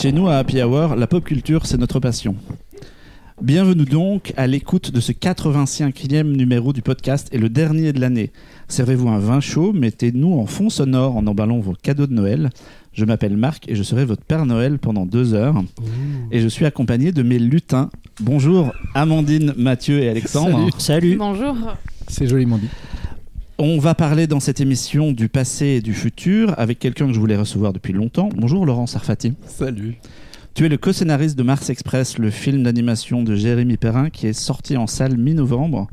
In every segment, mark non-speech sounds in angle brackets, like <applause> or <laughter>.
Chez nous, à Happy Hour, la pop culture, c'est notre passion. Bienvenue donc à l'écoute de ce 85e numéro du podcast et le dernier de l'année. Servez-vous un vin chaud, mettez-nous en fond sonore en emballant vos cadeaux de Noël. Je m'appelle Marc et je serai votre Père Noël pendant deux heures. Et je suis accompagné de mes lutins. Bonjour Amandine, Mathieu et Alexandre. Salut. Bonjour. C'est joliment dit. On va parler dans cette émission du passé et du futur avec quelqu'un que je voulais recevoir depuis longtemps. Bonjour Laurent Sarfati. Salut. Tu es le co-scénariste de Mars Express, le film d'animation de Jérémy Perrin qui est sorti en salle mi-novembre.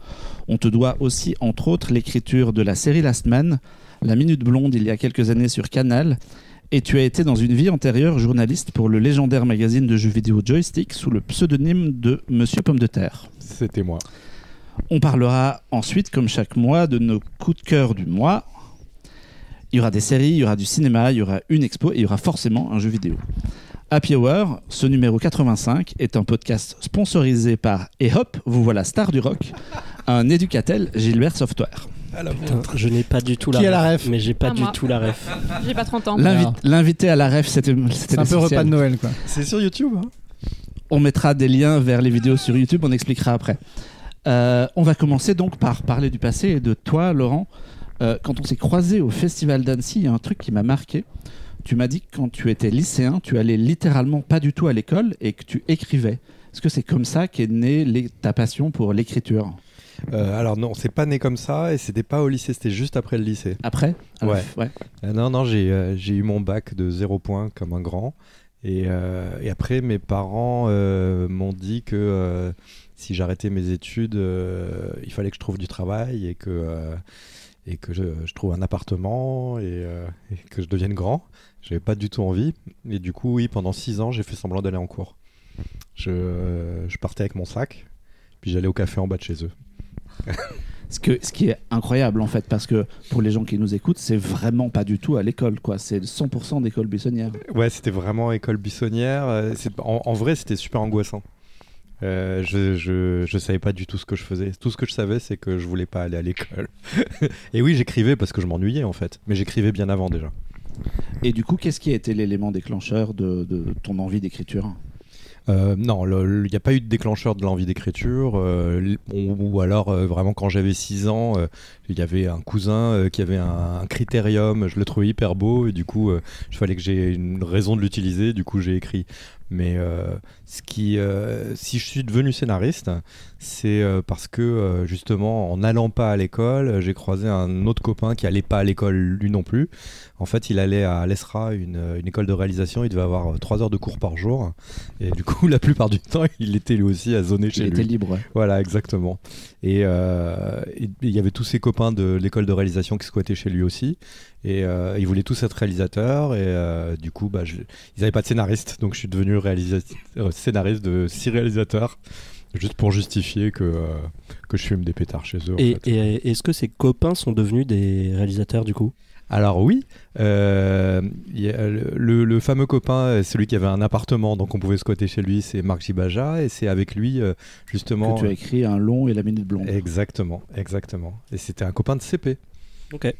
On te doit aussi, entre autres, l'écriture de la série Last Man, La Minute Blonde il y a quelques années sur Canal. Et tu as été dans une vie antérieure journaliste pour le légendaire magazine de jeux vidéo Joystick sous le pseudonyme de Monsieur Pomme de Terre. C'était moi. On parlera ensuite, comme chaque mois, de nos coups de cœur du mois. Il y aura des séries, il y aura du cinéma, il y aura une expo et il y aura forcément un jeu vidéo. Happy Hour, ce numéro 85, est un podcast sponsorisé par Et hop, vous voilà star du rock, un éducatel Gilbert Software. Putain, je n'ai pas du tout la Qui a ref, la ref mais j'ai pas Pas du moi. tout la ref. <laughs> J'ai pas 30 ans. L'invité à la ref, c'était un peu repas de Noël, quoi. C'est sur YouTube. Hein On mettra des liens vers les vidéos sur YouTube, on expliquera après. Euh, on va commencer donc par parler du passé et de toi, Laurent. Euh, quand on s'est croisés au Festival d'Annecy, il y a un truc qui m'a marqué. Tu m'as dit que quand tu étais lycéen, tu allais littéralement pas du tout à l'école et que tu écrivais. Est-ce que c'est comme ça qu'est née les- ta passion pour l'écriture? Euh, alors non, c'est pas né comme ça et c'était pas au lycée, c'était juste après le lycée. Après? Ouais. Euh, non, non, j'ai euh, eu mon bac de zéro point comme un grand. Et, et après, mes parents m'ont dit que si j'arrêtais mes études, euh, il fallait que je trouve du travail et que, euh, et que je, je trouve un appartement et, euh, et que je devienne grand. J'avais pas du tout envie. Et du coup, oui, pendant six ans, j'ai fait semblant d'aller en cours. Je, je partais avec mon sac, puis j'allais au café en bas de chez eux. <laughs> Ce, que, ce qui est incroyable en fait, parce que pour les gens qui nous écoutent, c'est vraiment pas du tout à l'école, quoi. C'est 100% d'école buissonnière. Ouais, c'était vraiment école buissonnière. En vrai, c'était super angoissant. Euh, je, je, je savais pas du tout ce que je faisais. Tout ce que je savais, c'est que je voulais pas aller à l'école. <laughs> Et oui, j'écrivais parce que je m'ennuyais en fait. Mais j'écrivais bien avant déjà. Et du coup, qu'est-ce qui a été l'élément déclencheur de, de ton envie d'écriture? Euh, non, il n'y a pas eu de déclencheur de l'envie d'écriture. euh, ou, alors, euh, vraiment, quand j'avais 6 ans, euh, il y avait un cousin euh, qui avait un, un critérium. Je le trouvais hyper beau et du coup, euh, il fallait que j'ai une raison de l'utiliser. Du coup, j'ai écrit. Mais euh, ce qui, euh, si je suis devenu scénariste, c'est euh, parce que euh, justement, en n'allant pas à l'école, euh, j'ai croisé un autre copain qui allait pas à l'école lui non plus. En fait, il allait à l'ESRA, une, une école de réalisation. Il devait avoir 3 heures de cours par jour. Et du coup, <laughs> la plupart du temps, il était lui aussi à zoner chez Il lui. était libre. Voilà, exactement. Et euh, il y avait tous ses copains de l'école de réalisation qui squattaient chez lui aussi. Et euh, ils voulaient tous être réalisateurs. Et euh, du coup, bah, je- ils n'avaient pas de scénariste. Donc je suis devenu réalisa- euh, scénariste de six réalisateurs. Juste pour justifier que, euh, que je fume des pétards chez eux. en Et, fait. et est-ce que ses copains sont devenus des réalisateurs du coup? Alors oui, euh, il y a le, le- fameux copain, celui qui avait un appartement, donc on pouvait squatter chez lui, c'est Marc Gibaja. Et c'est avec lui, euh, justement... Que tu as écrit un long et la minute blonde. Exactement, exactement. Et c'était un copain de CP. Ok. Et,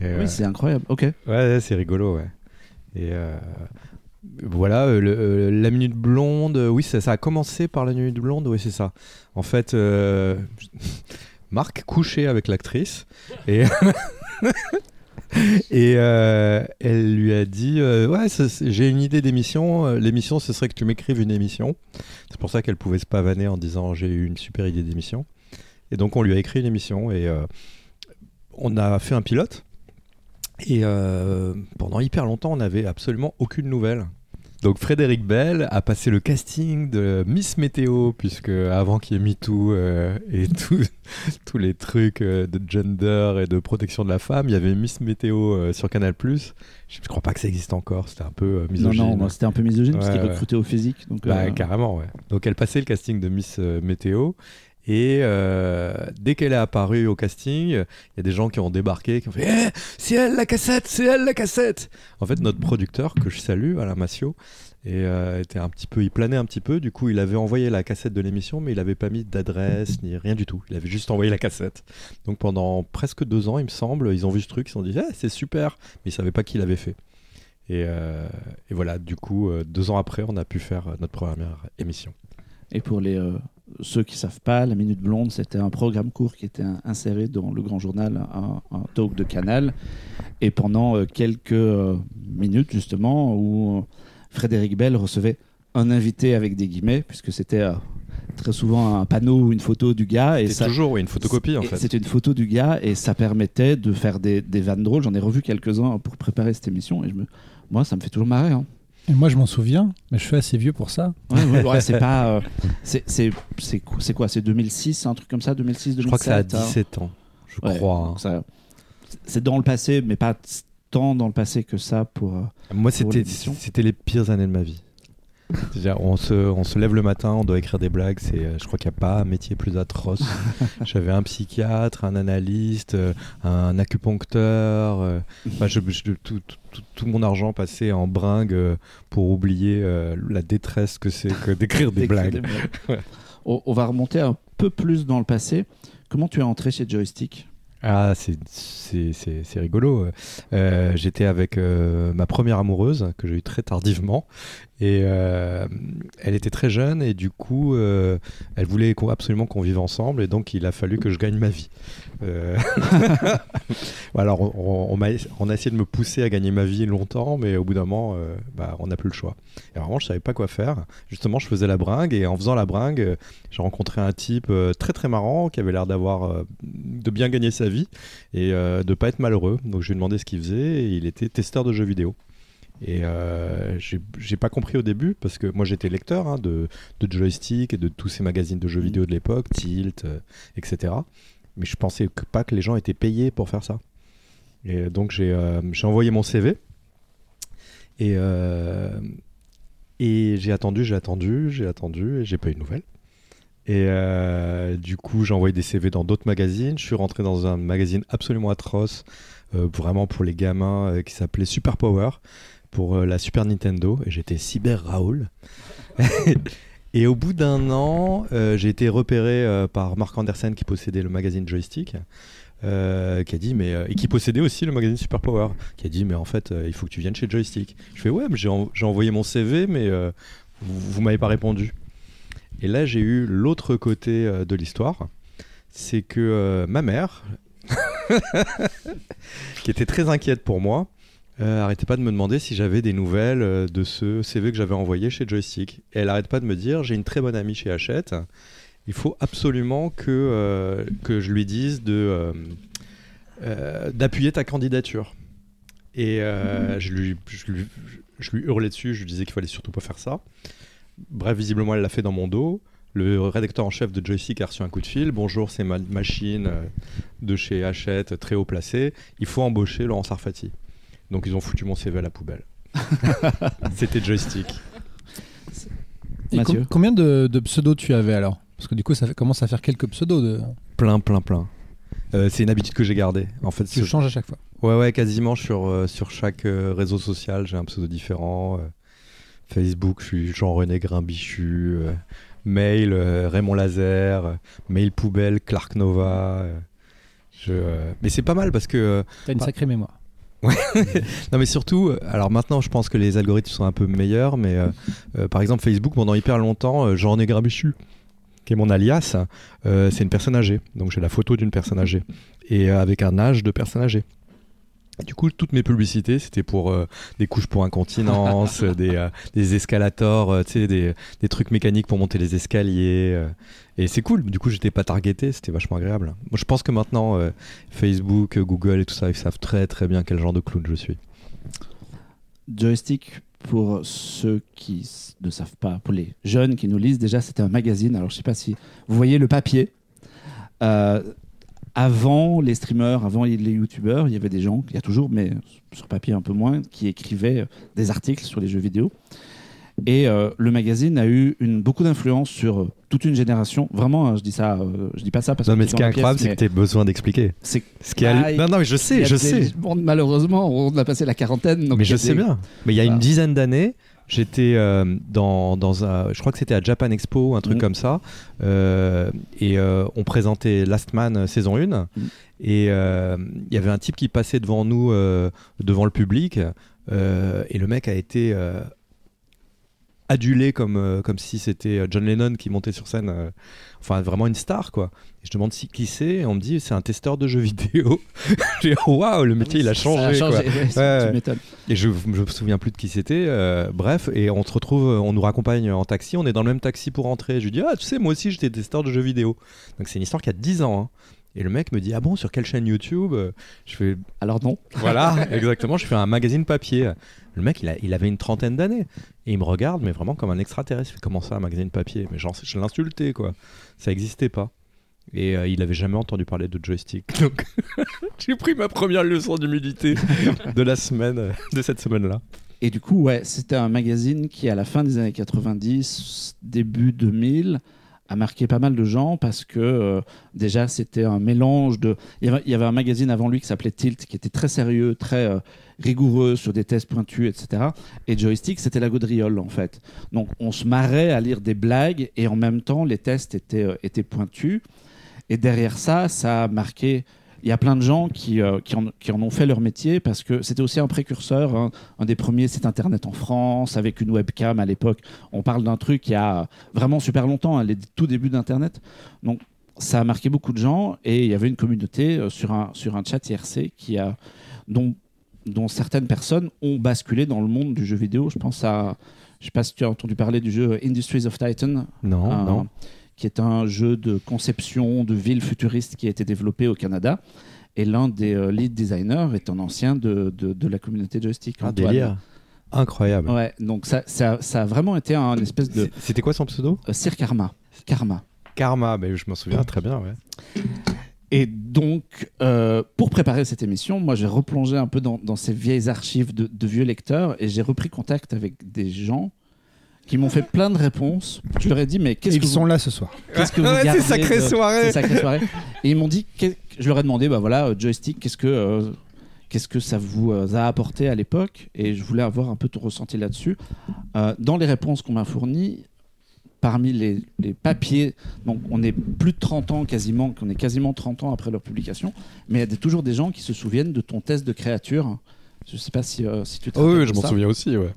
euh, Oui, c'est incroyable. Ok. ouais, ouais, c'est rigolo, ouais. Et euh, voilà, euh, euh, la minute blonde, euh, oui, ça, a commencé par la minute blonde, oui, c'est ça. En fait, <laughs> Marc couchait avec l'actrice et. <laughs> Et elle lui a dit Ouais, j'ai une idée d'émission. L'émission, ce serait que tu m'écrives une émission. C'est pour ça qu'elle pouvait se pavaner en disant J'ai eu une super idée d'émission. Et donc, on lui a écrit une émission et on a fait un pilote. Et euh, pendant hyper longtemps, on n'avait absolument aucune nouvelle. Donc Frédéric Bell a passé le casting de Miss Météo, puisque avant qu'il y ait MeToo euh, et tout- <laughs> tous les trucs euh, de gender et de protection de la femme, il y avait Miss Météo euh, sur Canal+. Je ne crois pas que ça existe encore, c'était un peu euh, Non, misogyne. non, moi, c'était un peu misogyne parce qu'il ouais. recrutait au physique. Donc, Bah, euh, carrément, ouais. Donc elle passait le casting de Miss Météo. Et euh, dès qu'elle est apparue au casting, il y a des gens qui ont débarqué, qui ont fait Eh, C'est elle la cassette C'est elle la cassette En fait, notre producteur, que je salue, Alain Massio, euh, était un petit peu, il planait un petit peu. Du coup, il avait envoyé la cassette de l'émission, mais il n'avait pas mis d'adresse ni rien du tout. Il avait juste envoyé la cassette. Donc pendant presque deux ans, il me semble, ils ont vu ce truc, ils se sont dit, Ah, c'est super, mais ils savaient pas qui l'avait fait. Et, euh, voilà, du coup, deux ans après, on a pu faire notre première émission. Et pour les, ceux qui savent pas, la Minute Blonde, c'était un programme court qui était in- inséré dans le Grand Journal, un, un talk de Canal. Et pendant euh, quelques euh, minutes, justement, où euh, Frédéric Bell recevait un invité avec des guillemets, puisque c'était très souvent un panneau ou une photo du gars. Et ça, toujours oui, une photocopie, en fait. C'était une photo du gars et ça permettait de faire des, des vannes drôles. J'en ai revu quelques-uns pour préparer cette émission et je me... moi, ça me fait toujours marrer. hein. Et moi, je m'en souviens, mais je suis assez vieux pour ça. Ouais, ouais, ouais, c'est pas. <laughs> euh, c'est- c'est c'est quoi C'est quoi C'est 2006, un truc comme ça 2006, 2007 Je crois que ça a hein 17 ans, je Ouais, crois. hein. ça- C'est dans le passé, mais pas tant dans le passé que ça pour. euh, Moi, c'était les pires années de ma vie. On se, on se lève le matin, on doit écrire des blagues. C'est, euh, je crois qu'il n'y a pas un métier plus atroce. <laughs> J'avais un psychiatre, un analyste, euh, un acupuncteur. euh, enfin, je- je- tout, tout- tout- mon argent passait en bringue pour oublier la détresse que c'est que d'écrire des blagues. <laughs> Ouais. on, on va remonter un peu plus dans le passé. Comment tu es entré chez Joystick? Ah, c'est- rigolo. Euh, J'étais avec euh, ma première amoureuse, que j'ai eue très tardivement. Et euh, elle était très jeune, et du coup, euh, elle voulait absolument qu'on vive ensemble, et donc il a fallu que je gagne ma vie. Euh, <laughs> Alors, on, a essayé de me pousser à gagner ma vie longtemps, mais au bout d'un moment, bah, on n'a plus le choix. Et vraiment, je savais pas quoi faire. Justement, je faisais la bringue, et en faisant la bringue, j'ai rencontré un type très très marrant qui avait l'air d'avoir de bien gagner sa vie et de pas être malheureux. Donc je lui ai demandé ce qu'il faisait et il était testeur de jeux vidéo. Et euh, j'ai pas compris au début parce que moi j'étais lecteur hein, de, de joystick et de tous ces magazines de jeux Mhm. vidéo de l'époque, Tilt, euh, etc. Mais je pensais que, pas que les gens étaient payés pour faire ça. Et donc j'ai euh, envoyé mon CV et, euh, et j'ai attendu, j'ai attendu, j'ai attendu et j'ai pas eu de nouvelles. Et euh, du coup, j'ai envoyé des CV dans d'autres magazines. Je suis rentré dans un magazine absolument atroce, euh, vraiment pour les gamins, euh, qui s'appelait Super Power, pour euh, la Super Nintendo. Et j'étais Cyber Raoul. <laughs> et au bout d'un an, euh, j'ai été repéré euh, par Mark Andersen, qui possédait le magazine Joystick. qui a dit mais et qui possédait aussi le magazine Super Power qui a dit mais en fait il faut que tu viennes chez Joystick je fais ouais j'ai en- j'ai envoyé mon CV mais vous, vous m'avez pas répondu et là, j'ai eu l'autre côté de l'histoire. C'est que ma mère, <laughs> qui était très inquiète pour moi, euh, arrêtait pas de me demander si j'avais des nouvelles euh, de ce CV que j'avais envoyé chez Joystick. Et elle arrête pas de me dire j'ai une très bonne amie chez Hachette. Il faut absolument que, euh, que je lui dise de, euh, d'appuyer ta candidature. Et euh, je, lui, je, lui, je lui hurlais dessus, je lui disais qu'il fallait surtout pas faire ça. Bref, visiblement, elle l'a fait dans mon dos. Le rédacteur en chef de Joystick a reçu un coup de fil. Bonjour, c'est ma machine de chez Hachette, très haut placé. Il faut embaucher Laurent Sarfati. Donc, ils ont foutu mon CV à la poubelle. <laughs> C'était Joystick. Et Mathieu com- combien de, de pseudos tu avais alors? Parce que du coup, ça fait- commence à faire quelques pseudos. De... Plein, plein, plein. Euh, c'est une habitude que j'ai gardée. En fait, Tu changes à chaque fois. Ouais, ouais, quasiment sur, euh, sur chaque euh, réseau social, j'ai un pseudo différent. euh, Facebook, je suis Jean-René Grimbichu. euh, mail, euh, Raymond Laser. euh, mail poubelle, Clark Nova. euh, je, euh, Mais c'est pas mal parce que. euh, T'as une Bah. sacrée mémoire. <laughs> non, mais surtout, euh, alors maintenant, je pense que les algorithmes sont un peu meilleurs, mais euh, euh, par exemple, Facebook, pendant hyper longtemps, euh, Jean-René Grimbichu, qui est mon alias, c'est une personne âgée. Donc j'ai la photo d'une personne âgée. Et avec un âge de personne âgée. Du coup, toutes mes publicités, c'était pour des couches pour incontinence, <laughs> des, escalators, euh, des, des trucs mécaniques pour monter les escaliers. Euh. et c'est cool. Du coup, j'étais pas targeté, c'était vachement agréable. Moi, je pense que maintenant, euh, Facebook, euh, Google et tout ça, ils savent très très bien quel genre de clown je suis. Joystick, pour ceux qui ne savent pas, pour les jeunes qui nous lisent, déjà c'était un magazine. Alors je sais pas si vous voyez le papier. Euh, avant les streamers, avant les youtubeurs, il y avait des gens, il y a toujours, mais sur papier un peu moins, qui écrivaient des articles sur les jeux vidéo. Et euh, le magazine a eu une, beaucoup d'influence sur euh, toute une génération. Vraiment, hein, je dis ça, euh, je dis pas ça parce Non, que mais c'est ce qui est incroyable, c'est mais que tu as besoin d'expliquer. c'est Ce qui Bah, hallu- Non, non, mais je sais, a je des- sais. bon, malheureusement, on a passé la quarantaine. Donc mais a je sais bien. Mais il y a une dizaine d'années, j'étais euh, dans, dans un. Je crois que c'était à Japan Expo, un truc Mhm. comme ça. euh, et euh, on présentait Last Man saison 1. Mhm. Et il y avait un type qui passait devant nous, devant le public, et le mec a été adulé comme, euh, comme si c'était euh, John Lennon qui montait sur scène. euh, enfin, vraiment une star, quoi. Et je demande si, qui c'est, et on me dit c'est un testeur de jeux <laughs> vidéo. J'ai dit, waouh, le métier il a changé. quoi. ouais. Et je, je me souviens plus de qui c'était. euh, bref, et on se retrouve, on nous raccompagne en taxi. On est dans le même taxi pour rentrer. Je lui dis Ah, tu sais, moi aussi j'étais testeur de jeux vidéo. Donc c'est une histoire qui a 10 ans. hein. Et le mec me dit Ah bon, sur quelle chaîne YouTube Euh, Je fais Alors non. Voilà, <laughs> exactement. Je fais un magazine papier. Le mec, il, a- il avait une trentaine d'années. Et il me regarde, mais vraiment comme un extraterrestre. Comment ça, un magazine papier? Mais genre, je l'insultais, quoi. Ça n'existait pas. Et euh, il avait jamais entendu parler de joystick. <laughs> Donc, <laughs> j'ai pris ma première leçon d'humilité de la semaine, de cette semaine-là. Et du coup, ouais, c'était un magazine qui, à la fin des années 90, début 2000, a marqué pas mal de gens parce que euh, déjà, c'était un mélange de. Il y, avait, un magazine avant lui qui s'appelait Tilt, qui était très sérieux, très euh, rigoureux sur des tests pointus, etc. Et Joystick, c'était la gaudriole, en fait. Donc, on se marrait à lire des blagues et en même temps, les tests étaient, euh, étaient pointus. Et derrière ça, ça a marqué. Il y a plein de gens qui, euh, qui, en, qui en ont fait leur métier parce que c'était aussi un précurseur, hein, un des premiers sites internet en France avec une webcam à l'époque. On parle d'un truc il y a vraiment super longtemps, hein, les tout débuts d'Internet. Donc ça a marqué beaucoup de gens et il y avait une communauté euh, sur, un, sur un chat IRC qui a, dont, dont certaines personnes ont basculé dans le monde du jeu vidéo. Je pense à, je sais pas si tu as entendu parler du jeu Industries of Titan, Non, non. Qui est un jeu de conception de ville futuriste qui a été développé au Canada. Et l'un des euh, lead designers est un ancien de, de, de la communauté joystick. Un Antoine. délire. Incroyable. Ouais, donc ça, ça, ça a vraiment été un espèce de C'était quoi son pseudo? Euh, Sir Karma. Karma. Karma, mais je m'en souviens très bien, ouais. Et donc, euh, pour préparer cette émission, moi, j'ai replongé un peu dans, dans ces vieilles archives de, de vieux lecteurs et j'ai repris contact avec des gens qui m'ont fait plein de réponses. Je leur ai dit, mais qu'est-ce Ils que sont vous, là ce soir. qu'est-ce que vous Ouais, c'est gardez sacrée de- soirée. C'est sacrée soirée. Et ils m'ont dit, je leur ai demandé, bah voilà, euh, joystick, qu'est-ce que, euh, qu'est-ce que ça vous euh, a apporté à l'époque? Et je voulais avoir un peu ton ressenti là-dessus. Euh, dans les réponses qu'on m'a fournies, parmi les, les papiers, donc on est plus de 30 ans quasiment, qu'on est quasiment 30 ans après leur publication, mais il y a des- toujours des gens qui se souviennent de ton test de créature. Je sais pas si, euh, si tu te Oh, oui, je m'en souviens aussi, ouais.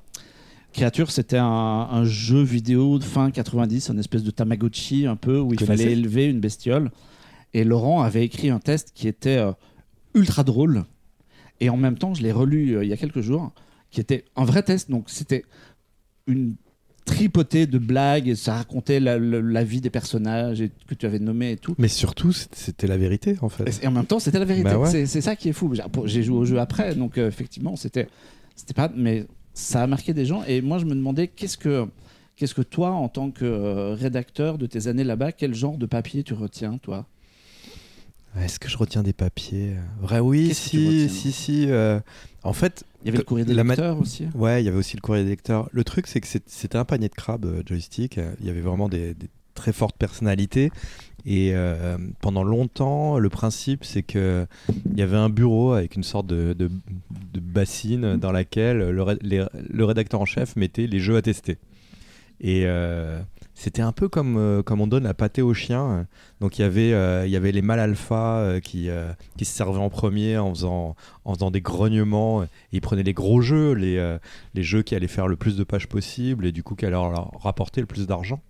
Créature, c'était un, un jeu vidéo de fin 90, un espèce de Tamagotchi un peu, où il fallait élever une bestiole. Et Laurent avait écrit un test qui était euh, ultra drôle. Et en même temps, je l'ai relu euh, il y a quelques jours, qui était un vrai test. Donc c'était une tripotée de blagues, et ça racontait la, la- la vie des personnages et, que tu avais nommés et tout. Mais surtout, c'était- la vérité, en fait. Et en même temps, c'était la vérité. Bah ouais. C'est- ça qui est fou. J'ai- J'ai joué au jeu après, donc euh, effectivement, c'était, c'était pas. Mais ça a marqué des gens. Et moi, je me demandais qu'est-ce que, qu'est-ce que toi, en tant que euh, rédacteur de tes années là-bas, quel genre de papier tu retiens, toi? Est-ce que je retiens des papiers? Vrai, oui, si, si, si. euh, En fait, Il y avait le courrier des La lecteurs aussi? Ouais, il y avait aussi le courrier des lecteurs. Le truc, c'est que c'était un panier de crabes, euh, joystick. Il y avait vraiment des, des très fortes personnalités. Et euh, pendant longtemps, le principe, c'est que il y avait un bureau avec une sorte de, bassine dans laquelle le, rédacteur en chef mettait les jeux à tester. Et euh, c'était un peu comme, euh, comme on donne la pâtée aux chiens. Donc il y avait, y avait les mâles alpha qui, qui se servaient en premier en faisant, en faisant des grognements. Et ils prenaient les gros jeux, les, les jeux qui allaient faire le plus de pages possible et du coup qui allaient leur rapporter le plus d'argent.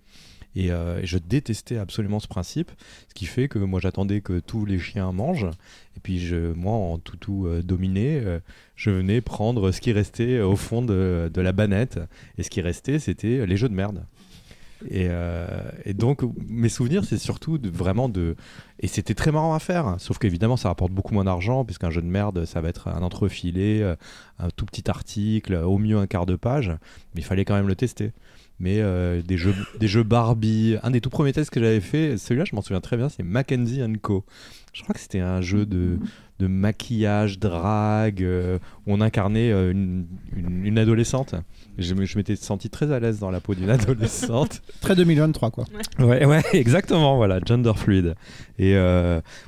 Et, euh, et je détestais absolument ce principe, ce qui fait que moi j'attendais que tous les chiens mangent, et puis je, moi en toutou euh, dominé, euh, je venais prendre ce qui restait au fond de, la banette, et ce qui restait c'était les jeux de merde. Et, euh, donc mes souvenirs c'est surtout de, vraiment de... Et c'était très marrant à faire, sauf qu'évidemment ça rapporte beaucoup moins d'argent, puisqu'un jeu de merde ça va être un entrefilet, euh, un tout petit article, au mieux un quart de page, mais il fallait quand même le tester mais euh, des jeux des jeux Barbie un des tout premiers tests que j'avais fait celui-là je m'en souviens très bien c'est Mackenzie Co je crois que c'était un jeu de, de maquillage drague euh, où on incarnait euh, une, une, une adolescente je, m'étais senti très à l'aise dans la peau d'une <laughs> adolescente Très 2023, quoi. Ouais, ouais, <laughs> exactement, voilà, gender fluid. Et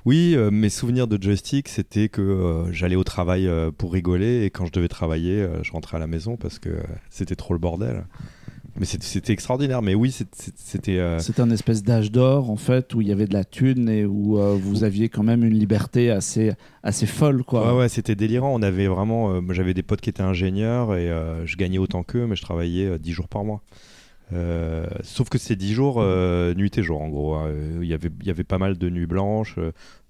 oui, mes souvenirs de joystick, c'était que j'allais au travail pour rigoler et quand je devais travailler, je rentrais à la maison parce que c'était trop le bordel. Mais c'était extraordinaire. Mais oui, c'était. euh, C'était un espèce d'âge d'or en fait où il y avait de la thune et où euh, vous aviez quand même une liberté assez assez folle quoi. Ouais, ouais, c'était délirant. On avait vraiment. euh, J'avais des potes qui étaient ingénieurs et euh, je gagnais autant qu'eux, mais je travaillais euh, 10 jours par mois. Sauf que c'est 10 jours, nuit et jour en gros. hein. Il y avait- il y avait pas mal de nuits blanches,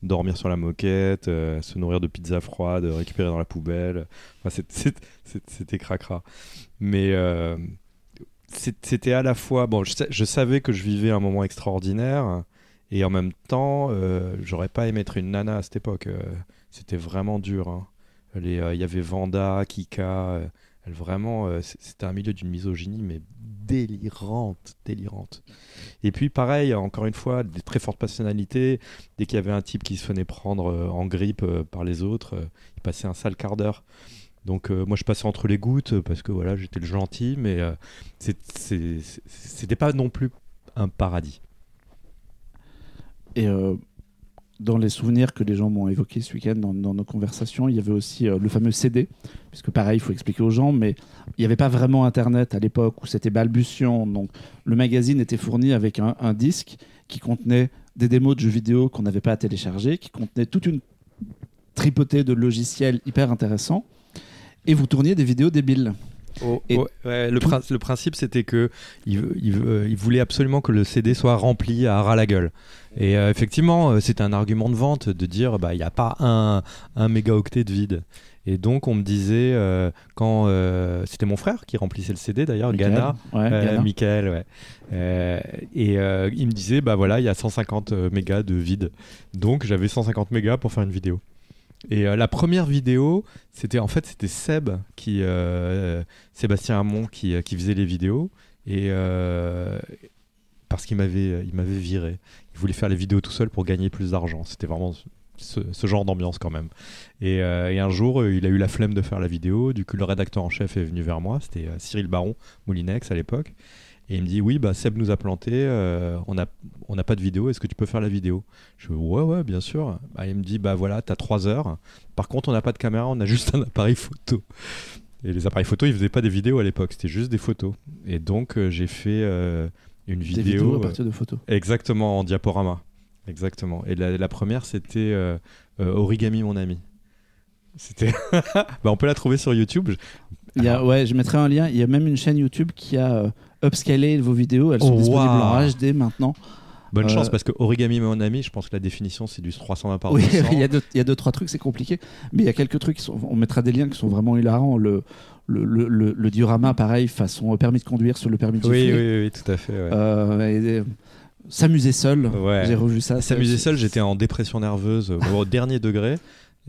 dormir sur la moquette, se nourrir de pizza froide, récupérer dans la poubelle. Enfin, C'était cracra. Mais c'était à la fois. Bon, je, sa- je savais que je vivais un moment extraordinaire et en même temps, euh, j'aurais pas aimé être une nana à cette époque. Euh, c'était vraiment dur. hein. Euh, Il y avait Vanda, Kika. vraiment, c'était un milieu d'une misogynie, mais délirante, délirante. Et puis, pareil, encore une fois, des très fortes personnalités. Dès qu'il y avait un type qui se venait prendre en grippe par les autres, il passait un sale quart d'heure. Donc, euh, moi, je passais entre les gouttes euh, parce que voilà, j'étais le gentil, mais euh, c'était pas non plus un paradis. Et euh, dans les souvenirs que les gens m'ont évoqués ce week-end dans, nos conversations, il y avait aussi le fameux CD, puisque pareil, il faut expliquer aux gens, mais il n'y avait pas vraiment Internet à l'époque où c'était balbutiant. Donc le magazine était fourni avec un, un disque qui contenait des démos de jeux vidéo qu'on n'avait pas à télécharger, qui contenait toute une tripotée de logiciels hyper intéressants, et vous tourniez des vidéos débiles. Et Ouais, ouais, le, tout- prin- le principe, c'était que il, veut- il, voulait absolument que le CD soit rempli à ras la gueule. Et euh, effectivement, euh, c'était un argument de vente de dire bah il n'y a pas un, un mégaoctet de vide. Et donc on me disait euh, quand euh, c'était mon frère qui remplissait le CD d'ailleurs. Ghana, Ouais, euh. Michael, ouais. Euh, et euh, il me disait, bah voilà, il y a 150 euh, mégas de vide. Donc j'avais 150 mégas pour faire une vidéo. Et euh, la première vidéo, c'était en fait c'était Seb qui euh, Sébastien Hamon qui, euh, qui faisait les vidéos et parce qu'il m'avait il m'avait viré. Il voulait faire les vidéos tout seul pour gagner plus d'argent. C'était vraiment ce, genre d'ambiance quand même. Et, un jour, il a eu la flemme de faire la vidéo. Du coup, le rédacteur en chef est venu vers moi. C'était Cyril Baron Moulinex à l'époque. Et il me dit oui, bah Seb nous a planté, euh, on n'a on n'a pas de vidéo, est-ce que tu peux faire la vidéo? Je fais ouais, ouais, bien sûr. Bah, il me dit bah voilà, t'as 3 heures. Par contre, on n'a pas de caméra, on a juste un appareil photo. Et les appareils photo, ils faisaient pas des vidéos à l'époque, c'était juste des photos. Et donc, euh, j'ai fait euh, une Des vidéo. vidéos à partir de photos. Exactement, en diaporama. Exactement. Et la, la première, c'était Origami, mon ami. C'était. <laughs> bah, on peut la trouver sur YouTube. Je- Il y a, ouais, je mettrai un lien. Il y a même une chaîne YouTube qui a euh, upscalé vos vidéos. Elles sont Oh, disponibles en HD maintenant. Bonne Euh, chance parce que Origami, mon ami, je pense que la définition, c'est du 320 par Oui, <laughs> 200. il y, a deux, il y a deux, trois trucs, c'est compliqué. Mais il y a quelques trucs, qui sont, on mettra des liens qui sont vraiment hilarants. Le, le, le, le- le diorama, pareil, façon permis de conduire sur le permis de Oui, oui, oui, tout à fait. ouais. Euh, et, euh, S'amuser seul. Ouais. J'ai revu ça. S'amuser seul, j'étais en dépression nerveuse euh, au dernier degré.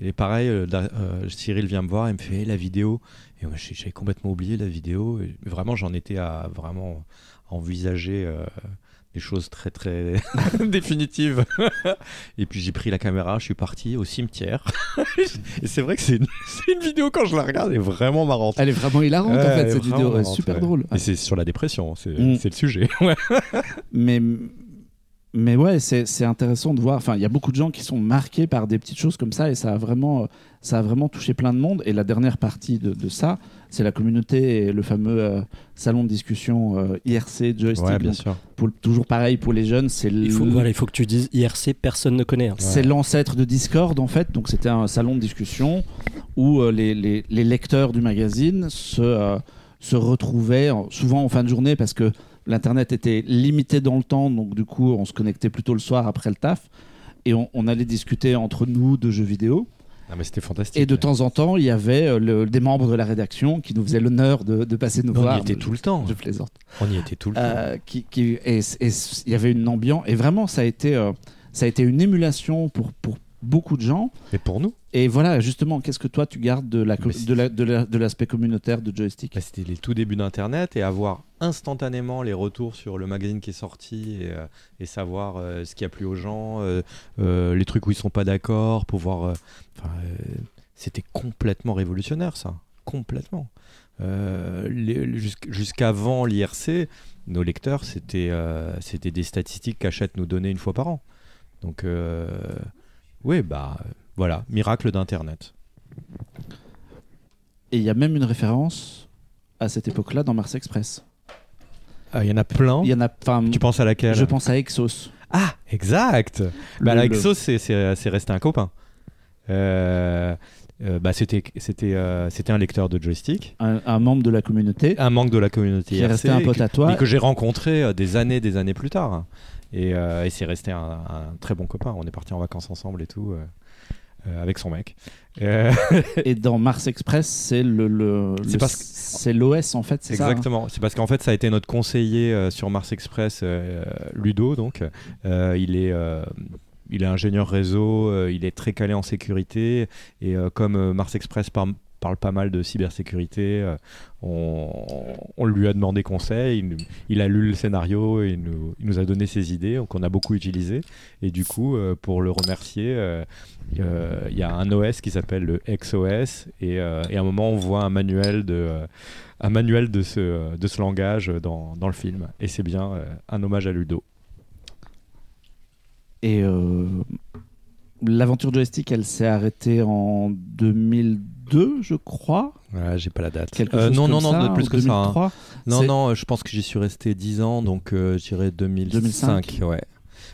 Et pareil, euh, euh, Cyril vient me voir et me fait Hey, la vidéo. Et j'avais complètement oublié la vidéo. Et vraiment, j'en étais à vraiment envisager euh, des choses très très <laughs> définitives. et puis j'ai pris la caméra, je suis parti au cimetière. <laughs> et c'est vrai que c'est une, vidéo quand je la regarde, elle est vraiment marrante. Elle est vraiment hilarante Ouais, en fait cette vidéo, marrante, super ouais. drôle. Et c'est sur la dépression, c'est Mm. le sujet. <laughs> Mais, mais ouais, c'est c'est intéressant de voir. Enfin, il y a beaucoup de gens qui sont marqués par des petites choses comme ça et ça a vraiment, ça a vraiment touché plein de monde. Et la dernière partie de, de ça, c'est la communauté et le fameux euh, salon de discussion euh, IRC joystick. Ouais, bien sûr. pour- toujours pareil pour les jeunes, c'est Il faut, voilà, il faut que tu dises IRC, personne ne connaît. hein. c'est l'ancêtre de Discord en fait. Donc c'était un salon de discussion où euh, les, les- les lecteurs du magazine se, euh, se retrouvaient en- souvent en fin de journée parce que l'internet était limité dans le temps. Donc du coup, on se connectait plutôt le soir après le taf et on, on allait discuter entre nous de jeux vidéo. Ah, mais c'était fantastique. Et de temps en temps, il y avait euh, le- des membres de la rédaction qui nous faisaient l'honneur de, de passer nous on voir. y était tout le temps. Je plaisante. On y était tout le temps. Euh, qui, qui- et et il y avait une ambiance et vraiment ça a été euh, ça a été une émulation pour pour beaucoup de gens Mais pour nous, et voilà justement qu'est-ce que toi tu gardes de la co- Mais c'est- de la- de la- de l'aspect communautaire de joystick? Bah, c'était les tout débuts d'Internet et avoir instantanément les retours sur le magazine qui est sorti et, euh, et savoir euh, ce qui a plu aux gens, euh, les trucs où ils sont pas d'accord, pouvoir. c'était complètement révolutionnaire ça, complètement. Jusqu'avant l'IRC, nos lecteurs c'était c'était des statistiques qu'Achète nous donnait une fois par an. Donc euh, oui bah voilà miracle d'Internet. et il y a même une référence à cette époque-là dans Mars Express Ah, Il y en a plein. Il y en a. Tu penses à laquelle? je pense à Exos. Ah, exact Bah, Le- le- Exos, c'est- resté un copain. Euh, euh, bah, C'était c'était, euh, c'était un lecteur de joystick. Un, un membre de la communauté Un manque de la communauté qui est resté un pote à toi. mais que j'ai rencontré des années, des années plus tard. Et, euh, et c'est resté un, un très bon copain. On est parti en vacances ensemble et tout, euh, euh, avec son mec. Euh, <laughs> Et dans Mars Express, c'est le, le, C'est parce l'OS en fait, c'est ça. hein Exactement. C'est parce qu'en fait, ça a été notre conseiller euh, sur Mars Express, Ludo. Donc, il est. il est ingénieur réseau, il est très calé en sécurité et comme Mars Express par- parle pas mal de cybersécurité, euh, on, lui a demandé conseil, il, a lu le scénario, et il nous, a donné ses idées qu'on a beaucoup utilisées et du coup euh, pour le remercier, euh, il y a un OS qui s'appelle le XOS et, à un moment on voit un manuel de un manuel de ce, de ce langage dans, dans le film. Et c'est bien un hommage à Ludo. Et l'aventure joystick, elle s'est arrêtée en 2002, je crois. Ouais, j'ai pas la date. Quelque Euh, chose non, comme non, non, ça, de plus que ça. hein. 2003. Non, non, je pense que j'y suis resté 10 ans, donc euh, je dirais 2005. 2005. ouais.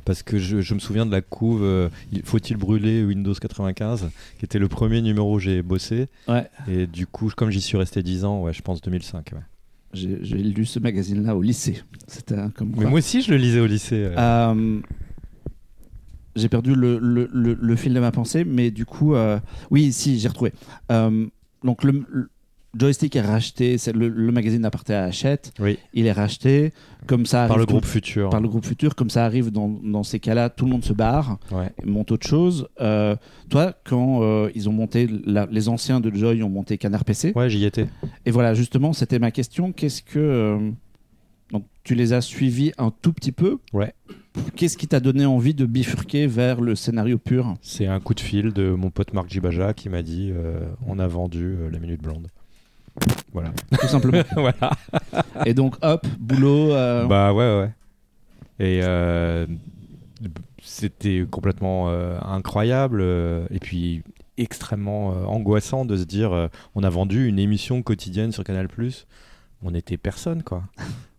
Parce que je, je me souviens de la couve euh, il- Faut-il brûler Windows 95, qui était le premier numéro où j'ai bossé. Ouais. Et du coup, comme j'y suis resté 10 ans, ouais, je pense 2005. ouais. J'ai lu ce magazine-là au lycée. C'était comme Mais moi aussi, je le lisais au lycée. euh. J'ai perdu le, le, le, le fil de ma pensée, mais du coup, euh, oui, si, j'ai retrouvé. Euh, donc, le, joystick est racheté, c'est le, le magazine appartient à Hachette, Oui. il est racheté, comme ça Par le tout- groupe Futur. par le groupe Futur, comme ça arrive dans, dans ces cas-là, tout le monde se barre, Ouais. monte autre chose. Euh, toi, quand ils ont monté, la- les anciens de Joy ont monté Canard PC, ouais, j'y étais. et voilà, justement, c'était ma question. Qu'est-ce que. donc, tu les as suivis un tout petit peu? Ouais. Qu'est-ce qui t'a donné envie de bifurquer vers le scénario pur C'est un coup de fil de mon pote Marc Jibaja qui m'a dit euh, on a vendu euh, la minute blonde. Voilà. <laughs> Tout simplement. <laughs> voilà. Et donc, hop, boulot. euh, <laughs> Bah ouais, ouais. Et c'était complètement incroyable et puis extrêmement angoissant de se dire on a vendu une émission quotidienne sur Canal+. On était personne quoi.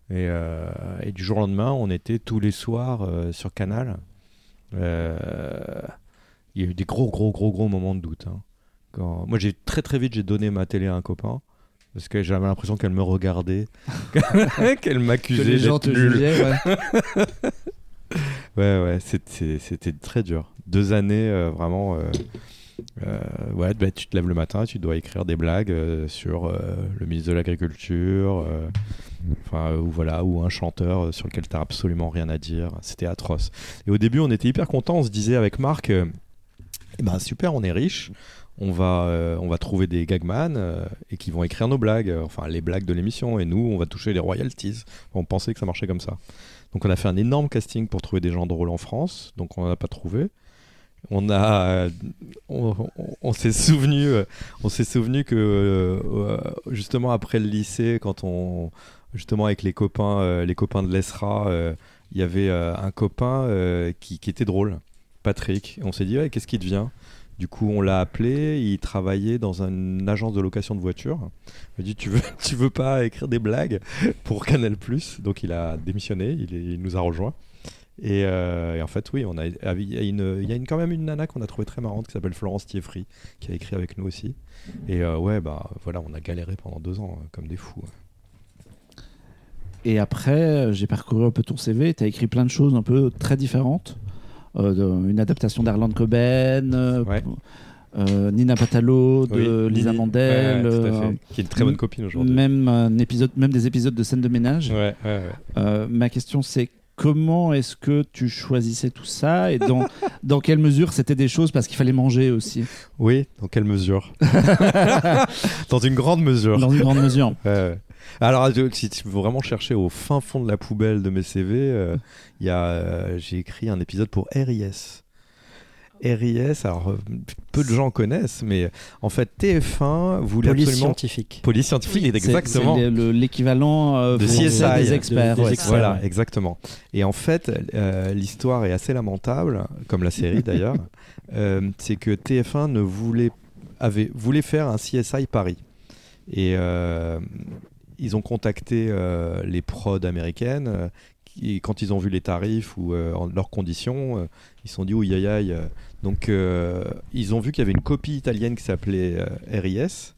Et, euh, et du jour au lendemain, on était tous les soirs euh, sur Canal. Euh, Il y a eu des gros, gros, gros, gros moments de doute. hein. Quand... Moi, j'ai très, très vite, j'ai donné ma télé à un copain parce que j'avais l'impression qu'elle me regardait, <laughs> qu'elle que m'accusait les gens te nul. jugeaient. ouais. <laughs> Ouais, ouais, c'était très dur. Deux années euh, vraiment. euh, ouais, bah, tu te lèves le matin, tu dois écrire des blagues euh, sur euh, le ministre de l'Agriculture, euh, enfin, ou voilà, ou un chanteur euh, sur lequel tu absolument rien à dire. C'était atroce. Et au début, on était hyper contents. On se disait avec Marc, euh, eh ben super, on est riche. On va, euh, on va trouver des gagman euh, et qui vont écrire nos blagues, euh, enfin les blagues de l'émission, et nous, on va toucher les royalties. On pensait que ça marchait comme ça. Donc on a fait un énorme casting pour trouver des gens drôles en France, donc on n'en a pas trouvé. On a, euh, on, s'est souvenu, euh, on s'est souvenu que euh, justement après le lycée, quand on, justement avec les copains, les copains de l'ESRA, il y avait un copain qui, était drôle, Patrick. On s'est dit qu'est-ce qui devient Du coup, on l'a appelé. Il travaillait dans une agence de location de voitures. Il m'a dit tu veux, <laughs> tu veux pas écrire des blagues pour Canal Donc il a démissionné. Il, il nous a rejoint. Et, euh, et en fait, oui, on a, il y a, une, il y a une, quand même une nana qu'on a trouvée très marrante qui s'appelle Florence Thieffry, qui a écrit avec nous aussi. Et euh, ouais, bah voilà, on a galéré pendant deux ans, euh, comme des fous. Et après, j'ai parcouru un peu ton CV. Tu as écrit plein de choses un peu très différentes. Euh, une adaptation d'Arland Coben, Ouais. euh, Nina Patalo, de Oui, Lisa Nini. Mandel. Ouais, euh, qui est une très bonne copine aujourd'hui. même, un épisode, même des épisodes de scène de ménage. Ouais, ouais, ouais. Euh, ma question, c'est comment est-ce que tu choisissais tout ça et dans, <laughs> dans quelle mesure c'était des choses parce qu'il fallait manger aussi Oui, dans quelle mesure <laughs> Dans une grande mesure. Dans une grande mesure. Alors, je- si tu veux vraiment chercher au fin fond de la poubelle de mes CV, euh, il y a, euh, j'ai écrit un épisode pour RIS. RIS, alors euh, peu de gens connaissent, mais en fait TF1 voulait Police absolument scientifique. police scientifique, C'est- exactement. C'est le- le- l'équivalent euh, De CSI, des experts. de- des ouais. experts. Voilà, exactement. Et en fait, euh, l'histoire est assez lamentable, comme la série d'ailleurs. <laughs> Euh, c'est que TF1 ne voulait, avait, voulait faire un CSI Paris. Et euh, ils ont contacté euh, les prods américaines. qui, quand ils ont vu les tarifs ou euh, leurs conditions, euh, ils se sont dit oui aïe aïe. Donc euh, ils ont vu qu'il y avait une copie italienne qui s'appelait euh, RIS.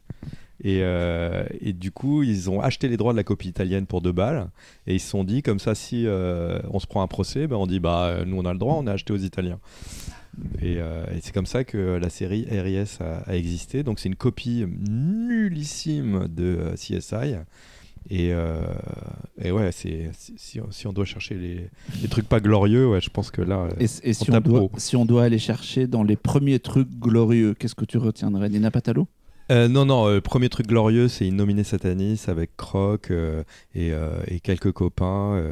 Et, euh, et du coup, ils ont acheté les droits de la copie italienne pour deux balles. Et ils se sont dit, comme ça, si on se prend un procès, ben, on dit, bah, nous on a le droit, on a acheté aux Italiens. Et, c'est comme ça que la série RIS a, a existé. Donc c'est une copie nullissime de CSI. Et, euh, et ouais, c'est, si, si on- doit chercher les, les trucs pas glorieux, ouais, je pense que là. Et, si, On doit, haut. si on doit aller chercher dans les premiers trucs glorieux, qu'est-ce que tu retiendrais? Nina Patalo Euh, non, non, euh, premier truc glorieux, c'est Innominé Satanis avec Croc et, et quelques copains.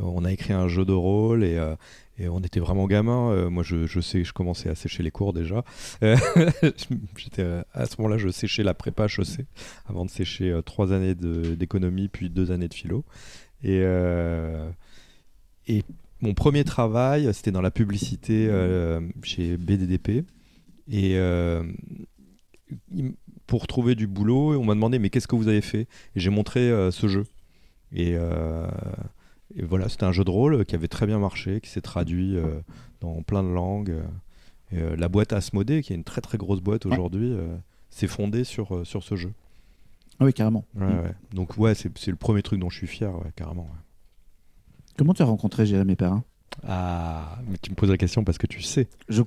on a écrit un jeu de rôle et, euh, et on était vraiment gamins. Euh, moi, je, je sais, je commençais à sécher les cours déjà. Euh, <laughs> euh, à ce moment-là, je séchais la prépa HEC avant de sécher trois années d'économie puis deux années de philo. Et, et mon premier travail, c'était dans la publicité chez BDDP. Et pour trouver du boulot, on m'a demandé mais qu'est-ce que vous avez fait? Et j'ai montré ce jeu. Et, et voilà, c'était un jeu de rôle qui avait très bien marché, qui s'est traduit euh, dans plein de langues. Et, euh, la boîte Asmodée, qui est une très très grosse boîte aujourd'hui, euh, s'est fondée sur, sur ce jeu. Ah oui, carrément. Ouais, ouais. Donc ouais, c'est le premier truc dont je suis fier, ouais, carrément. Comment tu as rencontré Jérémy Perrin? Ah, mais tu me poses la question parce que tu sais. je,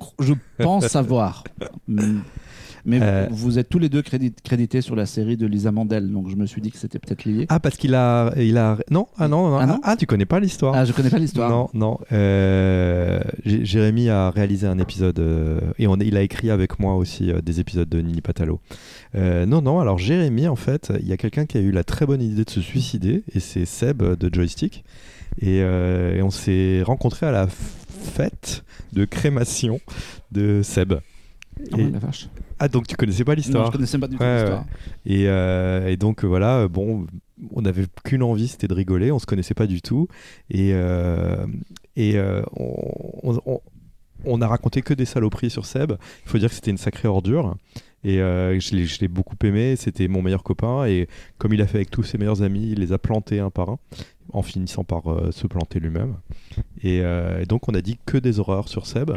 pense <laughs> savoir. Mais Euh. vous êtes tous les deux crédit- crédités sur la série de Lisa Mandel, donc je me suis dit que c'était peut-être lié. Ah, parce qu'il a, il a... Non, ah non, non, Ah non ah, tu connais pas l'histoire Ah, je connais pas l'histoire. Non, non. euh, Jérémy a réalisé un épisode euh, et on, il a écrit avec moi aussi des épisodes de Nini Patalo. Non, non. Alors Jérémy, en fait, il y a quelqu'un qui a eu la très bonne idée de se suicider et c'est Seb de Joystick. Et, euh, et on s'est rencontrés à la fête de crémation de Seb. Ah, Et- la vache. Ah, donc tu connaissais pas Non, l'histoire je connaissais pas du tout Ouais, l'histoire. et, euh, et donc euh, voilà, bon, on n'avait qu'une envie, c'était de rigoler. On se connaissait pas du tout, et euh, et euh, on, on- on a raconté que des saloperies sur Seb. Il faut dire que c'était une sacrée ordure. Et euh, je l'ai- beaucoup aimé, c'était mon meilleur copain. Et comme il a fait avec tous ses meilleurs amis, il les a plantés un par un, en finissant par euh, se planter lui-même. Et, euh, et donc on a dit que des horreurs sur Seb.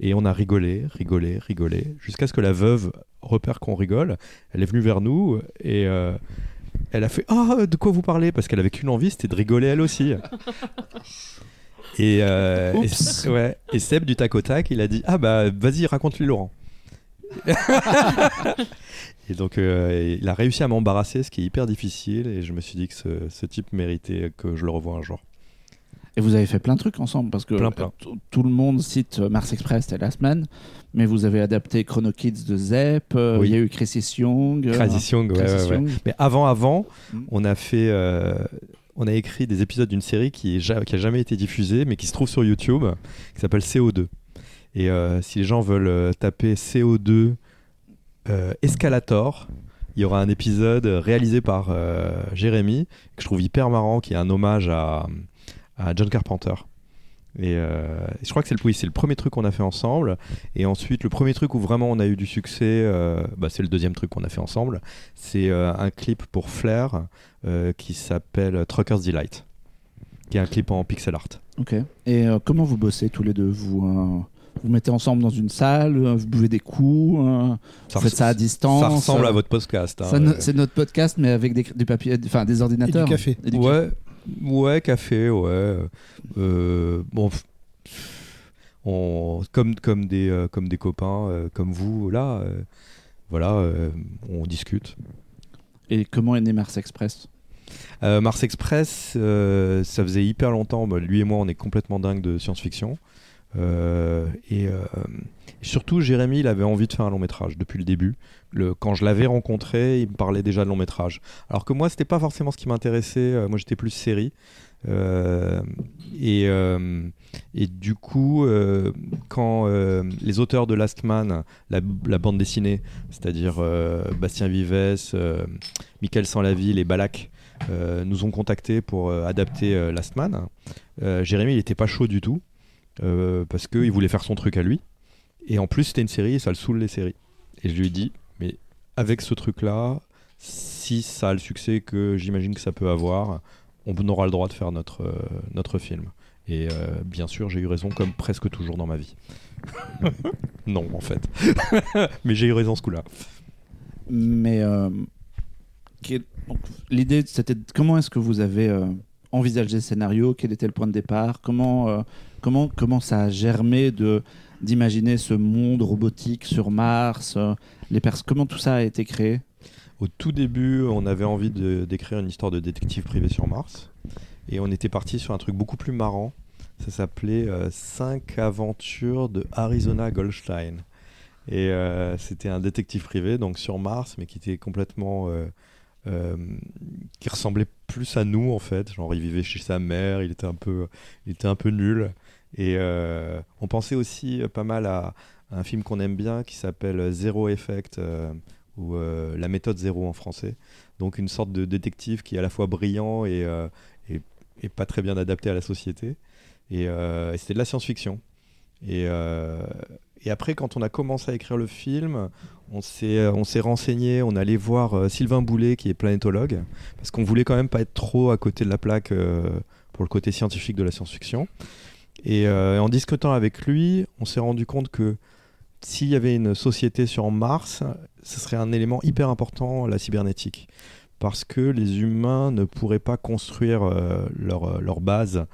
Et on a rigolé, rigolé, rigolé, jusqu'à ce que la veuve repère qu'on rigole. Elle est venue vers nous et elle a fait Ah, de quoi vous parlez? Parce qu'elle avait qu'une envie, c'était de rigoler elle aussi. Et, et, ouais, et Seb du tac au tac, il a dit Ah bah vas-y, raconte-lui Laurent. <laughs> et donc euh, il a réussi à m'embarrasser, ce qui est hyper difficile. Et je me suis dit que ce, ce type méritait que je le revoie un jour. Et vous avez fait plein de trucs ensemble parce que Plein, plein. t- tout le monde cite euh, Mars Express et Last Man, mais vous avez adapté Chrono Kids de Zep, euh, Oui. il y a eu Crisis Young. euh, Crazy Young, ouais. Mais avant, avant, Mm. on a fait, euh, on a écrit des épisodes d'une série qui, est ja- qui a jamais été diffusée, mais qui se trouve sur YouTube, qui s'appelle CO2. Et euh, si les gens veulent euh, taper CO2 euh, Escalator, il y aura un épisode réalisé par Jérémy que je trouve hyper marrant, qui est un hommage à, à John Carpenter. Et je crois que c'est le, le premier truc qu'on a fait ensemble. Et ensuite, le premier truc où vraiment on a eu du succès, bah, c'est le deuxième truc qu'on a fait ensemble. C'est un clip pour Flair qui s'appelle Trucker's Delight, qui est un clip en pixel art. Ok. Et comment vous bossez tous les deux vous, vous mettez ensemble dans une salle, euh, vous buvez des coups, euh, vous faites ça à distance. Ça ressemble euh, à votre podcast. hein. C'est notre podcast, mais avec des, du papier, enfin des ordinateurs. café. Et du Ouais, ouais, café, ouais. Euh, bon, pff, on, comme, comme, des, euh, comme des copains, euh, comme vous, là, euh, voilà, euh, on discute. Et comment est né Mars Express? Euh, Mars Express, euh, ça faisait hyper longtemps. bah, lui et moi, on est complètement dingue de science-fiction. Euh, et euh, surtout, Jérémy, il avait envie de faire un long métrage depuis le début. Le, quand je l'avais rencontré, il me parlait déjà de long métrage. Alors que moi, c'était pas forcément ce qui m'intéressait. Euh, moi, j'étais plus série. Et, et du coup, quand les auteurs de Last Man, la, bande dessinée, c'est-à-dire Bastien Vives, Michael Sanlaville et Balak, nous ont contactés pour adapter Last Man. Jérémy, il était pas chaud du tout parce qu'il voulait faire son truc à lui. Et en plus, c'était une série et ça le saoule les séries. Et je lui ai dit, mais avec ce truc-là, si ça a le succès que j'imagine que ça peut avoir, on aura le droit de faire notre, euh, notre film. Et euh, bien sûr, j'ai eu raison comme presque toujours dans ma vie. <laughs> non, en fait. <laughs> Mais j'ai eu raison ce coup-là. Mais euh, l'idée, c'était comment est-ce que vous avez euh, envisagé le scénario? Quel était le point de départ? Comment, euh, comment, comment ça a germé de d'imaginer ce monde robotique sur Mars euh, les pers- Comment tout ça a été créé? Au tout début, on avait envie d'écrire une histoire de détective privé sur Mars. Et on était parti sur un truc beaucoup plus marrant. Ça s'appelait 5 aventures de Arizona Goldstein. Et euh, c'était un détective privé, donc sur Mars, mais qui était complètement. euh, euh, qui ressemblait plus à nous, en fait. Genre, il vivait chez sa mère, il était un peu, il était un peu nul. Et euh, on pensait aussi euh, pas mal à un film qu'on aime bien qui s'appelle Zero Effect. euh, ou la méthode zéro en français. Donc une sorte de détective qui est à la fois brillant et, pas très bien adapté à la société. Et, c'était de la science-fiction. Et, après, quand on a commencé à écrire le film, on s'est renseigné, on allait voir Sylvain Boulet, qui est planétologue, parce qu'on voulait quand même pas être trop à côté de la plaque pour le côté scientifique de la science-fiction. Et euh, en discutant avec lui, on s'est rendu compte que s'il y avait une société sur Mars, ce serait un élément hyper important, la cybernétique. Parce que les humains ne pourraient pas construire euh, leur, leur base.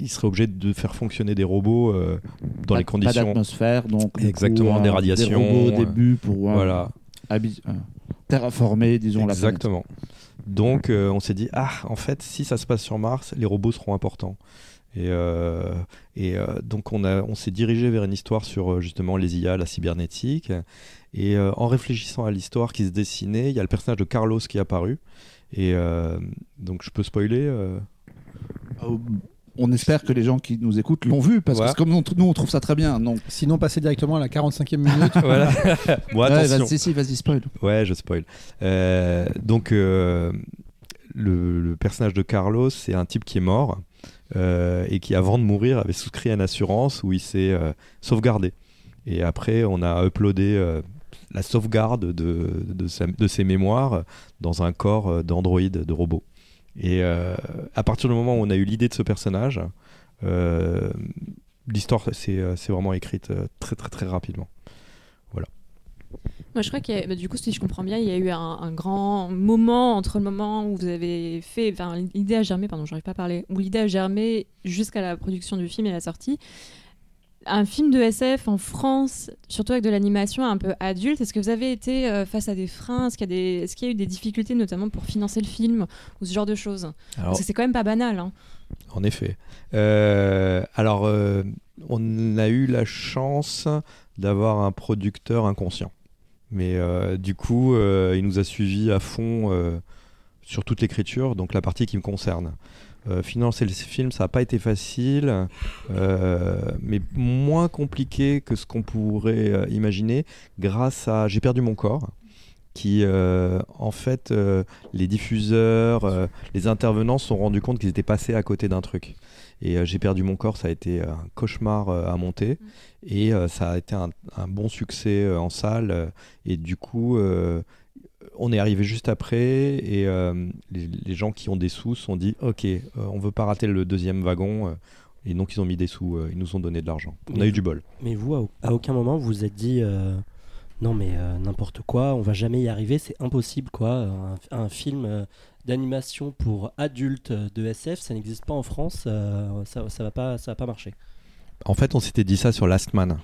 Ils seraient obligés de faire fonctionner des robots euh, dans Pas- les Pas conditions. d'atmosphère, donc Exactement, coup, des euh, radiations, Des robots au euh, début pour euh, Voilà, euh, terraformer, disons, la planète. exactement. Donc euh, on s'est dit, ah, en fait, si ça se passe sur Mars, les robots seront importants. Et, euh, et euh, donc on, a- on s'est dirigé vers une histoire sur euh, justement les IA, la cybernétique. Et euh, en réfléchissant à l'histoire qui se dessinait, il y a le personnage de Carlos qui est apparu. Et euh, donc je peux spoiler On espère que les gens qui nous écoutent l'ont vu, parce Ouais. que comme on- nous, on trouve ça très bien. Donc, Sinon, passer directement à la 45e minute. <laughs> Voilà. bon, Ouais, attention. vas-y, si, vas-y, spoil. Ouais, je spoil. Euh, donc, euh, le, le personnage de Carlos, c'est un type qui est mort euh, et qui, avant de mourir, avait souscrit à une assurance où il s'est euh, sauvegardé. Et après, on a uploadé euh, la sauvegarde de, ses mémoires dans un corps euh, d'android, de robot. Et euh, à partir du moment où on a eu l'idée de ce personnage, euh, l'histoire s'est euh, vraiment écrite euh, très très très rapidement. Moi, je crois a, bah, du coup, si je comprends bien, il y a eu un, un grand moment entre le moment où vous avez fait, enfin, l'idée a germé, pardon, j'arrive pas à parler, où l'idée a germé jusqu'à la production du film et la sortie. Un film de SF en France, surtout avec de l'animation un peu adulte, est-ce que vous avez été euh, face à des freins? Est-ce qu'il y, a des- est-ce qu'il y a eu des difficultés, notamment pour financer le film ou ce genre de choses? Alors, Parce que c'est quand même pas banal. Hein. En effet. Euh, alors, euh, on a eu la chance d'avoir un producteur inconscient. Mais euh, du coup, euh, il nous a suivis à fond euh, sur toute l'écriture, donc la partie qui me concerne. Financer le film, ça n'a pas été facile, mais moins compliqué que ce qu'on pourrait imaginer grâce à J'ai perdu mon corps, qui en fait, les diffuseurs, les intervenants se sont rendus compte qu'ils étaient passés à côté d'un truc. Et euh, J'ai perdu mon corps, ça a été un cauchemar euh, à monter, et euh, ça a été un, un bon succès euh, en salle, euh, et du coup... euh, on est arrivé juste après. Et euh, les, les gens qui ont des sous se sont dit ok euh, on veut pas rater le deuxième wagon euh, et donc ils ont mis des sous euh, ils nous ont donné de l'argent. On a eu du bol. Mais vous, à, à aucun moment, vous vous êtes dit euh, non, mais euh, n'importe quoi, on va jamais y arriver, c'est impossible quoi. Un, un film euh, d'animation pour adultes de SF, ça n'existe pas en France, euh, ça, ça va pas, ça va pas marcher. en fait on s'était dit ça sur Last Man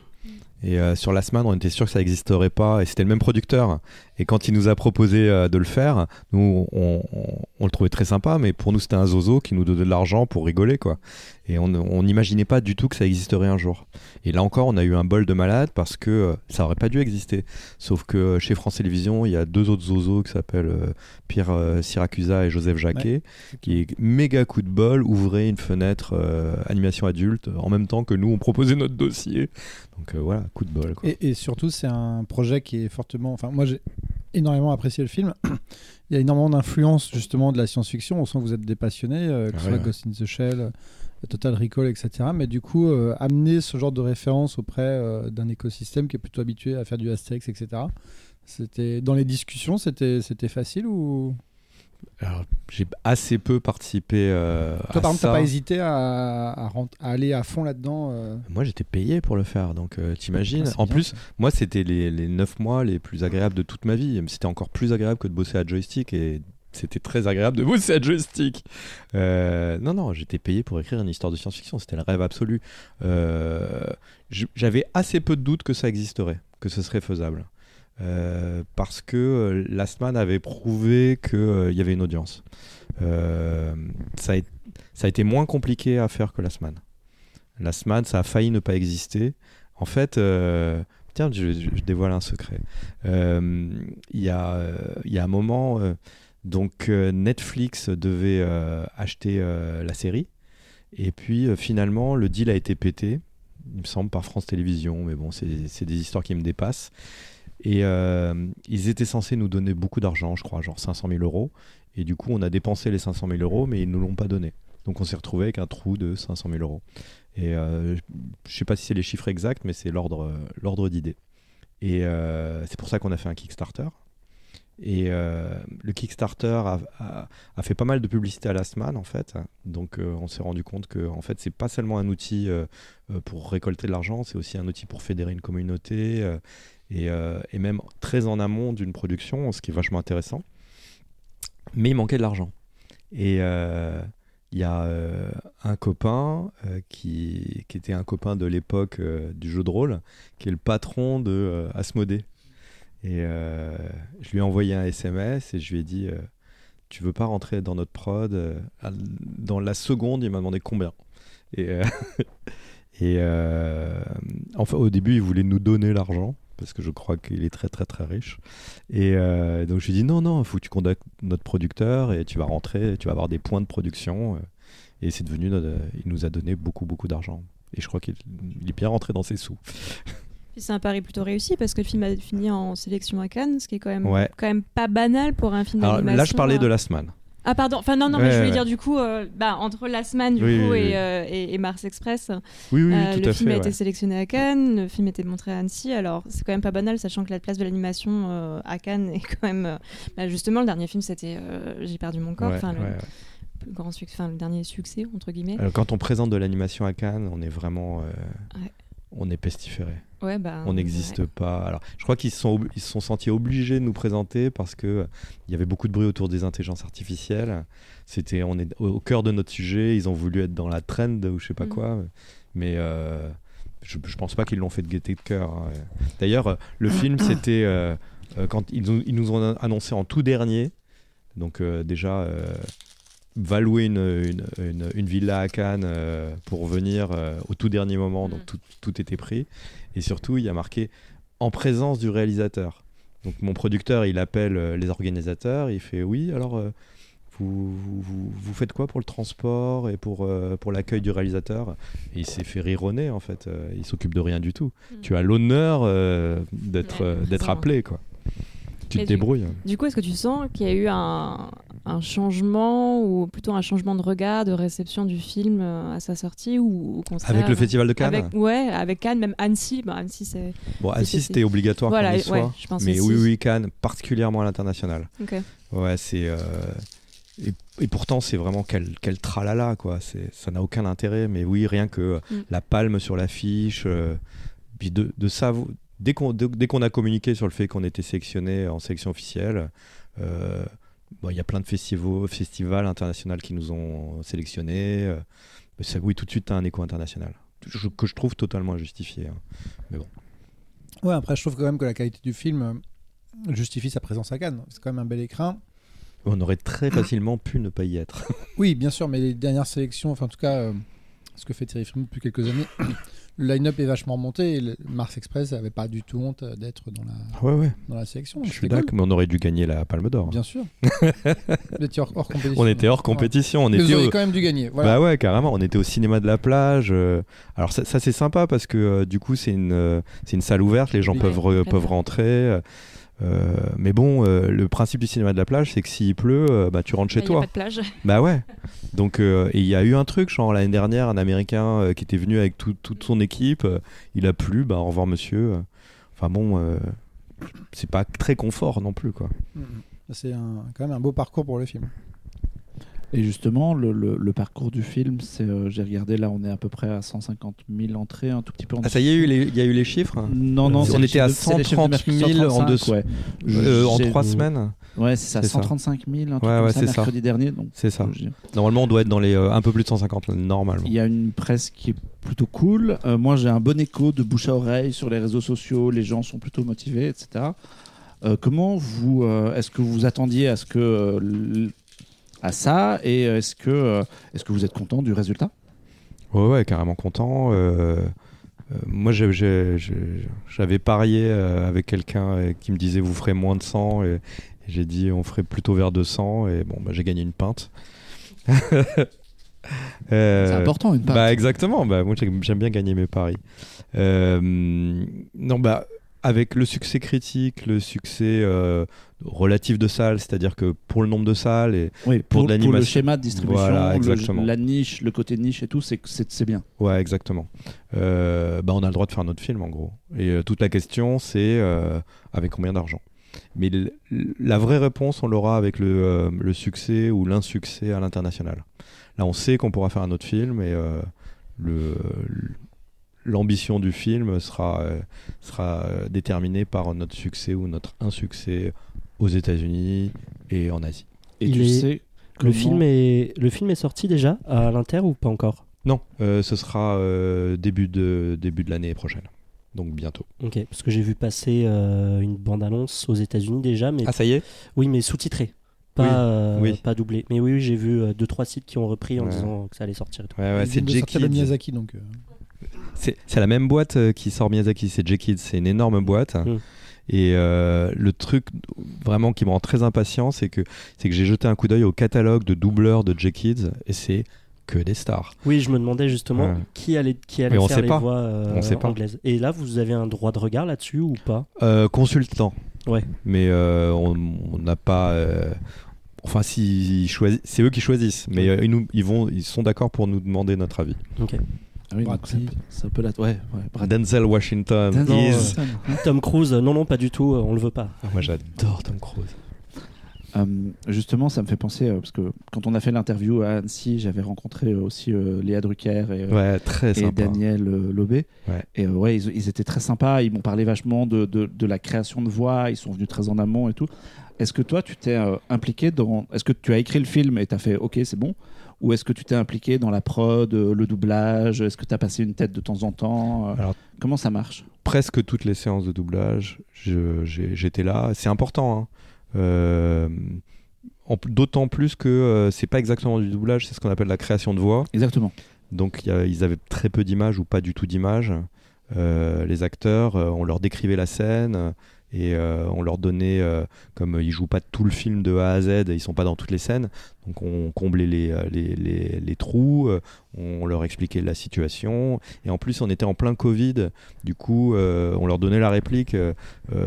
et euh, sur Last Man on était sûr que ça n'existerait pas et c'était le même producteur. Et quand il nous a proposé euh, de le faire nous on, on- on le trouvait très sympa mais pour nous c'était un zozo qui nous donnait de l'argent pour rigoler quoi. Et on n'imaginait pas du tout que ça existerait un jour. Et là encore on a eu un bol de malade parce que euh, ça aurait pas dû exister. Sauf que chez France Télévisions, il y a deux autres zozos qui s'appellent Pierre Syracusa et Joseph Jacquet, qui méga coup de bol, ouvraient une fenêtre animation adulte en même temps que nous, on proposait notre dossier. Donc voilà, coup de bol. Quoi. Et, et surtout, c'est un projet qui est fortement. Enfin, moi, j'ai énormément apprécié le film. Il y a énormément d'influence justement de la science-fiction. On sent que vous êtes des passionnés, euh, que Ah ce soit ouais. Ghost in the Shell, euh, Total Recall, etc. Mais du coup, euh, amener ce genre de référence auprès euh, d'un écosystème qui est plutôt habitué à faire du Astérix, etc. C'était dans les discussions, c'était c'était facile ou? Alors, j'ai assez peu participé euh, toi à par exemple ça. t'as pas hésité à, à rent- à aller à fond là-dedans euh Moi, j'étais payé pour le faire, donc euh, t'imagines. Ah, en bien, plus, ça. moi, c'était les, les 9 mois les plus agréables de toute ma vie. C'était encore plus agréable que de bosser à joystick et c'était très agréable de bosser à joystick. Euh, non, non, j'étais payé pour écrire une histoire de science-fiction. C'était le rêve absolu. Euh, J'avais assez peu de doutes que ça existerait, que ce serait faisable. Euh, parce que euh, Last Man avait prouvé qu'il y avait une audience. Euh, ça, a, été- moins compliqué à faire que Last Man. Last Man, ça a failli ne pas exister. En fait, euh, tiens, je, dévoile un secret. Euh, Il y, a, euh, un moment, euh, donc euh, Netflix devait euh, acheter euh, la série, et puis euh, finalement, le deal a été pété, il me semble, par France Télévisions, mais bon, c'est des histoires qui me dépassent. Et euh, ils étaient censés nous donner beaucoup d'argent, je crois, genre 500 000 euros. Et du coup, on a dépensé les 500 000 euros, mais ils ne nous l'ont pas donné. Donc on s'est retrouvé avec un trou de 500 000 euros. Et euh, je sais pas si c'est les chiffres exacts, mais c'est l'ordre euh, d'idée. Et euh, c'est pour ça qu'on a fait un Kickstarter. Et le Kickstarter a, fait pas mal de publicité à Last Man en fait. Donc on s'est rendu compte que en fait c'est pas seulement un outil pour récolter de l'argent, c'est aussi un outil pour fédérer une communauté et, euh, et même très en amont d'une production, ce qui est vachement intéressant. Mais il manquait de l'argent. Et euh, il y a euh, un copain qui, était un copain de l'époque du jeu de rôle, qui est le patron de Asmodée. Et je lui ai envoyé un SMS et je lui ai dit Tu veux pas rentrer dans notre prod Dans la seconde, il m'a demandé combien. Et, <laughs> enfin, au début, il voulait nous donner l'argent parce que je crois qu'il est très très très riche. Et euh, donc je lui ai dit non non, il faut que tu contactes notre producteur et tu vas rentrer, tu vas avoir des points de production. euh, Et c'est devenu, notre- il nous a donné beaucoup beaucoup d'argent. Et je crois qu'il il est bien rentré dans ses sous. <laughs> C'est un pari plutôt réussi parce que le film a fini en sélection à Cannes, ce qui est quand même, Ouais. quand même pas banal pour un film d'animation. là, je parlais de euh. Last Man. Ah pardon, enfin non, non, mais je voulais ouais. dire du coup, euh, bah, entre Last Man du Oui, coup oui, et, oui. euh, et, et Mars Express, euh, le film fait. a été ouais. sélectionné à Cannes, le film était montré à Annecy, alors c'est quand même pas banal, sachant que la place de l'animation euh, à Cannes est quand même... bah, justement, le dernier film c'était J'ai perdu mon corps, enfin le, ouais, ouais. plus grand succès, enfin le dernier succès entre guillemets. Alors, quand on présente de l'animation à Cannes, on est vraiment, on est pestiféré. Ouais, bah, on n'existe ouais. pas. Alors, je crois qu'ils se sont, ils sont sentis obligés de nous présenter parce que euh, il y avait beaucoup de bruit autour des intelligences artificielles. C'était, on est au, au cœur de notre sujet. Ils ont voulu être dans la trend ou je sais pas Mhm. quoi, mais euh, je, je pense pas qu'ils l'ont fait de gaieté de cœur. hein. D'ailleurs, le film, <coughs> c'était euh, euh, quand ils nous, ils nous ont annoncé en tout dernier. Donc déjà. Va louer une, une, une- une villa à Cannes euh, pour venir euh, au tout dernier moment, donc tout, tout était pris. Et surtout, il y a marqué en présence du réalisateur. Donc mon producteur, il appelle euh, les organisateurs, il fait oui, alors vous, vous, vous- faites quoi pour le transport et pour, euh, pour l'accueil du réalisateur? Et il s'est fait rironner en fait, euh, il s'occupe de rien du tout. Mm. Tu as l'honneur euh, d'être Ouais, d'être appelé quoi. Tu te débrouilles. Du coup, est-ce que tu sens qu'il y a eu un, un changement ou plutôt un changement de regard, de réception du film euh, à sa sortie ou au Avec le festival de Cannes avec, Ouais, avec Cannes, même Annecy. Bah, Annecy, c'est. Bon, Annecy c'était obligatoire Voilà, qu'on y ouais, soit. je pense mais aussi. oui, oui, Cannes, particulièrement à l'international. Ok. Ouais, c'est. euh, Et, et pourtant, c'est vraiment quel, quel tralala, quoi. Ça n'a aucun intérêt, mais oui, rien que Mm. la palme sur l'affiche. euh, puis de, de ça, vous- dès qu'on a communiqué sur le fait qu'on était sélectionné en sélection officielle, euh, bon, il y a plein de festivals, festivals internationaux qui nous ont sélectionnés. euh, mais ça, oui, tout de suite, as un écho international. Je- que je trouve totalement injustifié. hein. Ouais, après, je trouve quand même que la qualité du film euh, justifie sa présence à Cannes. C'est quand même un bel écrin. On aurait très facilement pu ne pas y être. Oui, bien sûr, mais les dernières sélections, enfin, en tout cas, euh, ce que fait Thierry Frémaux depuis quelques années, le line-up est vachement monté et le Mars Express n'avait pas du tout honte d'être dans la, Ouais, ouais. dans la sélection. Je suis cool. d'accord, mais on aurait dû gagner la Palme d'Or. Bien sûr. <laughs> Hors, hors. On était hors compétition, on Mais vous était au... quand même dû gagner. Voilà. Bah ouais, carrément, on était au cinéma de la plage. euh, Alors ça, ça, c'est sympa parce que euh, du coup c'est une, euh, c'est une salle ouverte, les gens Oui. peuvent, re- peuvent rentrer. Euh, mais bon, euh, le principe du cinéma de la plage, c'est que s'il pleut, euh, bah, tu rentres chez Il y a toi. pas de plage. <laughs> Bah ouais. Donc euh, il y a eu un truc, genre l'année dernière, un Américain euh, qui était venu avec tout- toute son équipe, euh, il a plu, bah au revoir monsieur. Enfin bon, euh, c'est pas très confort non plus quoi. Mhm. C'est quand même un beau parcours pour le film. Et justement, le, le- le parcours du film, c'est, euh, j'ai regardé là, on est à peu près à 150 000 entrées, un tout petit peu en Ah ça y est, il y a eu les- il y a eu les chiffres? Non, non, On c'est les était à de- c'est les chiffres de 130 000 mercredi, en deux 135, ouais. Euh, en trois semaines? Ouais, c'est ça, C'est ça. 135 000, un truc Ouais, ouais, ça, c'est ça. mercredi dernier. Donc, C'est ça. Normalement, on doit être dans les euh, un peu plus de 150 normalement. Il y a une presse qui est plutôt cool. Euh, moi, j'ai un bon écho de bouche à oreille sur les réseaux sociaux. Les gens sont plutôt motivés, etc. Euh, comment vous, euh, est-ce que vous attendiez à ce que euh, à ça et est-ce que euh, est-ce que vous êtes content du résultat? Ouais, ouais, carrément content. Euh, euh, moi, j'avais parié euh, avec quelqu'un euh, qui me disait vous ferez moins de 100 et, j'ai dit on ferait plutôt vers 200 et bon, bah, j'ai gagné une pinte. <laughs> Euh, C'est important une part. Bah exactement. Bah moi j'aime j'aime bien gagner mes paris. Euh, non bah avec le succès critique, le succès euh, relatif de salles, c'est-à-dire que pour le nombre de salles et oui, pour pour, de pour le schéma de distribution, Voilà, le- la niche, le côté niche et tout, c'est bien. Ouais, exactement. Euh, bah, on a le droit de faire notre film, en gros. Et euh, toute la question, c'est euh, avec combien d'argent? Mais la vraie réponse, on l'aura avec le, le succès ou l'insuccès à l'international. Là, on sait qu'on pourra faire un autre film et le l'ambition du film sera, euh, sera euh, déterminée par notre succès ou notre insuccès aux États-Unis et en Asie. Et Il tu est- sais Le film, est... le film est sorti déjà à l'Inter ou pas encore? Non, euh, ce sera euh, début de, début de l'année prochaine. Donc bientôt. Ok, parce que j'ai vu passer euh, une bande-annonce aux États-Unis déjà, mais Ah, ça y est? Oui, mais sous-titré, pas, Oui, euh, oui. pas doublé. Mais oui, oui, j'ai vu euh, deux trois sites qui ont repris en Ouais. disant que ça allait sortir. et tout. Ouais, ouais, c'est. Miyazaki, donc. C'est la même boîte euh, qui sort Miyazaki, c'est J-Kids, c'est une énorme boîte. Mm. Et euh, le truc vraiment qui me rend très impatient, c'est que, que j'ai jeté un coup d'œil au catalogue de doubleurs de J-Kids et c'est que des stars. Oui, je me demandais justement Ouais. qui allait, qui allait faire les pas. voix euh, On sait pas. anglaises. Et là, vous avez un droit de regard là-dessus ou pas? Euh, consultant. Ouais. Mais euh, on n'a pas. Enfin, si, c'est eux qui choisissent, mais ils, nous, ils, vont, ils sont d'accord pour nous demander notre avis. Ok. Ah oui, Brad c'est un Pitt. peu- c'est un peu la. Ouais, ouais, Brad Denzel Washington Denzel is. Washington. Tom Cruise, euh, non, non, pas du tout, euh, on le veut pas. Ah, moi, j'adore Tom Cruise. Euh, justement, ça me fait penser, euh, parce que quand on a fait l'interview à Annecy, j'avais rencontré euh, aussi euh, Léa Drucker et, euh, Ouais, très et sympa. Daniel euh, Lobé. Ouais. Et euh, ouais, ils, ils étaient très sympas. Ils m'ont parlé vachement de, de, de la création de voix. Ils sont venus très en amont et tout. Est-ce que toi, tu t'es euh, impliqué dans. Est-ce que tu as écrit le film et tu as fait OK, c'est bon? Ou est-ce que tu t'es impliqué dans la prod, euh, le doublage? Est-ce que tu as passé une tête de temps en temps? Euh, Alors, Comment ça marche? presque toutes les séances de doublage, j'étais là. C'est important. hein. Euh, D'autant plus que euh, c'est pas exactement du doublage, c'est ce qu'on appelle la création de voix. Exactement. Donc il y a- ils avaient très peu d'images ou pas du tout d'images. Euh, les acteurs, on leur décrivait la scène et euh, on leur donnait, euh, comme ils jouent pas tout le film de A à Z, ils sont pas dans toutes les scènes, donc on comblait les, euh, les, les- trous, on leur expliquait la situation et en plus on était en plein Covid, du coup on leur donnait la réplique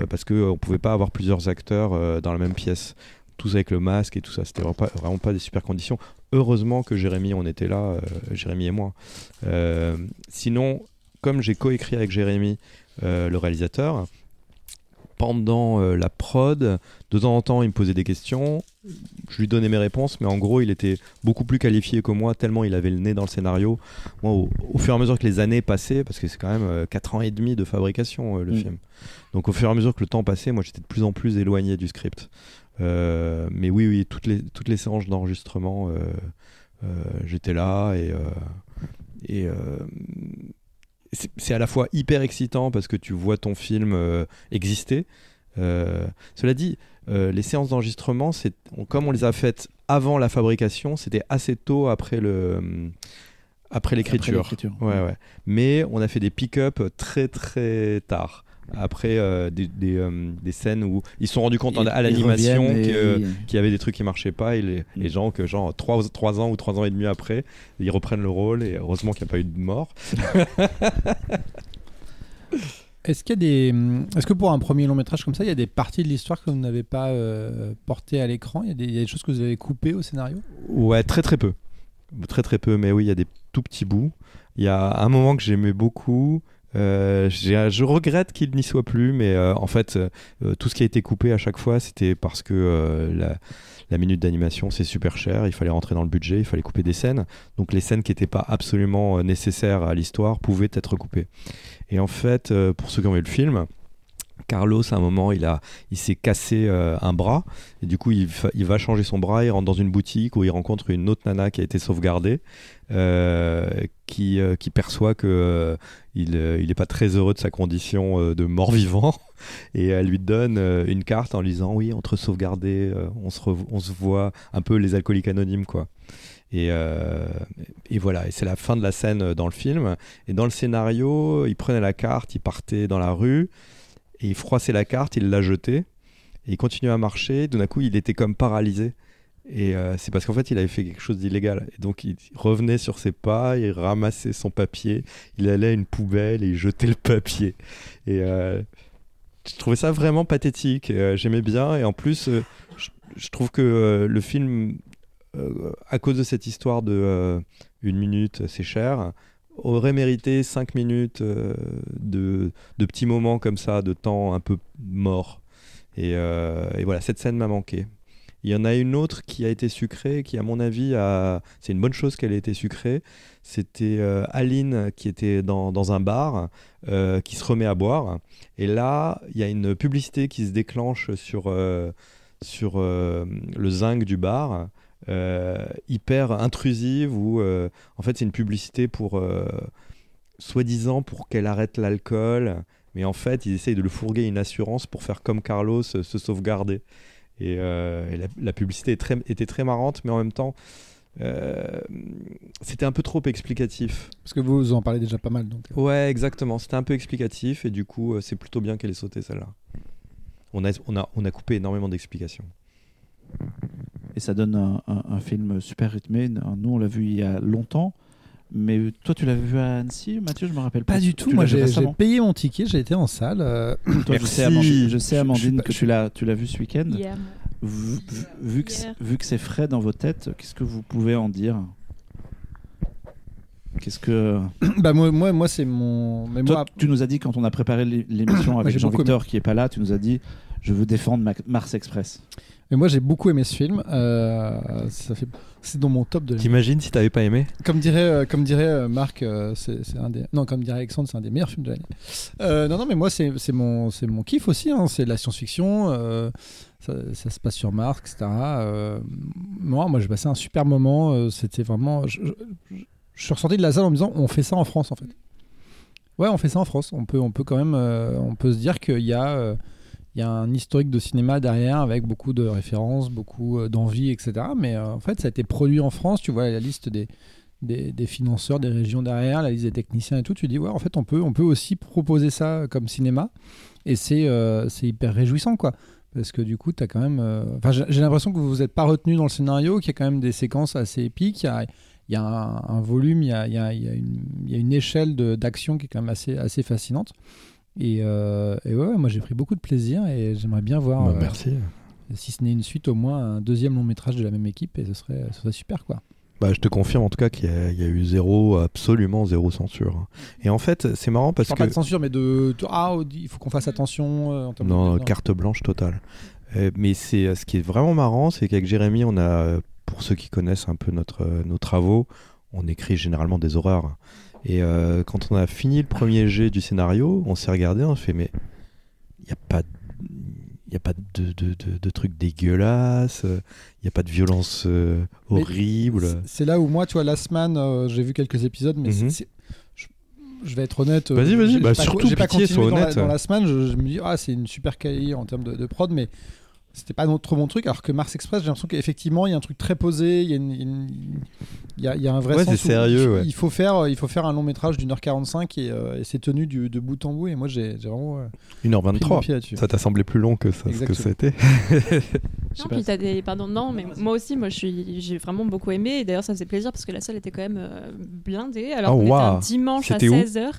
parce que on pouvait pas avoir plusieurs acteurs dans la même pièce. Tous avec le masque et tout ça, c'était vraiment vraiment pas des super conditions. Heureusement que Jérémy, on était là, Jérémy et moi. Sinon, comme j'ai coécrit avec Jérémy, le réalisateur, pendant euh, la prod, de temps en temps, il me posait des questions. Je lui donnais mes réponses, mais en gros, il était beaucoup plus qualifié que moi, tellement il avait le nez dans le scénario. Moi, au, au fur et à mesure que les années passaient, parce que c'est quand même 4 ans et demi de fabrication, euh, le Mm. film. Donc, au fur et à mesure que le temps passait, moi, j'étais de plus en plus éloigné du script. Euh, mais oui, oui, toutes les, toutes les séances d'enregistrement, euh, euh, j'étais là et, euh, et euh, c'est à la fois hyper excitant parce que tu vois ton film euh, exister. Euh, cela dit, euh, les séances d'enregistrement, c'est comme on les a faites avant la fabrication, c'était assez tôt après le après l'écriture. Après l'écriture. Ouais, ouais. Mais on a fait des pick-up très très tard. Après euh, des, des, euh, des scènes où ils se sont rendus compte à l'animation qu'il y avait des trucs qui marchaient pas et les, les gens que genre 3, ans ou 3 ans et demi après ils reprennent le rôle et heureusement qu'il n'y a pas eu de mort. <laughs> Est-ce qu'il y a des, hum, est-ce que pour un premier long métrage comme ça, il y a des parties de l'histoire que vous n'avez pas euh, portées à l'écran? Il y a des choses que vous avez coupées au scénario? Ouais très très peu. Très très peu mais oui il y a des tout petits bouts. Il y a un moment que j'aimais beaucoup Euh, je regrette qu'il n'y soit plus, mais euh, en fait, euh, tout ce qui a été coupé à chaque fois, c'était parce que la, la minute d'animation, c'est super cher, il fallait rentrer dans le budget, il fallait couper des scènes. Donc les scènes qui n'étaient pas absolument nécessaires à l'histoire pouvaient être coupées. Et en fait, pour ceux qui ont vu le film, Carlos, à un moment, il, il s'est cassé euh, un bras, et du coup, il, va changer son bras, il rentre dans une boutique où il rencontre une autre nana qui a été sauvegardée, euh, qui, euh, qui perçoit que il n'est pas très heureux de sa condition de mort-vivant, <laughs> et elle lui donne une carte en lui disant Oui, on te sauvegardé, euh, on, se on se voit un peu les alcooliques anonymes, quoi. Et, et voilà, et c'est la fin de la scène dans le film. Et dans le scénario, il prenait la carte, il partait dans la rue, et il froissait la carte, il l'a jetée, et il continuait à marcher. D'un coup, il était comme paralysé. Et euh, c'est parce qu'en fait, il avait fait quelque chose d'illégal. Et donc, il revenait sur ses pas, il ramassait son papier, il allait à une poubelle et il jetait le papier. Et euh, je trouvais ça vraiment pathétique. euh, J'aimais bien. Et en plus, je, je trouve que le film, à cause de cette histoire de une minute, c'est cher, aurait mérité cinq minutes euh, de, de petits moments comme ça, de temps un peu mort. Et, euh, et voilà, cette scène m'a manqué. Il y en a une autre qui a été sucrée, qui à mon avis a... C'est une bonne chose qu'elle ait été sucrée. C'était euh, Aline qui était dans, dans un bar, qui se remet à boire. Et là, il y a une publicité qui se déclenche sur, sur le zinc du bar, hyper intrusive, où euh, en fait c'est une publicité pour, euh, soi-disant, pour qu'elle arrête l'alcool. Mais en fait, ils essayent de le fourguer une assurance pour faire comme Carlos, euh, se sauvegarder. Et, euh, et la, la publicité est très- était très marrante, mais en même temps, euh, c'était un peu trop explicatif. Parce que vous en parlez déjà pas mal. Donc, euh. Ouais, exactement. C'était un peu explicatif, et du coup, euh, c'est plutôt bien qu'elle ait sauté celle-là. On a, on, a, on a coupé énormément d'explications. Et ça donne un, un- un film super rythmé. Nous, on l'a vu il y a longtemps. Mais toi, tu l'avais vu à Annecy, Mathieu Je me rappelle pas. Pas du tout. Moi, j'ai payé mon ticket, j'ai été en salle. euh, Toi, je Merci. sais, Amandine, je sais, Je- je suis Amandine, pas- que je tu l'as, tu l'as vu ce week-end. Vu, vu- vu que, c'est- Hier. vu que c'est frais dans vos têtes, qu'est-ce que vous pouvez en dire? Qu'est-ce que <coughs> bah, moi, moi, moi c'est mon. Mais toi, moi, tu nous as dit quand on a préparé l'é- l'émission <coughs> avec Jean-Victor qui est pas là, tu nous as dit je veux défendre Ma- Mars Express. Mais moi, j'ai beaucoup aimé ce film. euh, ça fait. C'est dans mon top de l'année. T'imagines si t'avais pas aimé Comme dirait, euh, comme dirait euh, Marc, c'est c'est un des. Non, comme dirait Alexandre, c'est un des meilleurs films de l'année. Non, non, mais moi, c'est c'est mon, c'est mon kiff aussi. hein, c'est de la science-fiction. ça, ça se passe sur Mars, etc. Moi, moi, j'ai passé un super moment. C'était vraiment. Je, je- je suis ressorti de la salle en me disant, on fait ça en France, en fait. Ouais, on fait ça en France. On peut, on peut quand même, on peut se dire qu'il y a, il y a un historique de cinéma derrière avec beaucoup de références, beaucoup euh, d'envie, etc. Mais euh, en fait, ça a été produit en France. Tu vois la liste des, des, financeurs, des régions derrière, la liste des techniciens et tout. Tu dis ouais, en fait, on peut, on peut aussi proposer ça comme cinéma. Et c'est, euh, hyper réjouissant, quoi. Parce que du coup, as quand même. euh, j'ai l'impression que vous vous êtes pas retenu dans le scénario, qu'il y a quand même des séquences assez épiques. Il y a, il y a un, volume, il y a, il y a- il y a une, une échelle d'action qui est quand même assez, assez fascinante. Et, euh, et ouais, ouais, moi j'ai pris beaucoup de plaisir et j'aimerais bien voir, Bah, euh, Merci. si ce n'est une suite, au moins un deuxième long métrage de la même équipe et ce serait, ce serait super quoi. Bah, je te confirme en tout cas qu'il y, a- il y a eu zéro, absolument zéro censure. Et en fait, c'est marrant Je parce parle que. pas de censure, mais de, ah, il faut qu'on fasse attention euh, en termes Non, de. carte blanche totale. Euh, mais c'est ce qui est vraiment marrant, c'est qu'avec Jérémy, on a, pour ceux qui connaissent un peu notre, nos travaux, on écrit généralement des horreurs. Et euh, quand on a fini le premier jet du scénario, on s'est regardé, on fait mais il n'y a pas, il y a pas de, de, de, de trucs dégueulasses, il n'y a pas de violence euh, horrible. C'est- là où moi, tu vois, Last Man, euh, j'ai vu quelques épisodes, mais Mhm. c'est- je, vais être honnête. euh, Vas-y, vas-y, bah, surtout j'ai pas pitié, continué sois dans la- honnête. Dans Last Man, je, je me dis, ah, c'est une super qualité en termes de, de prod, mais c'était pas trop mon truc. Alors que Mars Express, j'ai l'impression qu'effectivement, il y a un truc très posé, il y a, une- une- il y a- il y a un vrai Ouais, sens sérieux, il, ouais. il faut faire, il faut faire un long métrage d'une heure 45 et, euh, et c'est tenu du, de bout en bout. Et moi, j'ai j'ai vraiment euh, 1h23. pied là-dessus. Ça t'a semblé plus long que ça, ce que c'était <laughs> Non, puis t'as des. Pardon, non, mais moi aussi, moi, je suis, j'ai vraiment beaucoup aimé. Et d'ailleurs, ça faisait plaisir parce que la salle était quand même euh, blindée. Alors Oh, qu'on était waouh. un dimanche à C'était où? 16h.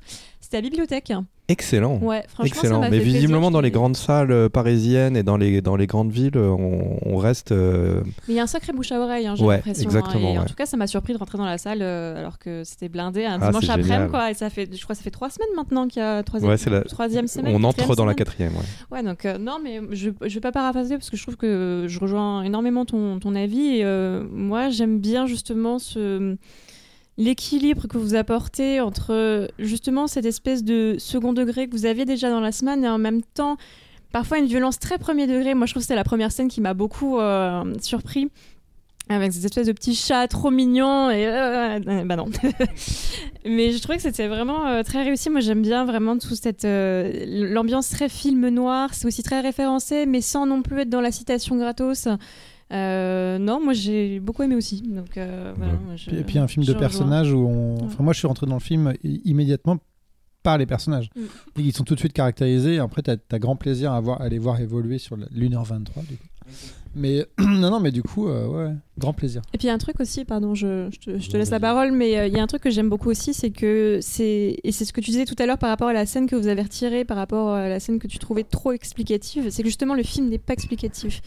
C'était à la bibliothèque. Excellent. Ouais, franchement, Excellent. m'a Mais fait visiblement, dans les grandes salles euh, parisiennes et dans les, dans les grandes villes, euh, on, on reste. euh, Mais il y a un sacré bouche à oreille, hein, j'ai Ouais, l'impression. hein, exactement, et en ouais. tout cas, ça m'a surpris de rentrer dans la salle euh, alors que c'était blindé un Ah, dimanche après-midi. Quoi, et ça fait, je crois que ça fait trois semaines maintenant qu'il y a troisième, Ouais, la- troisième semaine. On entre dans la quatrième. ouais. Donc euh, non, mais je je vais pas paraphraser parce que je trouve que je rejoins énormément ton, ton avis. Et, moi, j'aime bien justement ce l'équilibre que vous apportez entre justement cette espèce de second degré que vous aviez déjà dans la semaine et en même temps parfois une violence très premier degré. Moi, je trouve que c'est la première scène qui m'a beaucoup euh, surpris. Avec cette espèce de petit chat trop mignon et euh, euh, bah non. <laughs> Mais je trouvais que c'était vraiment très réussi. Moi, j'aime bien vraiment tout cette l'ambiance très film noir. C'est aussi très référencé, mais sans non plus être dans la citation gratos. Euh, non, moi j'ai beaucoup aimé aussi. Donc euh, voilà, Ouais. moi, je- Puis- Et puis un film de personnages où on. Ouais. Enfin, moi, je suis rentré dans le film immédiatement par les personnages. Mm. Et ils sont tout de suite caractérisés. Et après, tu as, grand plaisir à, voir, à les voir évoluer sur la- l'1h23. Du coup. Mais <clears throat> non, non, mais du coup, euh, ouais, grand plaisir. Et puis il y a un truc aussi, pardon, je, je te, je te laisse la parole, mais euh, il y a un truc que j'aime beaucoup aussi, c'est que c'est et c'est ce que tu disais tout à l'heure par rapport à la scène que vous avez retirée, par rapport à la scène que tu trouvais trop explicative, c'est que justement le film n'est pas explicatif.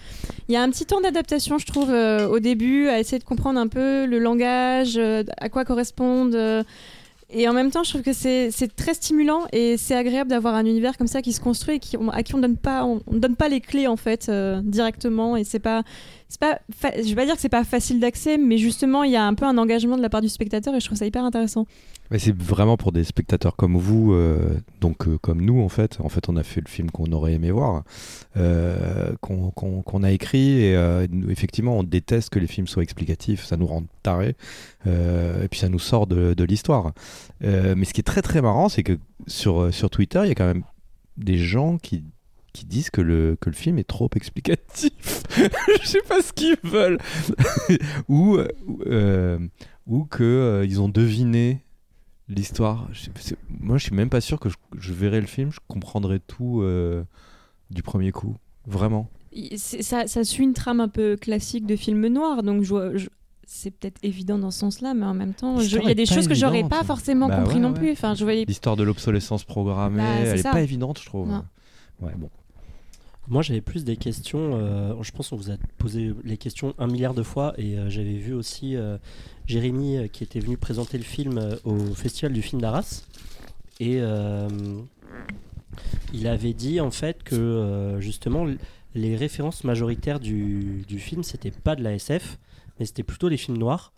Il y a un petit temps d'adaptation, je trouve, euh, au début, à essayer de comprendre un peu le langage, euh, à quoi correspondent. Et en même temps, je trouve que c'est très stimulant et c'est agréable d'avoir un univers comme ça qui se construit et à qui on donne pas, on, on donne pas les clés en fait euh, directement. Et c'est pas, c'est pas, je vais pas dire que c'est pas facile d'accès, mais justement, il y a un peu un engagement de la part du spectateur et je trouve ça hyper intéressant. C'est vraiment pour des spectateurs comme vous, euh, donc euh, comme nous en fait. En fait, on a fait le film qu'on aurait aimé voir, euh, qu'on a écrit. Et effectivement, on déteste que les films soient explicatifs. Ça nous rend tarés. Et puis ça nous sort de, l'histoire. Mais ce qui est très très marrant, c'est que sur, Twitter, il y a quand même des gens qui disent que le, film est trop explicatif. <laughs> Je sais pas ce qu'ils veulent. <laughs> ou, euh, que ont deviné l'histoire. Moi, je suis même pas sûr que je, je verrai le film, je comprendrai tout euh, du premier coup. Vraiment. Ça, ça suit une trame un peu classique de film noir, donc je vois- je- c'est peut-être évident dans ce sens-là, mais en même temps, il y a des choses que j'aurais pas forcément Bah compris ouais, non ouais. plus. Enfin, je voyais. L'histoire de l'obsolescence programmée, Bah, elle est ça. pas évidente, je trouve. Non. Ouais, bon. Moi, j'avais plus des questions. euh, je pense qu'on vous a posé les questions un milliard de fois. Et euh, j'avais vu aussi euh, Jérémy qui était venu présenter le film au Festival du film d'Arras. Et il avait dit en fait que justement les références majoritaires du, du film, c'était pas de la SF, mais c'était plutôt les films noirs.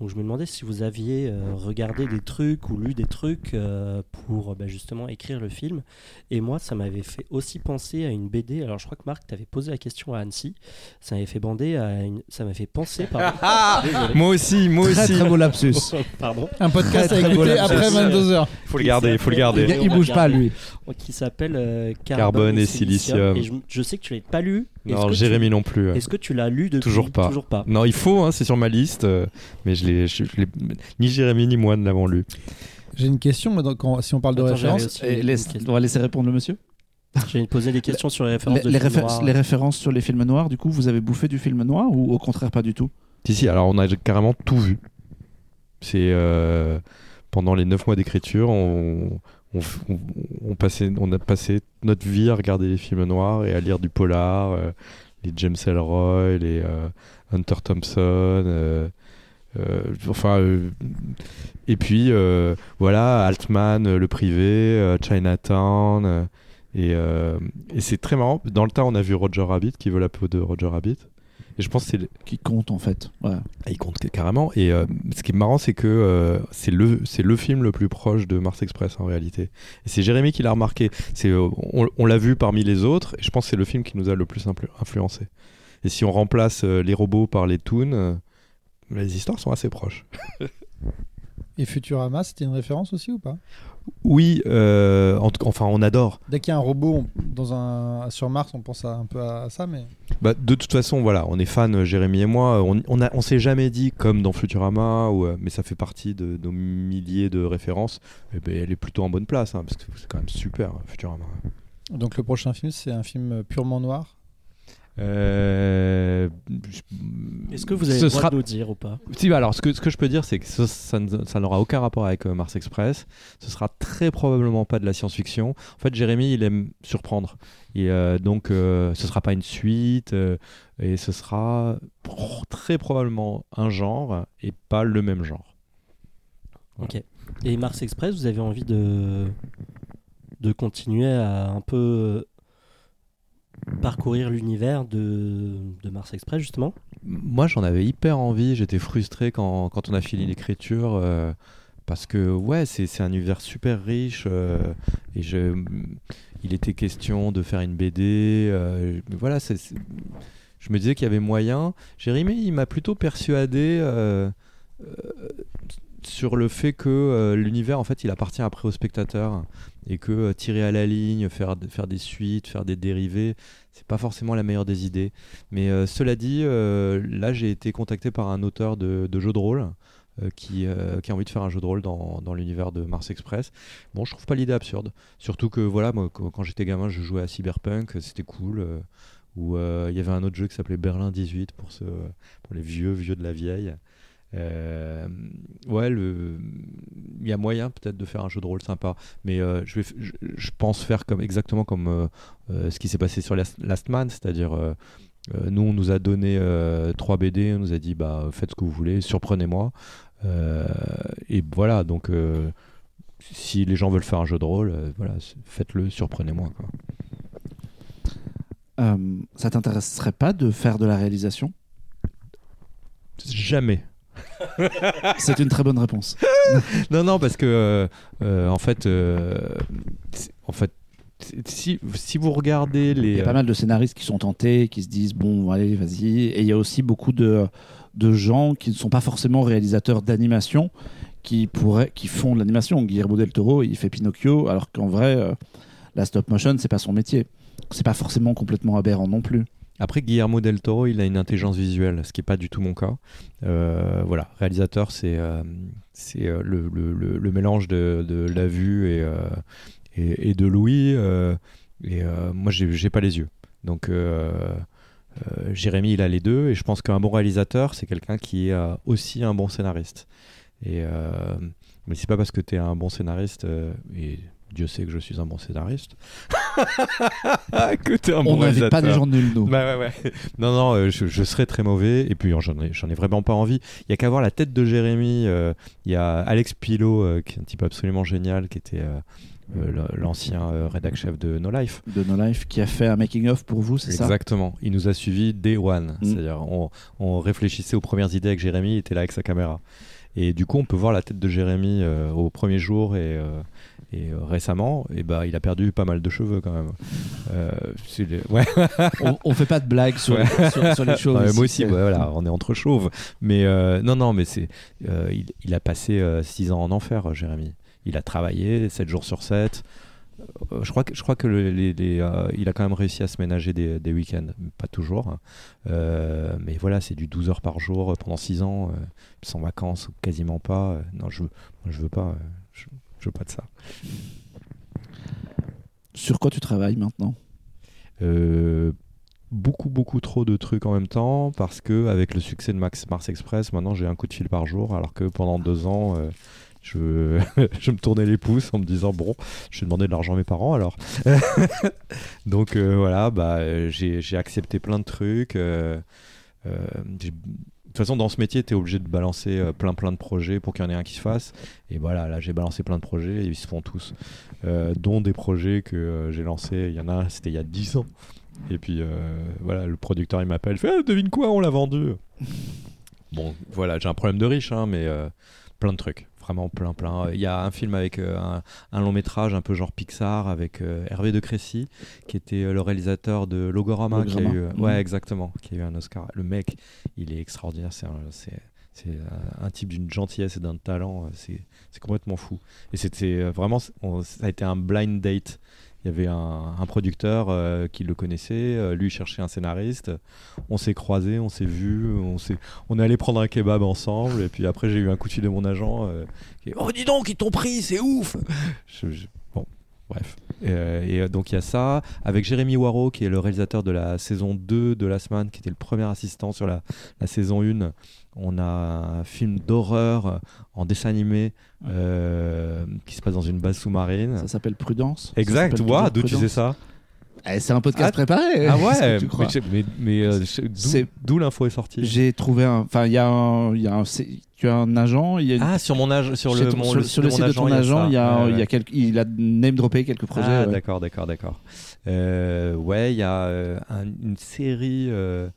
Donc je me demandais si vous aviez euh, regardé des trucs ou lu des trucs euh, pour bah, justement écrire le film. Et moi, ça m'avait fait aussi penser à une BD. Alors, je crois que Marc t'avait posé la question à Annecy. Ça m'avait fait bander à une... Ça m'a fait penser. Pardon. <laughs> Désolé. Moi aussi, moi Très aussi. très beau lapsus. <laughs> Pardon. Un podcast Très, à très écouter après 22h. Il faut le garder, il faut le garder. Il, il bouge pas lui. Qui s'appelle euh, Carbone, Carbone et silicium. Et je, je sais que tu l'as pas lu. Non, Jérémy tu... non plus. Est-ce que tu l'as lu depuis? Toujours pas. Toujours pas. Non, il faut, hein, c'est sur ma liste, euh, mais je l'ai, je- je l'ai- ni Jérémy ni moi ne l'avons lu. J'ai une question, mais donc, si on parle de Attends, j'avais référence, aussi Et une laisse- question. on va laisser répondre le monsieur. J'ai posé des questions sur les références Les, de les films réfé- noirs. les références sur les films noirs, du coup, vous avez bouffé du film noir ou au contraire pas du tout? Si, si, alors on a carrément tout vu. C'est euh, pendant les 9 mois d'écriture, on, on, on- on passait, on a passé notre vie à regarder les films noirs et à lire du polar, euh, les James Ellroy, les euh, Hunter Thompson. Euh, enfin, euh, et puis euh, voilà, Altman, le privé, Chinatown. et et c'est très marrant. Dans le tas, on a vu Roger Rabbit qui veut la peau de Roger Rabbit. Et je pense c'est Qui compte en fait. Voilà. ah, il compte carrément. Et ce qui est marrant, c'est que c'est le, c'est le film le plus proche de Mars Express en réalité. Et c'est Jérémy qui l'a remarqué. C'est, on on l'a vu parmi les autres, et je pense que c'est le film qui nous a le plus influ- influencé. Et si on remplace les robots par les toons, les histoires sont assez proches. et Futurama, c'était une référence aussi ou pas? Oui, euh, en enfin, on adore. Dès qu'il y a un robot on- dans un, sur Mars, on pense à- un peu à ça, mais Bah, de toute façon, voilà, on est fans, euh, Jérémy et moi. On, on, a- on s'est jamais dit comme dans Futurama, ou, euh, mais ça fait partie de nos milliers de références. Et ben, elle est plutôt en bonne place, hein, parce que c'est quand même super, Futurama. donc le prochain film, c'est un film purement noir? Euh, Est-ce que vous avez ce le droit sera... de nous dire ou pas Si, bah alors, ce que, ce que je peux dire, c'est que ce- ça, n'aura aucun rapport avec euh, Mars Express. Ce sera très probablement pas de la science-fiction. En fait, Jérémy, il aime surprendre. Et euh, donc, ce sera pas une suite. et ce sera très très probablement un genre et pas le même genre. Ok. Et Mars Express, vous avez envie de, de continuer à un peu parcourir l'univers de, Mars Express, justement Moi, j'en avais hyper envie. J'étais frustré quand, quand on a fini l'écriture. euh, parce que, ouais, c'est un univers super riche. euh, et je, il était question de faire une BD. euh, voilà, je me disais qu'il y avait moyen. Jérémy, il m'a plutôt persuadé. sur le fait que l'univers en fait il appartient après au spectateur et que euh, tirer à la ligne, faire, des suites, faire des dérivés, c'est pas forcément la meilleure des idées. Mais euh, cela dit, euh, là j'ai été contacté par un auteur de, jeux de rôle qui, a envie de faire un jeu de rôle dans, l'univers de Mars Express. Bon, je trouve pas l'idée absurde. Surtout que voilà, moi quand, j'étais gamin, je jouais à Cyberpunk, c'était cool. euh, il y avait un autre jeu qui s'appelait Berlin 18 pour, ceux, pour les vieux, vieux de la vieille. Euh, ouais, le... il y a moyen peut-être de faire un jeu de rôle sympa, mais euh, je, vais je, je pense faire comme exactement comme euh, ce qui s'est passé sur Last, Last Man, c'est-à-dire nous on nous a donné euh, trois BD, on nous a dit bah faites ce que vous voulez, surprenez-moi, et voilà donc si les gens veulent faire un jeu de rôle, voilà faites-le, surprenez-moi ça t'intéresserait pas de faire de la réalisation? Jamais. C'est une très bonne réponse. <laughs> non, non, parce que euh, euh, en fait, euh, en fait, si, si vous regardez les, Il y a pas mal de scénaristes qui sont tentés, qui se disent bon, allez, vas-y. Et il y a aussi beaucoup de, de gens qui ne sont pas forcément réalisateurs d'animation, qui pourraient, qui font de l'animation. Guillermo del Toro, il fait Pinocchio, alors qu'en vrai, euh, la stop motion, c'est pas son métier. C'est pas forcément complètement aberrant non plus. Après, Guillermo del Toro, il a une intelligence visuelle, ce qui n'est pas du tout mon cas. Euh, voilà, réalisateur, c'est euh, euh, le, le- le- mélange de, de la vue et, et, de l'ouïe. et moi, j'ai pas les yeux. Donc, Jérémy, il a les deux. Et je pense qu'un bon réalisateur, c'est quelqu'un qui est aussi un bon scénariste. Et, mais c'est pas parce que tu es un bon scénariste, Dieu sait que je suis un bon scénariste, que tu es un bon On n'avait pas des gens nuls, nous. Bah ouais, ouais. <laughs> Non, non, euh, je, je serais très mauvais. Et puis, j'en ai, j'en ai vraiment pas envie. Il y a qu'à voir la tête de Jérémy. euh, Il y a Alex Pilot, euh, qui est un type absolument génial, qui était euh, l'ancien euh, rédac chef de No Life. de No Life, qui a fait un making-of pour vous, c'est ça? Exactement. Il nous a suivis day one. Mm. C'est-à-dire, on, on réfléchissait aux premières idées avec Jérémy, il était là avec sa caméra. Et du coup, on peut voir la tête de Jérémy euh, au premier jour et, euh, et euh, récemment, et bah, il a perdu pas mal de cheveux quand même. Euh, c'est les- <laughs> ouais. on, on fait pas de blagues sur, Ouais. sur, sur les. Non, ici, moi aussi, voilà, on est entre chauves. Mais euh, non, non, mais c'est, il, il a passé 6 ans en enfer, Jérémy. Il a travaillé 7 jours sur 7. Euh, je crois que, je crois que le- les, les, euh, il a quand même réussi à se ménager des, des week-ends, pas toujours. hein. Euh, mais voilà, c'est du 12 heures par jour pendant 6 ans, euh, sans vacances, quasiment pas. Non, je, je veux pas. je, je veux pas de ça. Sur quoi tu travailles maintenant? Euh, beaucoup beaucoup trop de trucs en même temps parce que avec le succès de Max Mars Express maintenant j'ai un coup de fil par jour alors que pendant deux ans euh, je, <laughs> je me tournais les pouces en me disant bon je vais demander de l'argent à mes parents alors. <laughs> Donc euh, voilà bah j'ai accepté plein de trucs euh, toute façon, dans ce métier, tu es obligé de balancer euh, plein plein de projets pour qu'il y en ait un qui se fasse. Et voilà, là, j'ai balancé plein de projets et ils se font tous. Euh, dont des projets que euh, j'ai lancés. Il y en a c'était il y a 10 ans. Et puis euh, voilà, le producteur il m'appelle, il fait Ah, devine quoi, on l'a vendu. <laughs> bon, voilà, j'ai un problème de riche, hein, mais plein de trucs, vraiment plein, plein. Il y a un film avec euh, un, un long métrage un peu genre Pixar avec euh, Hervé de Crécy, qui était euh, le réalisateur de Logorama, qui a eu, ouais, exactement, qui a eu un Oscar. Le mec, il est extraordinaire, c'est un, c'est- un- type d'une gentillesse et d'un talent, c'est c'est complètement fou. Et c'était vraiment, on- ça a été un blind date. Il y avait un, producteur euh, qui le connaissait, euh, lui cherchait un scénariste. On s'est croisés, on s'est vus, on, est allé prendre un kebab ensemble. Et puis après, j'ai eu un coup de fil de mon agent euh, qui Oh, dis donc, ils t'ont pris, c'est ouf bref. Et, euh, et, euh, donc il y a ça. Avec Jérémy Waro, qui est le réalisateur de la saison 2 de Last Man, qui était le premier assistant sur la, la saison 1. On a un film d'horreur en dessin animé euh, qui se passe dans une base sous-marine. Ça s'appelle Prudence. Exact, toujours d'où tu sais ça? Eh, c'est un podcast Ah, préparé. Ah ouais, <laughs> tu crois mais, mais, mais, euh, d'où l'info est sortie. J'ai trouvé un. Enfin, il y a un. Y a un tu as un agent. Il y a une- Ah, sur mon âge, sur le, ton- mon- sur, le sur le site de ton agent, il, y a, il, y ouais. a quelques- il a name droppé quelques projets. Ah, ouais. d'accord, d'accord, d'accord. Euh, ouais, il y a euh, un- une série euh,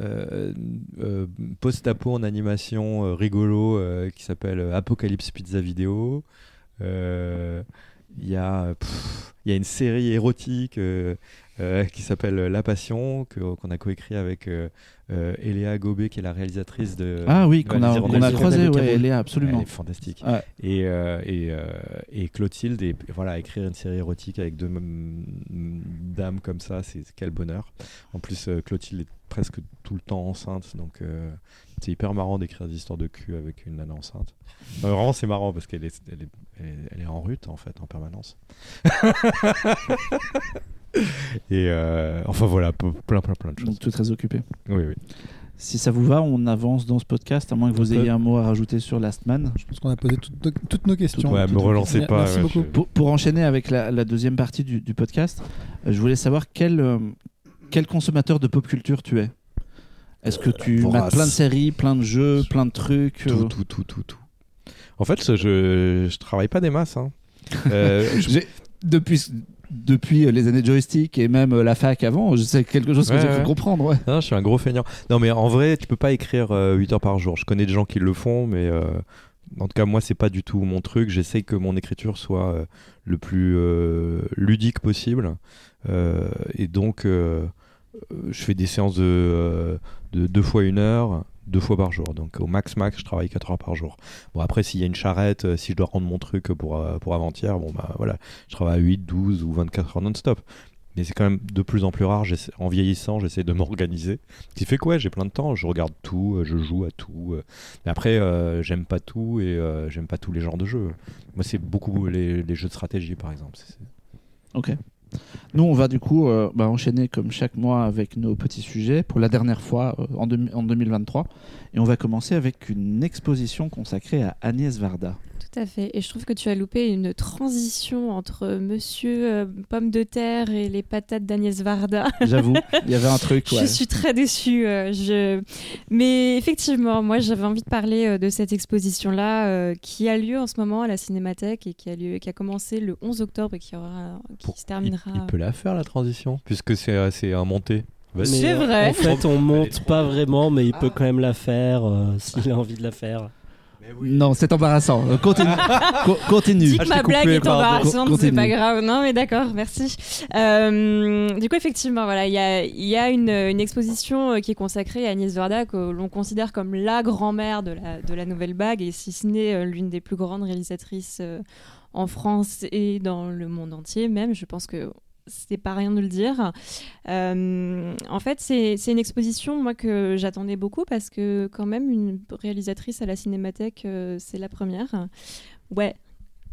euh, post-apo en animation rigolo qui s'appelle Apocalypse Pizza Vidéo. Euh, Il y, a, pff, il y a une série érotique euh, euh, qui s'appelle La Passion, que- qu'on a coécrit avec euh, euh, Eléa Gobet, qui est la réalisatrice de. Ah oui, qu'on a, qu'on a croisé, ouais, est absolument. Elle est fantastique. Ouais. Et, et, et Clotilde, et, voilà, écrire une série érotique avec deux dames comme ça, c'est quel bonheur. En plus, Clotilde est presque tout le temps enceinte, donc c'est hyper marrant d'écrire des histoires de cul avec une nana enceinte. Non, vraiment, c'est marrant parce qu'elle est, elle est, elle est, elle est en rut en fait, en permanence. <laughs> et euh, enfin voilà, plein, plein, plein de choses. Es très occupé. Oui, oui. Si ça vous va, on avance dans ce podcast, à moins que vous ayez un mot à rajouter sur Last Man. Je pense qu'on a posé toutes nos, toutes nos questions. Ouais, Toutes me relancez pas. Merci ouais, beaucoup. je- Pour, pour enchaîner avec la, la deuxième partie du, du podcast, euh, je voulais savoir quel, euh, quel consommateur de pop culture tu es. Est-ce que tu vorace. mates plein de séries, plein de jeux, plein de trucs Tout, euh, tout, tout, tout, tout. En fait, je, je travaille pas des masses. Hein. <laughs> Euh, je- depuis, depuis les années de joystick et même euh, la fac avant, sais quelque chose que Ouais, j'ai pu ouais. comprendre. Ouais. Non, je suis un gros feignant. Non, mais en vrai, tu peux pas écrire 8 heures par jour. Je connais des gens qui le font, mais euh, en tout cas, moi, c'est pas du tout mon truc. J'essaye que mon écriture soit euh, le plus euh, ludique possible. Euh, et donc, euh, euh, je fais des séances de, euh, de deux fois une heure, deux fois par jour. Donc, au max, max, je travaille 4 heures par jour. Bon, après, s'il y a une charrette, euh, si je dois rendre mon truc pour, euh, pour avant-hier, bon, bah voilà, je travaille à 8, 12 ou 24 heures non-stop. Mais c'est quand même de plus en plus rare. En vieillissant, j'essaie de <laughs> m'organiser. Ce qui fait que ouais, j'ai plein de temps. Je regarde tout, euh, je joue à tout. euh. Mais après, euh, j'aime pas tout et euh, j'aime pas tous les genres de jeux. Moi, c'est beaucoup les, jeux de stratégie, par exemple. Ok. Nous, on va du coup euh, bah, enchaîner comme chaque mois avec nos petits sujets pour la dernière fois euh, en, deux- en 2023. Et on va commencer avec une exposition consacrée à Agnès Varda. Tout à fait. Et je trouve que tu as loupé une transition entre Monsieur euh, Pomme de Terre et les patates d'Agnès Varda. <laughs> J'avoue, il y avait un truc. <laughs> Je ouais. suis très déçue. euh, je... Mais effectivement, moi, j'avais envie de parler euh, de cette exposition-là euh, qui a lieu en ce moment à la Cinémathèque et qui a, lieu, qui a commencé le 11 octobre et qui, aura, qui Pour- se terminera. il peut la faire, la transition, puisque c'est un monté. C'est vrai. En fait, on monte pas vraiment, mais il peut Ah. quand même la faire euh, s'il a envie de la faire. Non, c'est embarrassant. Euh, Continue. Co- continue. Dis Ah, que t'ai ma blague coupé, est embarrassante, c'est pas grave. Non, mais d'accord, merci. Euh, du coup, effectivement, voilà, il y a, il y a une, une exposition euh, qui est consacrée à Agnès Varda, que l'on considère comme la grand-mère de la, de la nouvelle bague, et si ce n'est l'une des plus grandes réalisatrices en France et dans le monde entier, même. Je pense que c'est pas rien de le dire. Euh, en fait, c'est c'est une exposition moi que j'attendais beaucoup parce que quand même une réalisatrice à la Cinémathèque, euh, c'est la première. Ouais.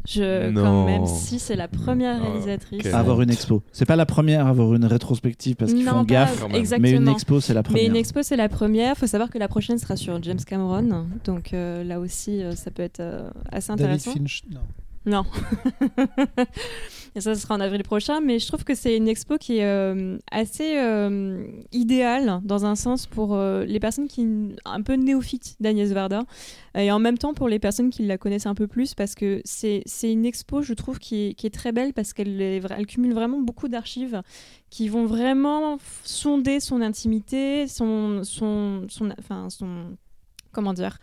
Je, quand même, si c'est la première Ah, réalisatrice. ok. À avoir une expo. C'est pas la première à avoir une rétrospective parce qu'ils font gaffe. exactement. Mais une expo, c'est la Mais première. une expo, c'est la première. Il faut savoir que la prochaine sera sur James Cameron. Donc euh, là aussi, euh, ça peut être euh, assez David intéressant. Finch. Non. Non. <laughs> Et ça, ce sera en avril prochain. Mais je trouve que c'est une expo qui est euh, assez euh, idéale dans un sens pour euh, les personnes qui un peu néophytes d'Agnès Varda et en même temps pour les personnes qui la connaissent un peu plus parce que c'est une expo, je trouve, qui est, qui est très belle parce qu'elle elle cumule vraiment beaucoup d'archives qui vont vraiment sonder son intimité, son, son, son, enfin, son, comment dire,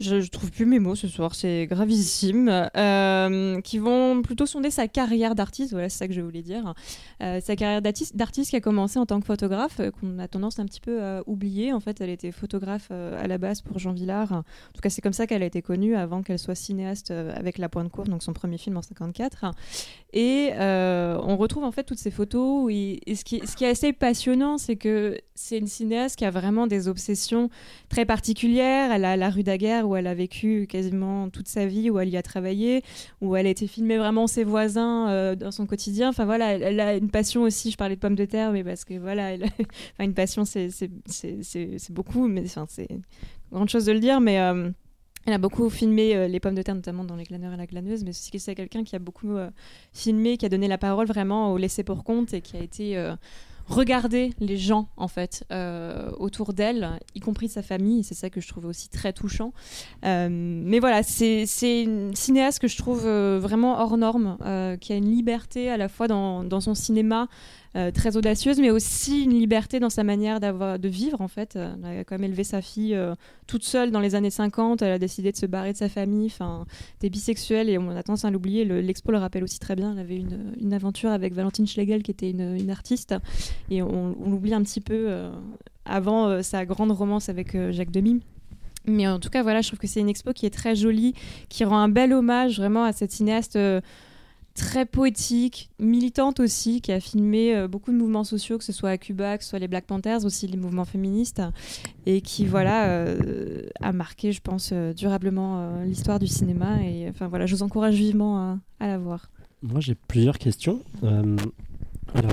je, je trouve plus mes mots ce soir, c'est gravissime. Euh, qui vont plutôt sonder sa carrière d'artiste, voilà, c'est ça que je voulais dire. Euh, sa carrière d'artiste, qui a commencé en tant que photographe, euh, qu'on a tendance un petit peu à oublier. En fait, elle était photographe à la base pour Jean Villard. En tout cas, c'est comme ça qu'elle a été connue avant qu'elle soit cinéaste avec La Pointe Courte, donc son premier film en 54. Et on retrouve en fait toutes ces photos. Et, ce, qui, est assez passionnant, c'est que c'est une cinéaste qui a vraiment des obsessions très particulière. Elle a la rue Daguerre où elle a vécu quasiment toute sa vie, où elle y a travaillé, où elle a été filmée vraiment ses voisins euh, dans son quotidien. Enfin voilà, elle, a une passion aussi. Je parlais de pommes de terre, mais parce que voilà, <laughs> une passion, c'est beaucoup, mais enfin, c'est grande chose de le dire. Mais euh, Elle a beaucoup filmé euh, les pommes de terre, notamment dans Les glaneurs et la glaneuse, mais aussi c'est quelqu'un qui a beaucoup filmé, qui a donné la parole vraiment au laissé pour compte et qui a été regarder les gens en fait euh, autour d'elle, y compris sa famille. C'est ça que je trouve aussi très touchant. Euh, mais voilà, c'est une cinéaste que je trouve euh, vraiment hors norme, qui a une liberté à la fois dans, dans son cinéma euh, très audacieuse, mais aussi une liberté dans sa manière de vivre en fait. Euh, Elle a quand même élevé sa fille euh, toute seule dans les années 50. Elle a décidé de se barrer de sa famille. Enfin, des bisexuels et on a tendance à l'oublier. Le- L'expo le rappelle aussi très bien. Elle avait une, une aventure avec Valentine Schlegel qui était une, artiste et on, l'oublie un petit peu avant sa grande romance avec Jacques Demy. Mais en tout cas, voilà, je trouve que c'est une expo qui est très jolie, qui rend un bel hommage vraiment à cette cinéaste très poétique, militante aussi, qui a filmé euh, beaucoup de mouvements sociaux, que ce soit à Cuba, que ce soit les Black Panthers, aussi les mouvements féministes, et qui voilà euh, a marqué, je pense, euh, durablement l'histoire du cinéma. Et enfin voilà, je vous encourage vivement à, à la voir. Moi, j'ai plusieurs questions. Alors,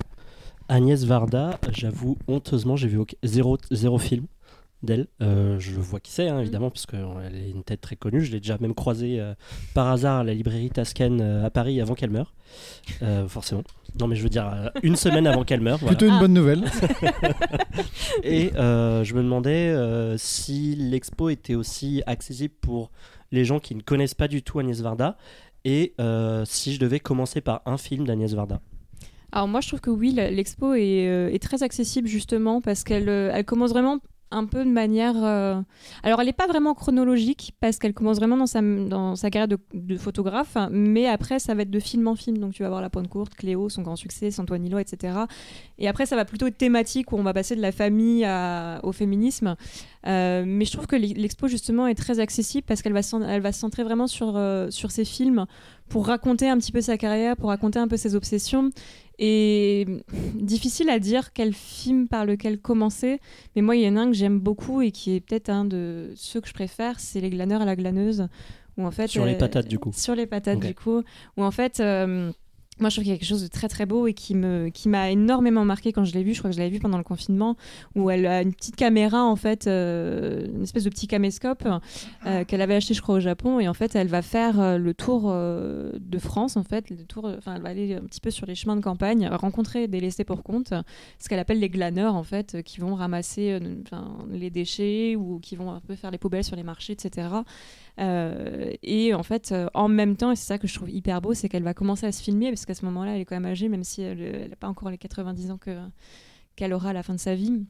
Agnès Varda, j'avoue, honteusement, j'ai vu zéro, zéro film d'elle. Euh, je vois qui c'est, hein, évidemment, parce qu'elle est une tête très connue. Je l'ai déjà même croisée euh, par hasard à la librairie Tasken euh, à Paris avant qu'elle meure. Euh, forcément. Non, mais je veux dire, euh, une semaine avant qu'elle meure. voilà. Plutôt une Ah. bonne nouvelle. <laughs> Et euh, je me demandais euh, si l'expo était aussi accessible pour les gens qui ne connaissent pas du tout Agnès Varda et euh, si je devais commencer par un film d'Agnès Varda. Alors moi je trouve que oui, l'expo est, euh, est très accessible justement parce qu'elle euh, elle commence vraiment un peu de manière... euh, Alors elle n'est pas vraiment chronologique parce qu'elle commence vraiment dans sa, dans sa carrière de, photographe, mais après ça va être de film en film. Donc tu vas voir La Pointe Courte, Cléo, son grand succès, Santoine Nilo, etc. Et après ça va plutôt être thématique où on va passer de la famille au féminisme. Euh, mais je trouve que l'expo justement est très accessible parce qu'elle va, va se centrer vraiment sur, euh, sur ses films pour raconter un petit peu sa carrière, pour raconter un peu ses obsessions. Et <laughs> difficile à dire quel film par lequel commencer, mais moi il y en a un que j'aime beaucoup et qui est peut-être un de ceux que je préfère, c'est Les glaneurs à la glaneuse. Où en fait, Sur les euh, patates, du coup. Sur les patates du coup, où en fait... euh, moi, je trouve qu'il y a quelque chose de très très beau et qui me qui m'a énormément marqué quand je l'ai vu. Je crois que je l'avais vu pendant le confinement, où elle a une petite caméra en fait, euh, une espèce de petit caméscope euh, qu'elle avait acheté, je crois, au Japon. Et en fait, elle va faire euh, le tour de France, en fait, le tour. Enfin, elle va aller un petit peu sur les chemins de campagne, rencontrer des laissés pour compte, ce qu'elle appelle les glaneurs, en fait, qui vont ramasser les déchets ou qui vont un peu faire les poubelles sur les marchés, etc. Euh, et en fait, euh, en même temps, et c'est ça que je trouve hyper beau, c'est qu'elle va commencer à se filmer, parce qu'à ce moment-là, elle est quand même âgée, même si elle n'a pas encore les 90 ans que- qu'elle aura à la fin de sa vie.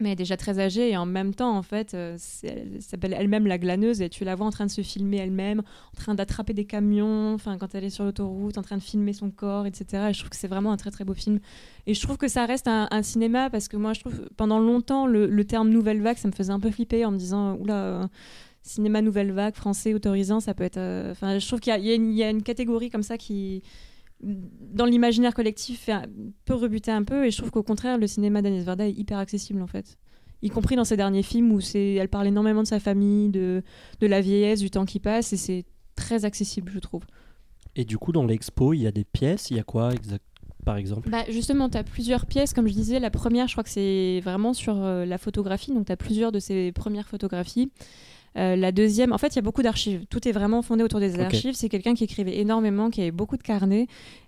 Mais elle est déjà très âgée et en même temps, en fait, euh, elle s'appelle elle-même la glaneuse et tu la vois en train de se filmer elle-même, en train d'attraper des camions, enfin quand elle est sur l'autoroute, en train de filmer son corps, etc. Et je trouve que c'est vraiment un très très beau film. Et je trouve que ça reste un, cinéma parce que moi, je trouve pendant longtemps le, terme nouvelle vague, ça me faisait un peu flipper en me disant oula. Cinéma nouvelle vague français autorisant ça peut être euh, enfin je trouve qu'il y a- il y, a une- il y a une catégorie comme ça qui dans l'imaginaire collectif fait un- peut rebuter un peu et je trouve qu'au contraire le cinéma d'Agnès Varda est hyper accessible en fait y compris dans ses derniers films où c'est elle parle énormément de sa famille de, de la vieillesse du temps qui passe et c'est très accessible je trouve Et du coup, dans l'expo, il y a des pièces, il y a quoi exact, par exemple? Bah, justement, tu as plusieurs pièces, comme je disais. La première, je crois que c'est vraiment sur euh, la photographie. Donc, tu as plusieurs de ces premières photographies. Euh, la deuxième, en fait, il y a beaucoup d'archives. Tout est vraiment fondé autour des archives. C'est quelqu'un qui écrivait énormément, qui avait beaucoup de carnets.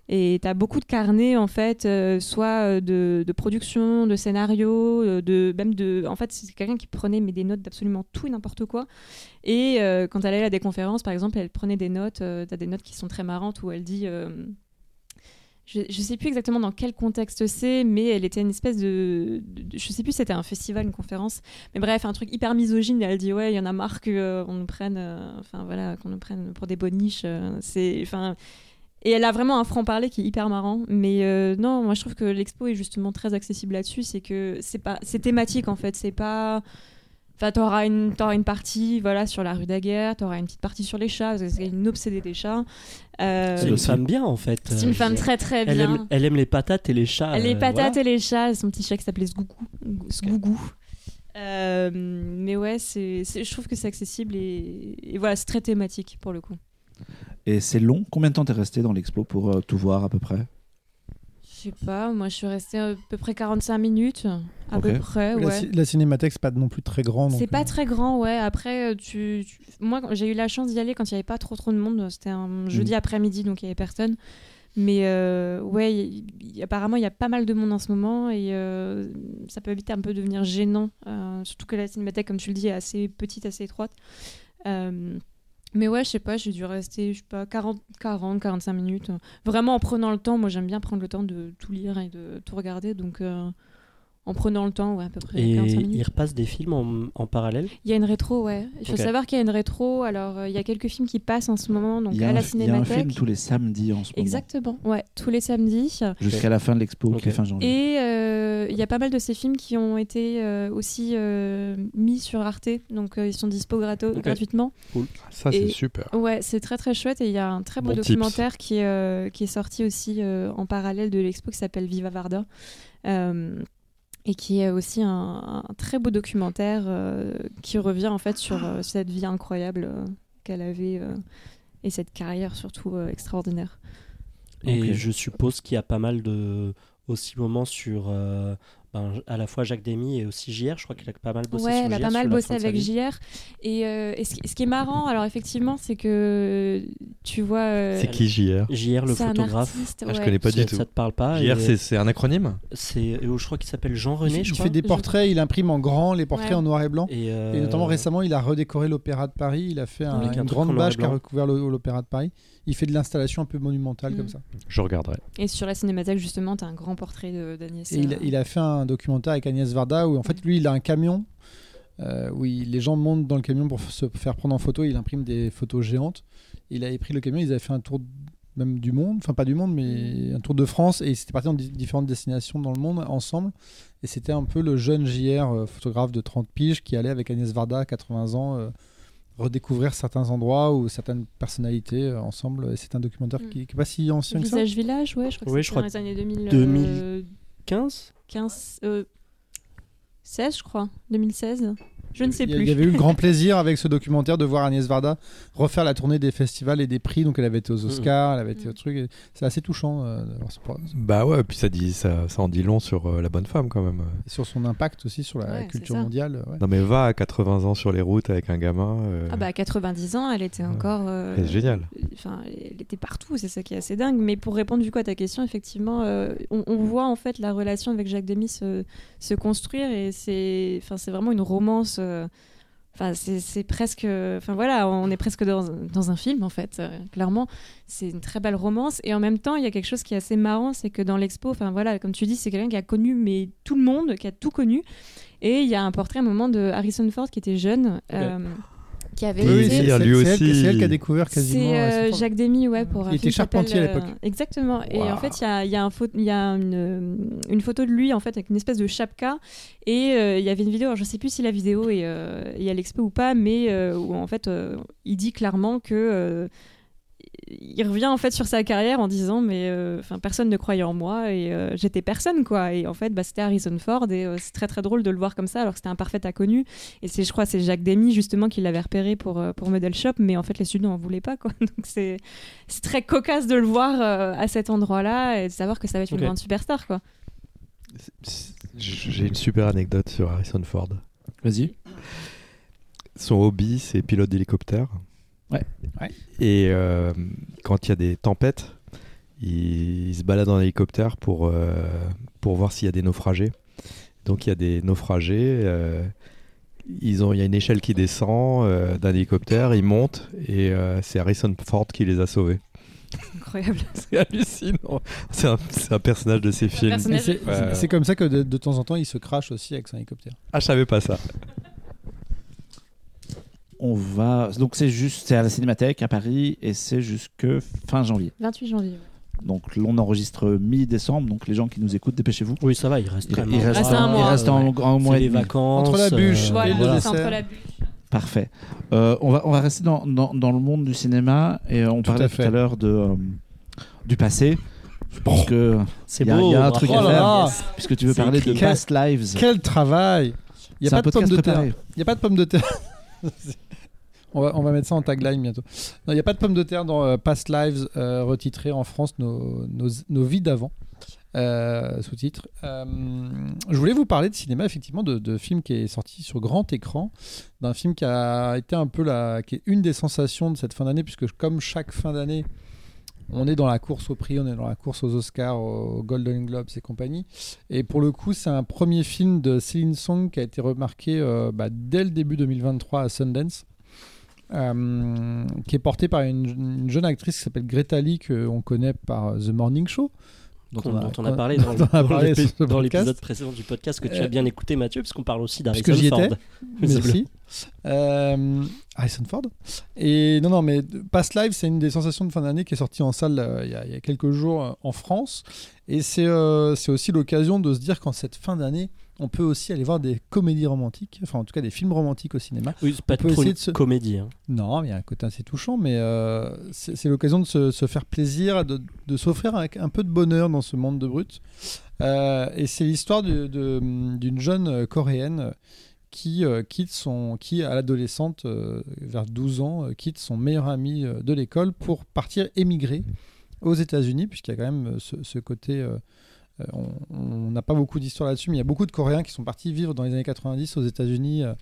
Et tu as beaucoup de carnets, en fait, euh, soit euh, de, de production, de scénario, de, même de. En fait, c'est quelqu'un qui prenait mais des notes d'absolument tout et n'importe quoi. Et euh, quand elle allait à des conférences, par exemple, elle prenait des notes. tu as des notes qui sont très marrantes où elle dit. Je, je sais plus exactement dans quel contexte c'est, mais elle était une espèce de, de- je sais plus c'était un festival, une conférence, mais bref, un truc hyper misogyne. Elle dit ouais, il y en a marre que euh, nous prenne, euh, enfin voilà, qu'on nous prenne pour des boniches. euh, c'est, enfin, et elle a vraiment un franc parler qui est hyper marrant. Mais euh, non, moi je trouve que l'expo est justement très accessible là-dessus. C'est que c'est pas, c'est thématique en fait. C'est pas Enfin, t'auras une, t'auras une partie voilà, sur la rue Daguerre, t'auras une petite partie sur les chats, parce que c'est une obsédée des chats. Euh, C'est une femme bien, en fait. c'est une femme très très Elle bien. aime, elle aime les patates et les chats. Les euh, patates voilà. et les chats, son petit chat qui s'appelait Sgougou. Sgougou. Euh, mais ouais, c'est, c'est- je trouve que c'est accessible et, et voilà, c'est très thématique pour le coup. Et c'est long Combien de temps t'es resté dans l'expo pour euh, tout voir à peu près? Sais pas, moi je suis restée à peu près 45 minutes, à peu près, La, ouais. ci- la cinémathèque, c'est pas non plus très grand. C'est pas euh, très grand, ouais. Après, euh, tu, tu- moi, quand- j'ai eu la chance d'y aller quand il n'y avait pas trop trop de monde. C'était un jeudi après-midi, donc il y avait personne. Mais euh, ouais, apparemment, il y a pas mal de monde en ce moment et euh, ça peut vite un peu devenir gênant. euh, surtout que la cinémathèque, comme tu le dis, est assez petite, assez étroite. Mais ouais, je sais pas, j'ai dû rester, je sais pas, 40, 40, 45 minutes. Vraiment en prenant le temps. Moi, j'aime bien prendre le temps de tout lire et de tout regarder. Donc, euh, en prenant le temps, ouais, à peu près Et 45 minutes. il repasse des films en, en parallèle? Il y a une rétro, ouais. Il faut savoir qu'il y a une rétro. Alors, euh, il y a quelques films qui passent en ce moment, donc il, y a à un, la il y a un film cinémathèque. tous les samedis en ce moment. Exactement, ouais, tous les samedis. Jusqu'à la fin de l'expo Ok. qui est fin janvier. Et euh, il y a pas mal de ces films qui ont été euh, aussi euh, mis sur Arte, donc euh, ils sont dispo gratuitement. Ça, c'est super. Ouais, c'est très très chouette et il y a un très beau Bon tips. documentaire qui est, euh, qui est sorti aussi euh, en parallèle de l'expo qui s'appelle Viva Varda. Euh, et qui est aussi un, un très beau documentaire euh, qui revient en fait sur euh, cette vie incroyable euh, qu'elle avait euh, et cette carrière surtout euh, extraordinaire. Et je suppose qu'il y a pas mal de aussi moments sur euh, ben, à la fois Jacques Demy et aussi JR. Je crois qu'il a pas mal bossé ouais, sur elle a JR pas mal bossé avec. JR. Et, euh, et ce, qui- ce qui est marrant, alors effectivement, c'est que tu vois. euh, C'est qui JR JR le photographe. artiste, Ah, Je ouais. connais pas du tout. ça te parle pas JR, c'est- un acronyme? c'est euh, je crois qu'il s'appelle Jean Il, René. je il crois. fait des portraits, il imprime en grand les portraits Ouais. en noir et blanc. Et, euh, Et notamment récemment, il a redécoré l'Opéra de Paris. Il a fait un- une grande bâche qui a recouvert l'Opéra de Paris. Il fait de l'installation un peu monumentale Mm. comme ça. Je regarderai. Et sur la cinémathèque, justement, tu as un grand portrait de- d'Agnès. Il, a- euh, il a fait un documentaire avec Agnès Varda où en fait lui il a un camion euh, où il- les gens montent dans le camion pour se faire prendre en photo. Il imprime des photos géantes. Il avait pris le camion, ils avaient fait un tour même du monde, enfin pas du monde, mais un tour de France et ils étaient partis dans di- différentes destinations dans le monde ensemble. Et c'était un peu le jeune JR, euh, photographe de 30 piges, qui allait avec Agnès Varda, 80 ans, euh, redécouvrir certains endroits ou certaines personnalités euh, ensemble. Et c'est un documentaire Mm. qui n'est pas si ancien que ça. Visage Village, ouais, je crois que Oui, crois dans les années 2000, 2000. 15 15, euh, 16, je crois, 2016. Je ne sais plus. Il y avait eu le grand <laughs> plaisir avec ce documentaire de voir Agnès Varda refaire la tournée des festivals et des prix. Donc elle avait été aux Oscars, elle avait été Mm. au truc. C'est assez touchant euh, ce Bah ouais, puis ça, dit, ça, ça en dit long sur euh, la bonne femme quand même. sur son impact aussi sur la Ouais, culture mondiale. ouais. Non mais va à 80 ans sur les routes avec un gamin. euh, Ah bah à 90 ans, elle était encore. euh, c'est génial. Enfin, elle était partout, c'est ça qui est assez dingue. Mais pour répondre du coup à ta question, effectivement, euh, on, on voit en fait la relation avec Jacques Demy se, se construire et c'est, enfin, c'est vraiment une romance. Euh, Enfin, c'est presque. Enfin voilà, on est presque dans, dans un film en fait. euh, clairement, c'est une très belle romance et en même temps, il y a quelque chose qui est assez marrant, c'est que dans l'expo, enfin voilà, comme tu dis, c'est quelqu'un qui a connu mais tout le monde, qui a tout connu. Et il y a un portrait à un moment de Harrison Ford qui était jeune, euh, qui avait Oui, été- c'est c'est- lui aussi. c'est elle qui a découvert quasiment. c'est euh, euh, Jacques Demy, ouais, pour un Il était charpentier à s'appelle, l'époque. euh, exactement. Et en fait, il y a, il y a, un pho- il y a une, une photo de lui en fait avec une espèce de chapka. Et euh, il y avait une vidéo. Alors, je sais plus si la vidéo est, euh, est à l'expo ou pas, mais euh, où en fait, euh, il dit clairement que euh, il revient en fait sur sa carrière en disant mais euh, enfin personne ne croyait en moi et euh, j'étais personne quoi et en fait bah, c'était Harrison Ford et euh, c'est très très drôle de le voir comme ça alors que c'était un parfait inconnu et c'est je crois c'est Jacques Demy justement qui l'avait repéré pour pour Model Shop mais en fait les studios en voulaient pas quoi <laughs> donc c'est c'est très cocasse de le voir euh, à cet endroit là et de savoir que ça va être une grande superstar quoi J'ai une super anecdote sur Harrison Ford. Vas-y. Son hobby, c'est pilote d'hélicoptère. Ouais. Ouais. Et euh, quand il y a des tempêtes, il, il se balade en hélicoptère pour, euh, pour voir s'il y a des naufragés. Donc il y a des naufragés. euh, ils ont, il y a une échelle qui descend euh, d'un hélicoptère, ils montent et euh, c'est Harrison Ford qui les a sauvés. incroyable <laughs> C'est hallucinant. C'est un, c'est un personnage de ces films. Ouais. c'est comme ça que de, de temps en temps il se crache aussi avec son hélicoptère. Ah, je savais pas ça. On va. Donc c'est juste, c'est à la Cinémathèque à Paris et c'est jusque fin janvier. 28 janvier ouais. Donc on enregistre mi-décembre. Donc les gens qui nous écoutent, dépêchez-vous. Oui, ça va, il reste Il, il reste, Reste un un, il mois. reste un, un mois les vacances. Entre la bûche, euh, voilà dessert. entre la bûche Parfait. Euh, on, va, on va rester dans, dans, dans le monde du cinéma et on Tout parlait à tout à l'heure de, euh, du passé. Je pense que, C'est Il y a- beau. il y a un truc à faire. Oh là là. puisque tu veux parler de. Past Lives, Quel travail Il n'y a un pas de pommes podcast de terre. Il n'y a pas de pommes de terre. <laughs> on, va, on mettre ça en tagline bientôt. Il n'y a pas de pommes de terre dans euh, Past Lives, euh, retitré en France nos, vies d'avant. euh, sous-titres. Euh, je voulais vous parler de cinéma, effectivement, de, film qui est sorti sur grand écran, d'un film qui a été un peu la, qui est une des sensations de cette fin d'année, puisque comme chaque fin d'année, on est dans la course au prix, on est dans la course aux Oscars, aux Golden Globes et compagnie. Et pour le coup, c'est un premier film de Céline Song qui a été remarqué bah, dès le début 2023 à Sundance. Euh, qui est porté par une, une jeune actrice qui s'appelle Greta Lee, qu'on connaît par The Morning Show. dont, on a, dont on a <laughs> parlé dans, dans l'épisode précédent du podcast que tu Euh, as bien écouté Mathieu puisqu'on parle aussi Parce d'Harrison Ford. étais. <laughs> Merci. Euh, Harrison Ford. Et non, non, mais Past Live, c'est une des sensations de fin d'année qui est sortie en salle euh, il y, a- il y a quelques jours euh, en France. Et c'est euh, c'est aussi l'occasion de se dire qu'en cette fin d'année, on peut aussi aller voir des comédies romantiques, enfin en tout cas des films romantiques au cinéma. Oui, c'est pas On peut trop une de se- comédie. hein. Non, mais il y a un côté assez touchant, mais euh, c'est l'occasion de se, se faire plaisir, de, de s'offrir un, un peu de bonheur dans ce monde de brut. Euh, et c'est l'histoire d'une jeune euh, coréenne qui euh, quitte son, qui à l'adolescente, vers 12 ans, quitte son meilleur ami de l'école pour partir émigrer aux États-Unis, puisqu'il y a quand même ce, ce côté. Euh, on- n'a pas beaucoup d'histoire là-dessus, mais il y a beaucoup de Coréens qui sont partis vivre dans les années 90 aux États-Unis. euh,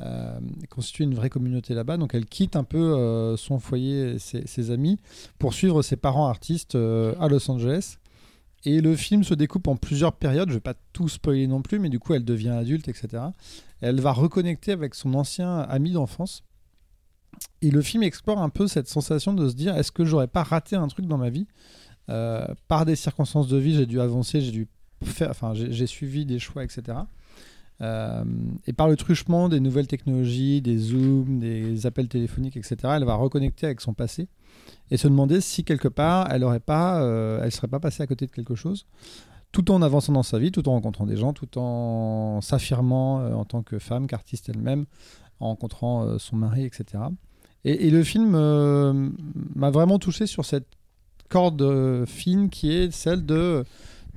euh, constituer une vraie communauté là-bas. Donc elle quitte un peu euh, son foyer ses, ses amis pour suivre ses parents artistes à Los Angeles. Et le film se découpe en plusieurs périodes. Je vais pas tout spoiler non plus, mais du coup elle devient adulte, etc. Et elle va reconnecter avec son ancien ami d'enfance. Et le film explore un peu cette sensation de se dire est-ce que j'aurais pas raté un truc dans ma vie? Euh, Par des circonstances de vie, j'ai dû avancer, j'ai dû faire, enfin j'ai suivi des choix, etc. Euh, et par le truchement des nouvelles technologies, des zooms, des appels téléphoniques, etc., elle va reconnecter avec son passé et se demander si quelque part elle aurait pas, euh, elle serait pas passée à côté de quelque chose, tout en avançant dans sa vie, tout en rencontrant des gens, tout en s'affirmant euh, en tant que femme, qu'artiste elle-même, en rencontrant son mari, etc. Et, et le film m'a vraiment touché sur cette corde euh, fine qui est celle de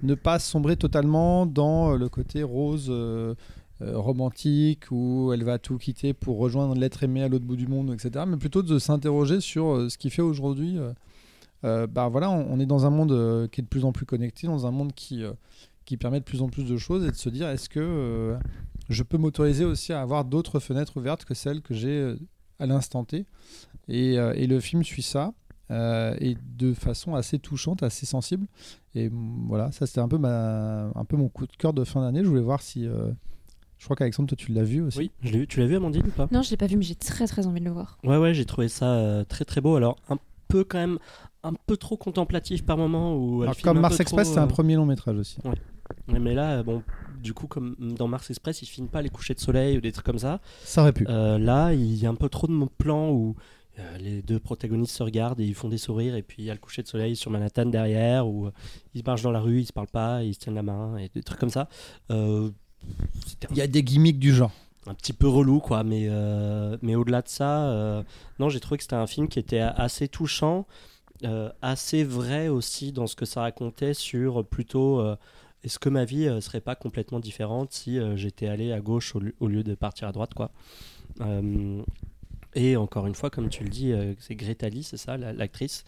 ne pas sombrer totalement dans euh, le côté rose euh, romantique où elle va tout quitter pour rejoindre l'être aimé à l'autre bout du monde, etc. Mais plutôt de s'interroger sur ce qui fait aujourd'hui. bah voilà, on, est dans un monde qui est de plus en plus connecté, dans un monde qui, qui permet de plus en plus de choses et de se dire est-ce que je peux m'autoriser aussi à avoir d'autres fenêtres ouvertes que celles que j'ai à l'instant T? Et, et le film suit ça. Euh, et de façon assez touchante, assez sensible. Et voilà, ça c'était un peu ma, un peu mon coup de cœur de fin d'année. Je voulais voir si, euh, je crois qu'Alexandre, toi tu l'as vu aussi. Oui, je l'ai vu. Tu l'as vu Amandine ou pas? Non, je l'ai pas vu, mais j'ai très très envie de le voir. Ouais, ouais, j'ai trouvé ça euh, très très beau. Alors, un peu quand même, un peu trop contemplatif par moment. Où Alors, comme Mars Express, c'est un premier long métrage aussi. ouais, mais là, bon, du coup, comme dans Mars Express, il filme pas les couchers de soleil ou des trucs comme ça. Ça aurait pu. Euh, là, il y a un peu trop de mon plan où euh, les deux protagonistes se regardent et ils font des sourires, et puis il y a le coucher de soleil sur Manhattan derrière, où euh, ils marchent dans la rue, ils se parlent pas, ils se tiennent la main, et des trucs comme ça. Euh, Il y a des gimmicks du genre. un petit peu relou quoi mais euh, mais au-delà de ça non j'ai trouvé que c'était un film qui était assez touchant assez vrai aussi dans ce que ça racontait sur plutôt est-ce que ma vie serait pas complètement différente si j'étais allé à gauche au, lieu- au lieu de partir à droite quoi et encore une fois comme tu le dis euh, c'est Greta Lee c'est ça la- l'actrice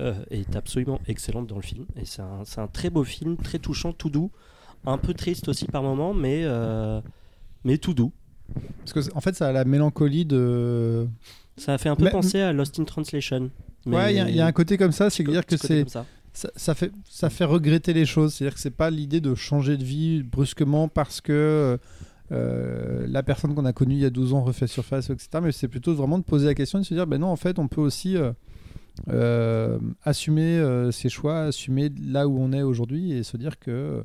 euh, est absolument excellente dans le film et c'est un, c'est un très beau film très touchant tout doux un peu triste aussi par moments mais euh, mais tout doux Parce que, en fait, ça a la mélancolie de. Ça a fait un peu Mais- penser à Lost in Translation. Ouais, il y a- il y, a un côté comme ça, c'est dire que c'est. Ça, ça fait, ça fait regretter les choses. C'est-à-dire que c'est pas l'idée de changer de vie brusquement parce que euh, la personne qu'on a connue il y a 12 ans refait surface, etc. Mais c'est plutôt vraiment de poser la question et de se dire, ben non, en fait, on peut aussi euh, euh, assumer ses choix, assumer là où on est aujourd'hui et se dire que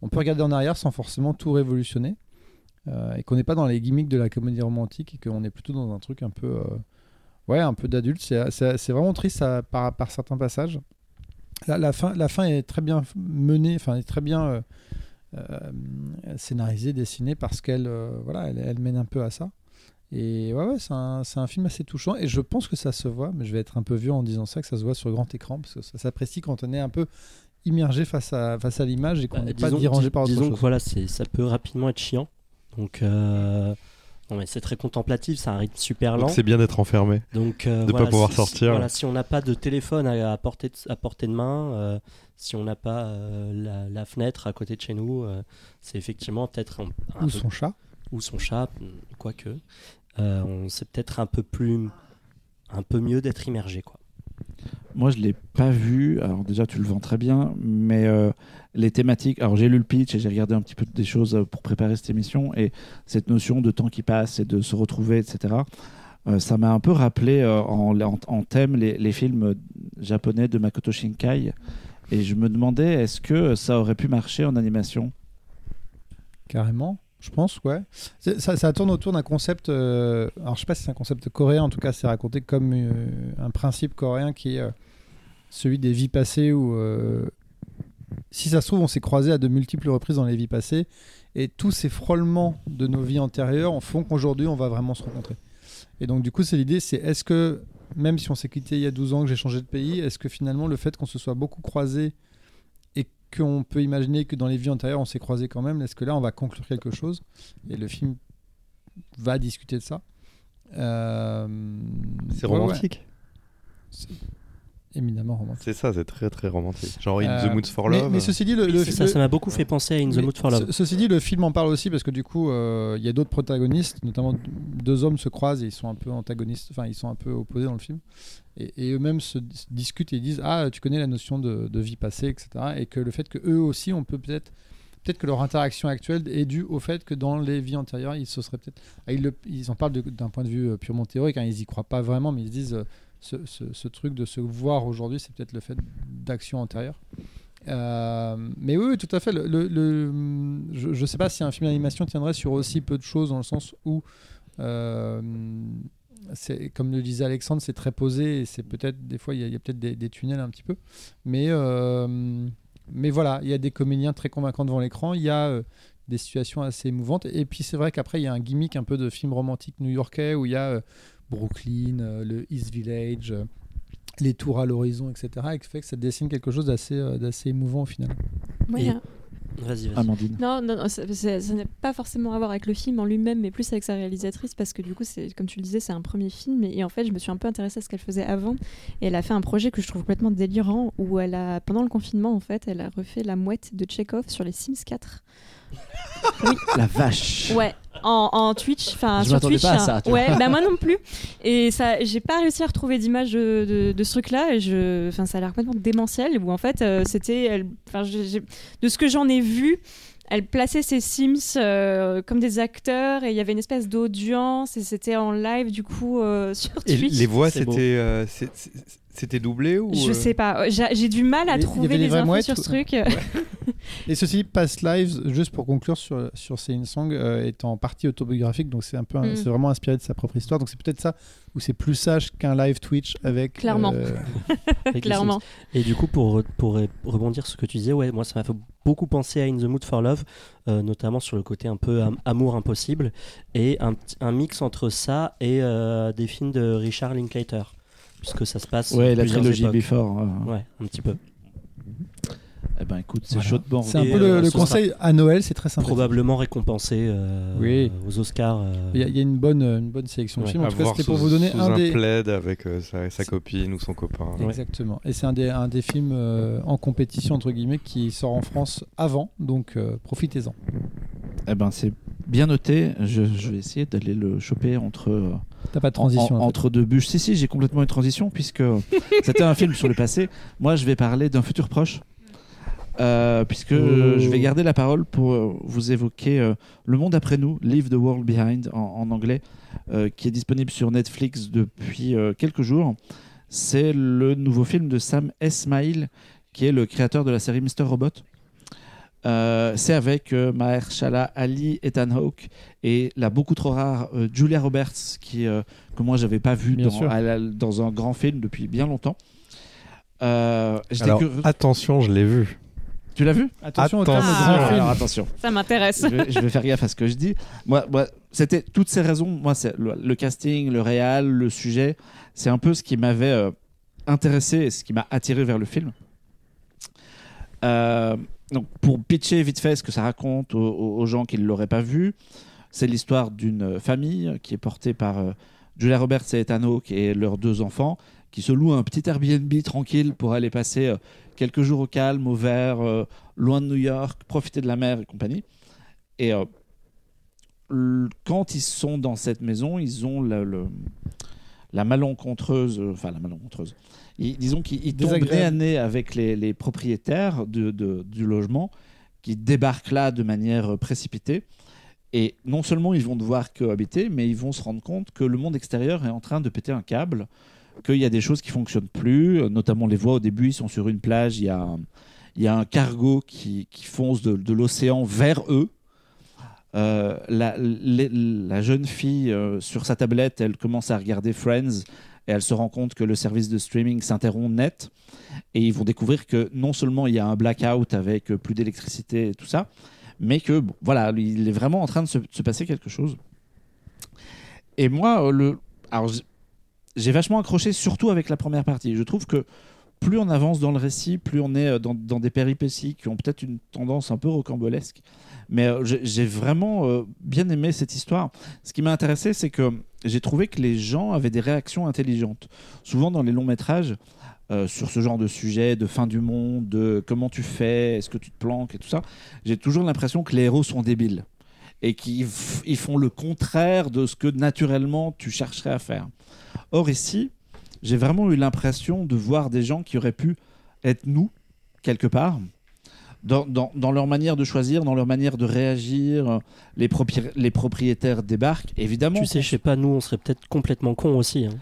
on peut regarder en arrière sans forcément tout révolutionner. et qu'on n'est pas dans les gimmicks de la comédie romantique et qu'on est plutôt dans un truc un peu, ouais, un peu d'adulte. C'est, vraiment triste par, certains passages. La, la fin, la fin est très bien menée, enfin est très bien scénarisée, dessinée parce qu'elle, euh, voilà, elle, elle mène un peu à ça. Et ouais, ouais c'est un, un film assez touchant et je pense que ça se voit, mais je vais être un peu vieux en disant ça, que ça se voit sur grand écran parce que ça s'apprécie quand on est un peu immergé face à, face à l'image et qu'on Bah, n'est pas dérangé par autre disons chose. que voilà, c'est, ça peut rapidement être chiant. Donc, euh, Non, mais c'est très contemplatif, c'est un rythme super lent. C'est bien d'être enfermé. Donc, euh, De pas voilà, pouvoir si- sortir. Si, voilà, si on n'a pas de téléphone à, à portée, de, à portée de main, euh, si on n'a pas euh, la, la fenêtre à côté de chez nous, euh, c'est effectivement peut-être un, un Ou peu- son chat. ou son chat, quoique. Euh, on c'est peut-être un peu plus, un peu mieux d'être immergé, quoi. Moi, je l'ai pas vu. Alors déjà, tu le vends très bien, mais euh, les thématiques. Alors j'ai lu le pitch et j'ai regardé un petit peu des choses euh, pour préparer cette émission et cette notion de temps qui passe et de se retrouver, etc. euh, ça m'a un peu rappelé en, thème les, films japonais de Makoto Shinkai. Et je me demandais, est-ce que ça aurait pu marcher en animation? Carrément, je pense, ouais. Ça, tourne autour d'un concept. alors, je sais pas si c'est un concept coréen, en tout cas, c'est raconté comme un principe coréen qui celui des vies passées où, euh, si ça se trouve, on s'est croisés à de multiples reprises dans les vies passées et tous ces frôlements de nos vies antérieures font qu'aujourd'hui, on va vraiment se rencontrer. Et donc, du coup, c'est l'idée c'est est-ce que, même si on s'est quitté il y a 12 ans, que j'ai changé de pays, est-ce que finalement, le fait qu'on se soit beaucoup croisés et qu'on peut imaginer que dans les vies antérieures on s'est croisés quand même, est-ce que là on va conclure quelque chose? Et le film va discuter de ça. Euh, C'est ouais, ouais. Éminemment romantique. C'est ça, c'est très très romantique. Genre In Euh, the Mood for Love. mais ceci dit, le, ça, ça m'a beaucoup fait penser à In the Mood for Love. ce- ceci dit, le film en parle aussi parce que du coup, euh, il y a d'autres protagonistes, notamment deux hommes se croisent et ils sont un peu antagonistes, enfin ils sont un peu opposés dans le film. Et, et eux-mêmes se, se discutent et ils disent ah tu connais la notion de, de vie passée, etc. Et que le fait que eux aussi, on peut peut-être peut-être que leur interaction actuelle est due au fait que dans les vies antérieures, ils se seraient peut-être. Ah, ils, en parlent d'un point de vue euh, purement théorique, hein, ils y croient pas vraiment, mais ils se disent euh, ce, truc de se voir aujourd'hui, c'est peut-être le fait d'actions antérieures. Euh, mais oui, tout à fait. Le, je ne sais pas si un film d'animation tiendrait sur aussi peu de choses, dans le sens où, euh, comme le disait Alexandre, c'est très posé et c'est peut-être des fois il y a, peut-être des, tunnels un petit peu. Mais, euh, mais voilà, il y a des comédiens très convaincants devant l'écran. Il y a euh, des situations assez émouvantes. Et puis c'est vrai qu'après il y a un gimmick un peu de film romantique new-yorkais où il y a Brooklyn, euh, le East Village. euh, les tours à l'horizon, etc. Et qui fait que ça dessine quelque chose d'assez, euh, d'assez émouvant au final. Y a- Vas-y, vas-y. Amandine Non, non, non, ça, ça- ça n'a pas forcément à voir avec le film en lui-même, mais plus avec sa réalisatrice, parce que du coup, c'est comme tu le disais, c'est un premier film, et, et en fait, je me suis un peu intéressée à ce qu'elle faisait avant, et elle a fait un projet que je trouve complètement délirant, où elle a, pendant le confinement, en fait, elle a refait la mouette de Chekhov sur les Sims 4. La vache Ouais, en, en Twitch, enfin sur Twitch. pas à hein. ça, tu vois. ouais, bah moi non <laughs> plus. Et ça, j'ai pas réussi à retrouver d'image de, de- de ce truc-là. Et je, enfin, ça a l'air complètement démentiel. Où en fait, euh, c'était, enfin, de ce que j'en ai vu. Elle plaçait ses Sims euh, comme des acteurs et il y avait une espèce d'audience et c'était en live du coup euh, <laughs> sur Et Twitch. les voix, c'était euh, c'était doublé ou Je sais pas, j'ai du mal à trouver des infos sur ce truc. <laughs> Et ceci, dit, Past Lives, juste pour conclure sur, sur Céline Song, euh, est en partie autobiographique, donc c'est un peu, un- Mm. c'est vraiment inspiré de sa propre histoire. Donc c'est peut-être ça où c'est plus sage qu'un live Twitch avec. Clairement. euh, <laughs> Avec Clairement. Et du coup, pour, pour re- rebondir sur ce que tu disais, ouais, moi ça m'a fait beaucoup penser à In the Mood for Love, euh, notamment sur le côté un peu am- amour impossible, et un, mix entre ça et euh, des films de Richard Linklater, puisque ça se passe. Ouais, la trilogie époques. Before. euh. Ouais, un petit peu. Eh ben écoute, c'est Voilà. chaudement. c'est un peu le, euh, le conseil à Noël, c'est très sympa. Probablement récompensé euh, Oui. aux Oscars. euh, Il y, a- il y a une bonne, une bonne sélection de Ouais. films. En à tout cas, c'était pour vous donner sous un un des. plaid avec euh, sa, sa copine ou son copain. Ouais. Exactement. Et c'est un des, un des films euh, en compétition, entre guillemets, qui sort en France avant. Donc euh, profitez-en. Eh ben c'est bien noté. Je, je vais essayer d'aller le choper entre. euh, T'as pas de en- transition. en- en fait. entre deux bûches. Si, si, j'ai complètement une transition puisque <laughs> c'était un film sur le passé. Moi, je vais parler d'un futur proche. Euh, puisque Oh. je vais garder la parole pour euh, vous évoquer euh, Le Monde après nous, Leave the World Behind en, en anglais, euh, qui est disponible sur Netflix depuis euh, quelques jours. C'est le nouveau film de Sam Esmail, qui est le créateur de la série Mr. Robot. Euh, c'est avec euh, Mahershala Ali, Ethan Hawke et la beaucoup trop rare euh, Julia Roberts, qui, euh, que moi j'avais pas vu Bien dans, à un grand film depuis bien longtemps. Euh, Alors, attention, je l'ai vu. Tu l'as vu Attention au terme Attention. de Ah, grand film. Alors attention, Ça m'intéresse. je vais, je vais faire gaffe à ce que je dis. Moi, moi, c'était toutes ces raisons. Moi, c'est le, le casting, le réal, le sujet. C'est un peu ce qui m'avait euh, intéressé et ce qui m'a attiré vers le film. Euh, donc, pour pitcher vite fait ce que ça raconte aux, aux- aux gens qui ne l'auraient pas vu, C'est l'histoire d'une famille qui est portée par euh, Julia Roberts et Ethan Hawke et leurs deux enfants qui se louent un petit Airbnb tranquille pour aller passer euh, quelques jours au calme, au vert, euh, loin de New York, profiter de la mer et compagnie. Et euh, quand ils sont dans cette maison, ils ont le, le- la malencontreuse, enfin la malencontreuse. Ils- disons qu'ils ils tombent nez à nez avec les, les propriétaires de- de- du logement qui débarquent là de manière précipitée. Et non seulement ils vont devoir cohabiter, mais ils vont se rendre compte que le monde extérieur est en train de péter un câble, qu'il y a des choses qui fonctionnent plus, euh, notamment les voies au début, ils sont sur une plage, il y a un, cargo qui, fonce de, l'océan vers eux. Euh, la, jeune fille euh, sur sa tablette, elle commence à regarder Friends et elle se rend compte que le service de streaming s'interrompt net. Et ils vont découvrir que non seulement il y a un blackout avec plus d'électricité et tout ça, mais que voilà, il est vraiment en train de se, de se passer quelque chose. Et moi, le, alors j'ai vachement accroché, surtout avec la première partie. Je trouve que plus on avance dans le récit, plus on est euh, dans, des péripéties qui ont peut-être une tendance un peu rocambolesque. Mais euh, j'ai vraiment euh, bien aimé cette histoire. Ce qui m'a intéressé, c'est que j'ai trouvé que les gens avaient des réactions intelligentes. Souvent dans les longs métrages, sur ce genre de sujet, de fin du monde, de comment tu fais, est-ce que tu te planques et tout ça, j'ai toujours l'impression que les héros sont débiles et qu'ils font le contraire de ce que naturellement tu chercherais à faire. Or ici, j'ai vraiment eu l'impression de voir des gens qui auraient pu être nous, quelque part, dans, dans- dans leur manière de choisir, dans leur manière de réagir. Les, propri- les propriétaires débarquent, évidemment. Tu sais, je sais pas, nous, on serait peut-être complètement cons aussi. hein.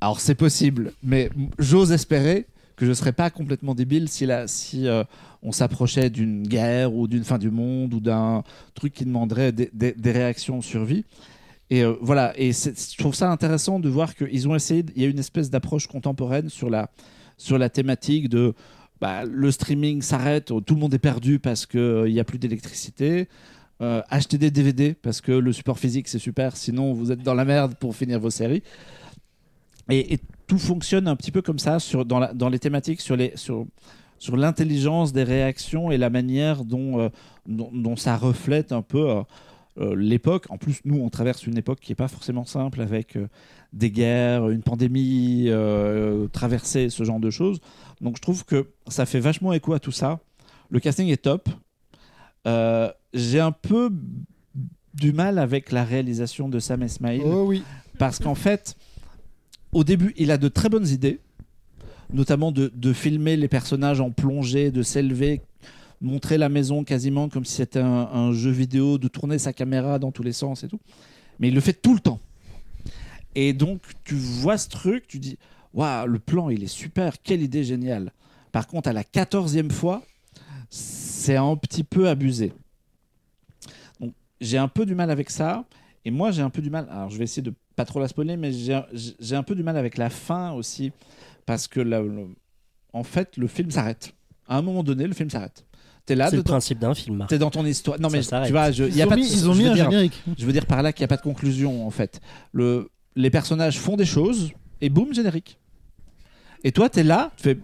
Alors c'est possible, mais j'ose espérer que je ne serais pas complètement débile si, la, si euh, on s'approchait d'une guerre ou d'une fin du monde ou d'un truc qui demanderait des, des- des réactions de survie. Et euh, voilà, et je trouve ça intéressant de voir qu'ils ont essayé, il y a une espèce d'approche contemporaine sur la, sur la thématique de bah, le streaming s'arrête, tout le monde est perdu parce qu'il n'y a plus d'électricité. Euh, des DVD parce que le support physique c'est super, sinon vous êtes dans la merde pour finir vos séries. Et, tout fonctionne un petit peu comme ça dans, dans les thématiques, sur, les, sur, sur l'intelligence des réactions et la manière dont, euh, dont ça reflète un peu euh, l'époque. En plus, nous, on traverse une époque qui n'est pas forcément simple avec euh, des guerres, une pandémie, euh, traverser ce genre de choses. Donc, je trouve que ça fait vachement écho à tout ça. Le casting est top. J'ai un peu du mal avec la réalisation de Sam Esmail Oh oui. parce qu'en fait, au début, il a de très bonnes idées, notamment de, de filmer les personnages en plongée, de s'élever, montrer la maison quasiment comme si c'était un, jeu vidéo, de tourner sa caméra dans tous les sens et tout. Mais il le fait tout le temps. Et donc, tu vois ce truc, tu dis, waouh, le plan, il est super, quelle idée géniale. Par contre, à la quatorzième fois, c'est un petit peu abusé. Donc, j'ai un peu du mal avec ça. Et moi, j'ai un peu du mal. Alors, je vais essayer de pas trop la spoiler, mais j'ai un peu du mal avec la fin aussi. Parce que, en fait, le film s'arrête. À un moment donné, le film s'arrête. T'es là, C'est le principe d'un film, t'es dans ton histoire. Non, mais tu vois, je, y Ils a ont pas de- mis, ils ont je mis un dire- générique. je veux dire par là qu'il n'y a pas de conclusion en fait. Le, les personnages font des choses et boum, générique. Et toi, tu es là, tu fais.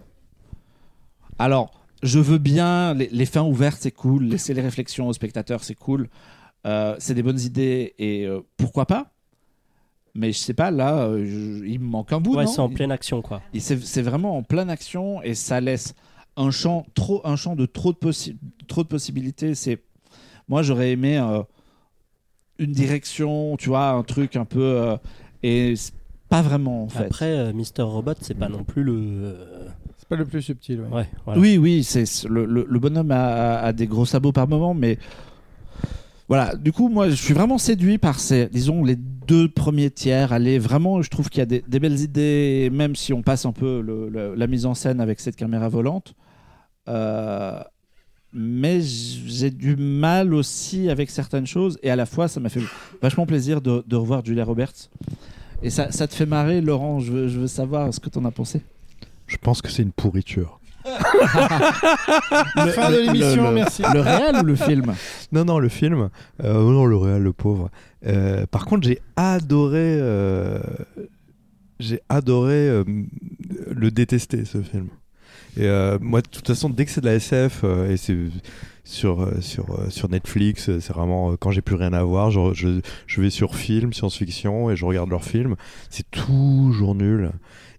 Alors, je veux bien, les, les fins ouvertes, c'est cool, laisser les réflexions aux spectateurs, c'est cool. Euh, c'est des bonnes idées et euh, pourquoi pas? Mais je sais pas, là, euh, je- il me manque un bout. Ouais, c'est en pleine action, quoi. c'est vraiment en pleine action et ça laisse un champ trop un champ de trop de possi- trop de possibilités c'est moi j'aurais aimé euh, une direction tu vois un truc un peu euh, et pas vraiment en fait Après, euh, Mr. Robot, c'est pas non plus le. C'est pas le plus subtil. ouais. Ouais, voilà. oui oui c'est le, le- le bonhomme a, a des gros sabots par moment mais voilà du coup moi je suis vraiment séduit par ces disons les deux premiers tiers allez vraiment je trouve qu'il y a des, des belles idées même si on passe un peu le- le- la mise en scène avec cette caméra volante Euh, mais j- j'ai du mal aussi avec certaines choses et à la fois ça m'a fait vachement plaisir de, de revoir Julia Roberts et ça, ça te fait marrer Laurent je veux, je veux savoir ce que t'en as pensé Je pense que c'est une pourriture. Le- <laughs> Fin de l'émission, le- merci. le réel ou le film? Non, non, le film. Euh, oh non, le réel, le pauvre. Euh, par contre, j'ai adoré. euh, j'ai adoré euh, le détester, ce film. Euh, moi, de toute façon, dès que c'est de la SF, euh, et c'est. sur, euh, sur, sur Netflix. C'est vraiment quand j'ai plus rien à voir, je, je, je vais sur film, science-fiction et je regarde leurs films. C'est toujours nul.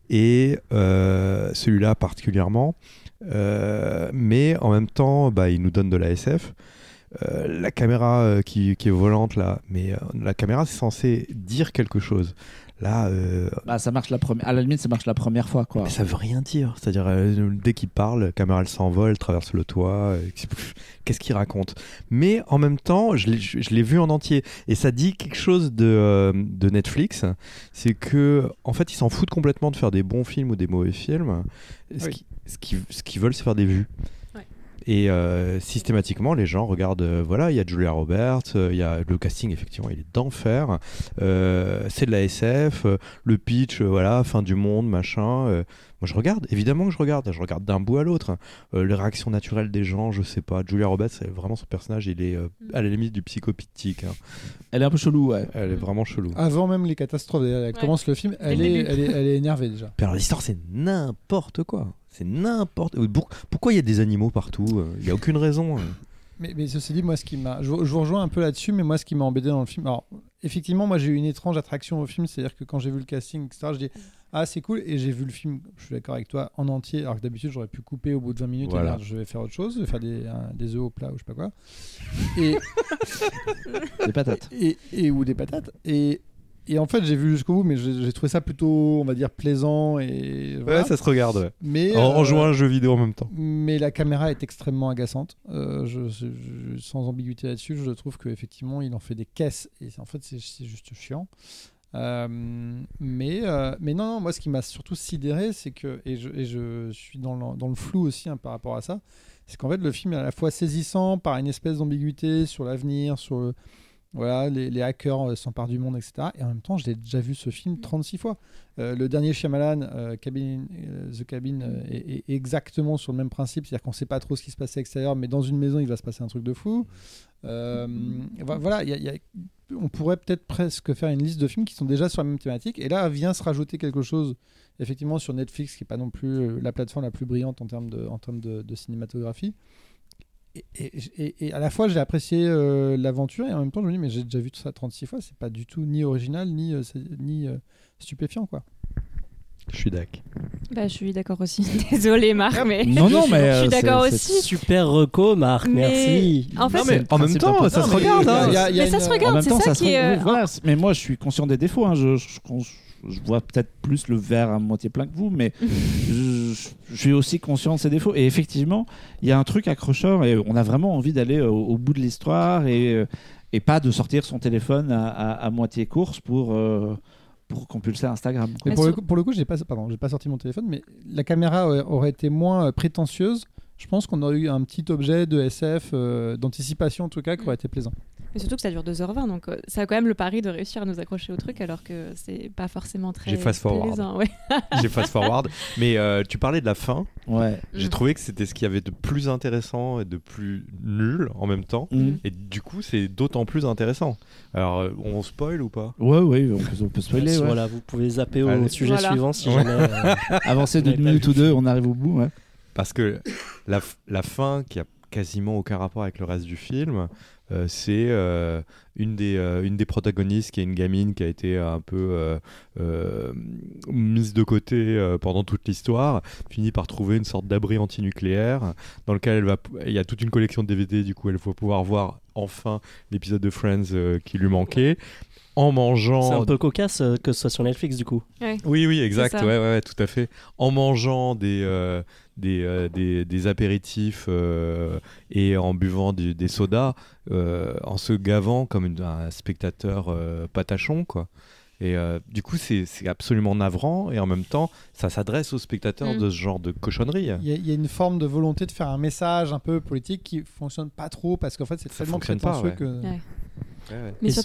Et celui-là particulièrement. Mais en même temps, bah, il nous donne de la SF. La caméra qui, qui est volante là, mais la caméra c'est censé dire quelque chose. Là, euh, Bah, ça marche la première. À la limite, ça marche la première fois, quoi. mais ça veut rien dire. C'est-à-dire, euh, dès qu'il parle, la caméra elle s'envole, elle traverse le toit. euh, Qu'est-ce qu'il raconte? Mais en même temps, je l'ai- je je l'ai vu en entier. Et ça dit quelque chose de, euh, de Netflix. C'est que, en fait, ils s'en foutent complètement de faire des bons films ou des mauvais films. Ce Oui. qui- ce qu'ils ce qu'ils veulent, c'est faire des vues. Et euh, systématiquement, les gens regardent. euh, voilà, il y a Julia Roberts, euh, il y a le casting, effectivement, il est d'enfer. Euh, c'est de la SF, euh, le pitch, euh, voilà, fin du monde, machin. euh, moi, je regarde, évidemment que je regarde. Je regarde d'un bout à l'autre. Euh, les réactions naturelles des gens, je sais pas. Julia Roberts, c'est vraiment son personnage, il est euh, à la limite du psychopithique. hein. Elle est un peu chelou, ouais. Elle est vraiment chelou. Avant même les catastrophes, d'ailleurs, elle Ouais. commence le film, elle le est, elle, est, elle est énervée déjà. Puis alors, l'histoire, c'est n'importe quoi. C'est n'importe. Pour- Pourquoi il y a des animaux partout Euh, Il y a aucune raison. euh. Mais, mais ceci dit, moi, ce qui m'a, je, vous- je vous rejoins un peu là-dessus, mais moi, ce qui m'a embêté dans le film, alors effectivement, moi, j'ai eu une étrange attraction au film, c'est-à-dire que quand j'ai vu le casting, etc., je dis ah c'est cool, et j'ai vu le film, je suis d'accord avec toi, en entier, alors que d'habitude j'aurais pu couper au bout de 20 minutes Voilà. et dire je vais faire autre chose, je vais faire des, un- des œufs au plat ou je sais pas quoi, et, <laughs> Des patates. et, et- ou des patates, et et en fait, j'ai vu jusqu'au bout, mais j'ai trouvé ça plutôt, on va dire, plaisant et. voilà. Ouais, ça se regarde. ouais. Mais En, en euh, jouant à un jeu vidéo en même temps. mais la caméra est extrêmement agaçante. Euh, je, je- je- sans ambiguïté là-dessus, je trouve qu'effectivement, il en fait des caisses. Et en fait, c'est c'est juste chiant. Euh, mais, euh, mais non, non, moi, ce qui m'a surtout sidéré, c'est que, et je, et je suis dans le, dans le flou aussi hein, par rapport à ça, c'est qu'en fait, le film est à la fois saisissant par une espèce d'ambiguïté sur l'avenir, sur le- voilà, les, hackers euh, s'emparent du monde, etc. Et en même temps, je l'ai déjà vu ce film 36 fois. Euh, le dernier Shyamalan, euh, The Cabin, est, exactement sur le même principe, c'est-à-dire qu'on ne sait pas trop ce qui se passe à l'extérieur, mais dans une maison, il va se passer un truc de fou. Vo- voilà, on pourrait peut-être presque faire une liste de films qui sont déjà sur la même thématique, et là vient se rajouter quelque chose, effectivement, sur Netflix, qui n'est pas non plus la plateforme la plus brillante en termes de cinématographie. Et, et- à la fois, j'ai apprécié euh, l'aventure, et en même temps, je me dis, mais j'ai déjà vu tout ça 36 fois, c'est pas du tout ni original, ni, euh, ni euh, stupéfiant, quoi. Je suis d'ac. Bah, je suis d'accord aussi. <laughs> Désolée, Marc, mais. Non, <laughs> non, mais. Je suis d'accord c'est- aussi. Super reco, Marc, Mais- merci. En fait, Non, c'est- mais En même temps, ça se regarde. hein. Mais ça se regarde, c'est ça qui est. euh, mais moi, je suis conscient des défauts. hein. Je, je- je- je vois peut-être plus le verre à moitié plein que vous, mais <laughs> je, suis aussi conscient de ses défauts. Et effectivement, il y a un truc accrocheur et on a vraiment envie d'aller au, au bout de l'histoire et, euh, et pas de sortir son téléphone à, à- à moitié course pour, euh, pour compulser Instagram. quoi. Mais Mais pour, le coup, pour le coup, j'ai pas, pardon, j'ai pas sorti mon téléphone, mais la caméra aurait, aurait été moins euh, prétentieuse. Je pense qu'on aurait eu un petit objet de SF, euh, d'anticipation en tout cas, qui aurait été plaisant. Mais surtout que ça dure 2h20, donc euh, ça a quand même le pari de réussir à nous accrocher au truc, alors que c'est pas forcément très. J'ai fast forward. ouais. <laughs> J'ai fast forward. Mais euh, tu parlais de la fin. Ouais. J'ai Mm. trouvé que c'était ce qu'il y avait de plus intéressant et de plus nul en même temps. Mm. Et du coup, c'est d'autant plus intéressant. Alors, euh, on spoil ou pas? Ouais, ouais, on peut, on peut spoiler. ouais. Voilà, vous pouvez zapper au Allez. sujet Voilà. suivant si jamais. euh, <laughs> Avancer On d'une avait pas minute vu ou deux, film. on arrive au bout. Ouais. Parce que la, la fin, qui a quasiment aucun rapport avec le reste du film, euh, c'est euh, une, des, euh, une des protagonistes qui est une gamine qui a été un peu euh, euh, mise de côté euh, pendant toute l'histoire, finit par trouver une sorte d'abri antinucléaire dans lequel elle va, il y a toute une collection de DVD, du coup elle va pouvoir voir enfin l'épisode de Friends euh, qui lui manquait. En mangeant C'est un peu cocasse euh, que ce soit sur Netflix du coup. Oui, oui, exact, ouais, ouais, ouais, tout à fait. En mangeant des, euh, des, euh, des, des apéritifs euh, et en buvant du- des sodas, euh, en se gavant comme une- un spectateur euh, patachon, quoi. Et euh, du coup, c'est c'est absolument navrant et en même temps, ça s'adresse aux spectateurs Mm. de ce genre de cochonnerie. Il y, a, il y a une forme de volonté de faire un message un peu politique qui fonctionne pas trop parce qu'en fait c'est tellement fonctionne pas, prétentieux ouais. que. Ouais. Ouais. Mais sur-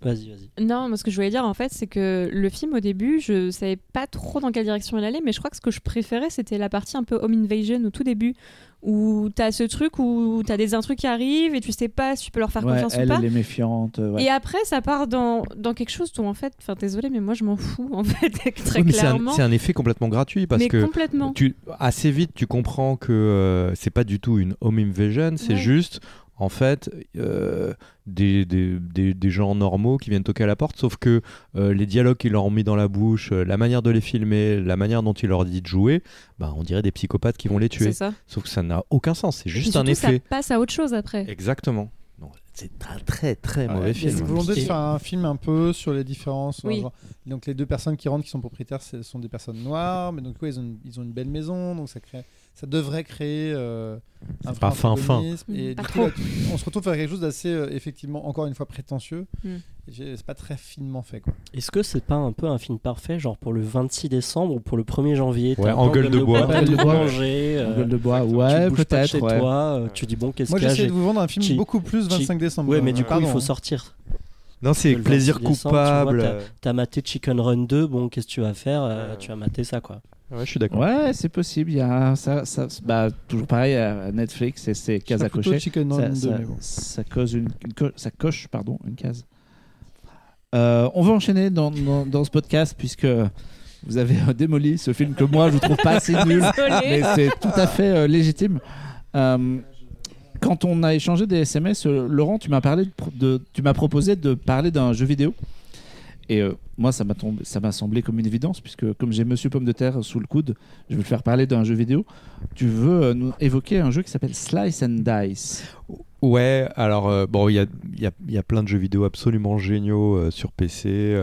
Vas-y, vas-y. Non, moi, ce que je voulais dire, en fait, c'est que le film, au début, je savais pas trop dans quelle direction il allait, mais je crois que ce que je préférais, c'était la partie un peu home invasion au tout début, où t'as ce truc où t'as des intrus qui arrivent et tu sais pas si tu peux leur faire Ouais, confiance elle, ou pas. elle est méfiante. euh, ouais. Et après, ça part dans, dans quelque chose dont, en fait, enfin, désolé, mais moi, je m'en fous, en <laughs> fait, très Oui, mais c'est un, clairement. c'est un effet complètement gratuit parce mais que complètement. tu, assez vite tu comprends que euh, c'est pas du tout une home invasion, c'est Ouais. juste en fait euh, des, des, des, des gens normaux qui viennent toquer à la porte, sauf que euh, les dialogues qu'ils leur ont mis dans la bouche, euh, la manière de les filmer, la manière dont ils leur dit de jouer, bah, on dirait des psychopathes qui vont les tuer. C'est ça. Sauf que ça n'a aucun sens, c'est Et juste un effet. Ça passe à autre chose après. Exactement. C'est un très très Ouais, mauvais a film. cette volonté de faire un film un peu sur les différences. Oui. genre, donc les deux personnes qui rentrent, qui sont propriétaires, ce sont des personnes noires, mais donc ouais, ils, ont, une- ils ont une belle maison, donc ça crée, ça devrait créer euh, un pas vrai fin, fin. antagonisme. Et Mm, pas du coup, là, tu- on se retrouve faire quelque chose d'assez, euh, effectivement, encore une fois prétentieux. Mm. C'est pas très finement fait, quoi. Est-ce que c'est pas un peu un film parfait, genre pour le 26 décembre ou pour le 1er janvier? Ouais, en gueule de bois. t'as Gueule de bois. euh, Gueule de bois, tu ouais, pas peut-être. chez ouais. toi, euh, tu dis bon, qu'est-ce Moi, qu'il y a? j'essaie j'ai- de vous vendre un film Chi- beaucoup plus 25 décembre. Ouais, mais du coup, il faut sortir. Non, c'est plaisir 26 décembre, tu vois, coupable. t'as- maté Chicken Run 2, bon, qu'est-ce que tu vas faire? Euh, Ouais. Tu vas mater ça, quoi. Ouais, je suis d'accord. Ouais, c'est possible. Il y a ça, ça, bah, toujours pareil à Netflix et c'est case à cocher. Chicken ça, Run 2, ça- mais bon. ça cause une, une co- ça coche pardon une case. Euh, on va enchaîner dans, dans, dans ce podcast puisque vous avez euh, démoli ce film que moi je trouve pas assez <laughs> nul, mais c'est tout à fait euh, légitime. Euh, quand on a échangé des SMS, euh, Laurent, tu m'as parlé de- tu m'as proposé de parler d'un jeu vidéo. Et euh, moi, ça m'a semblé comme une évidence, puisque comme j'ai Monsieur Pomme de Terre sous le coude, je vais le faire parler d'un jeu vidéo. Tu veux euh, nous évoquer un jeu qui s'appelle Slice and Dice? Ouais, alors euh, bon, il y a, y, a, y a plein de jeux vidéo absolument géniaux sur PC,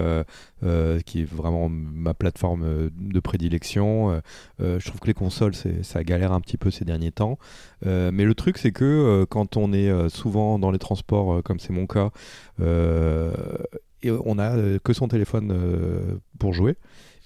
qui est vraiment ma plateforme de prédilection. Je trouve que les consoles, ça galère un petit peu ces derniers temps. Mais le truc, c'est que quand on est souvent dans les transports, comme c'est mon cas, et on a euh, que son téléphone euh, pour jouer.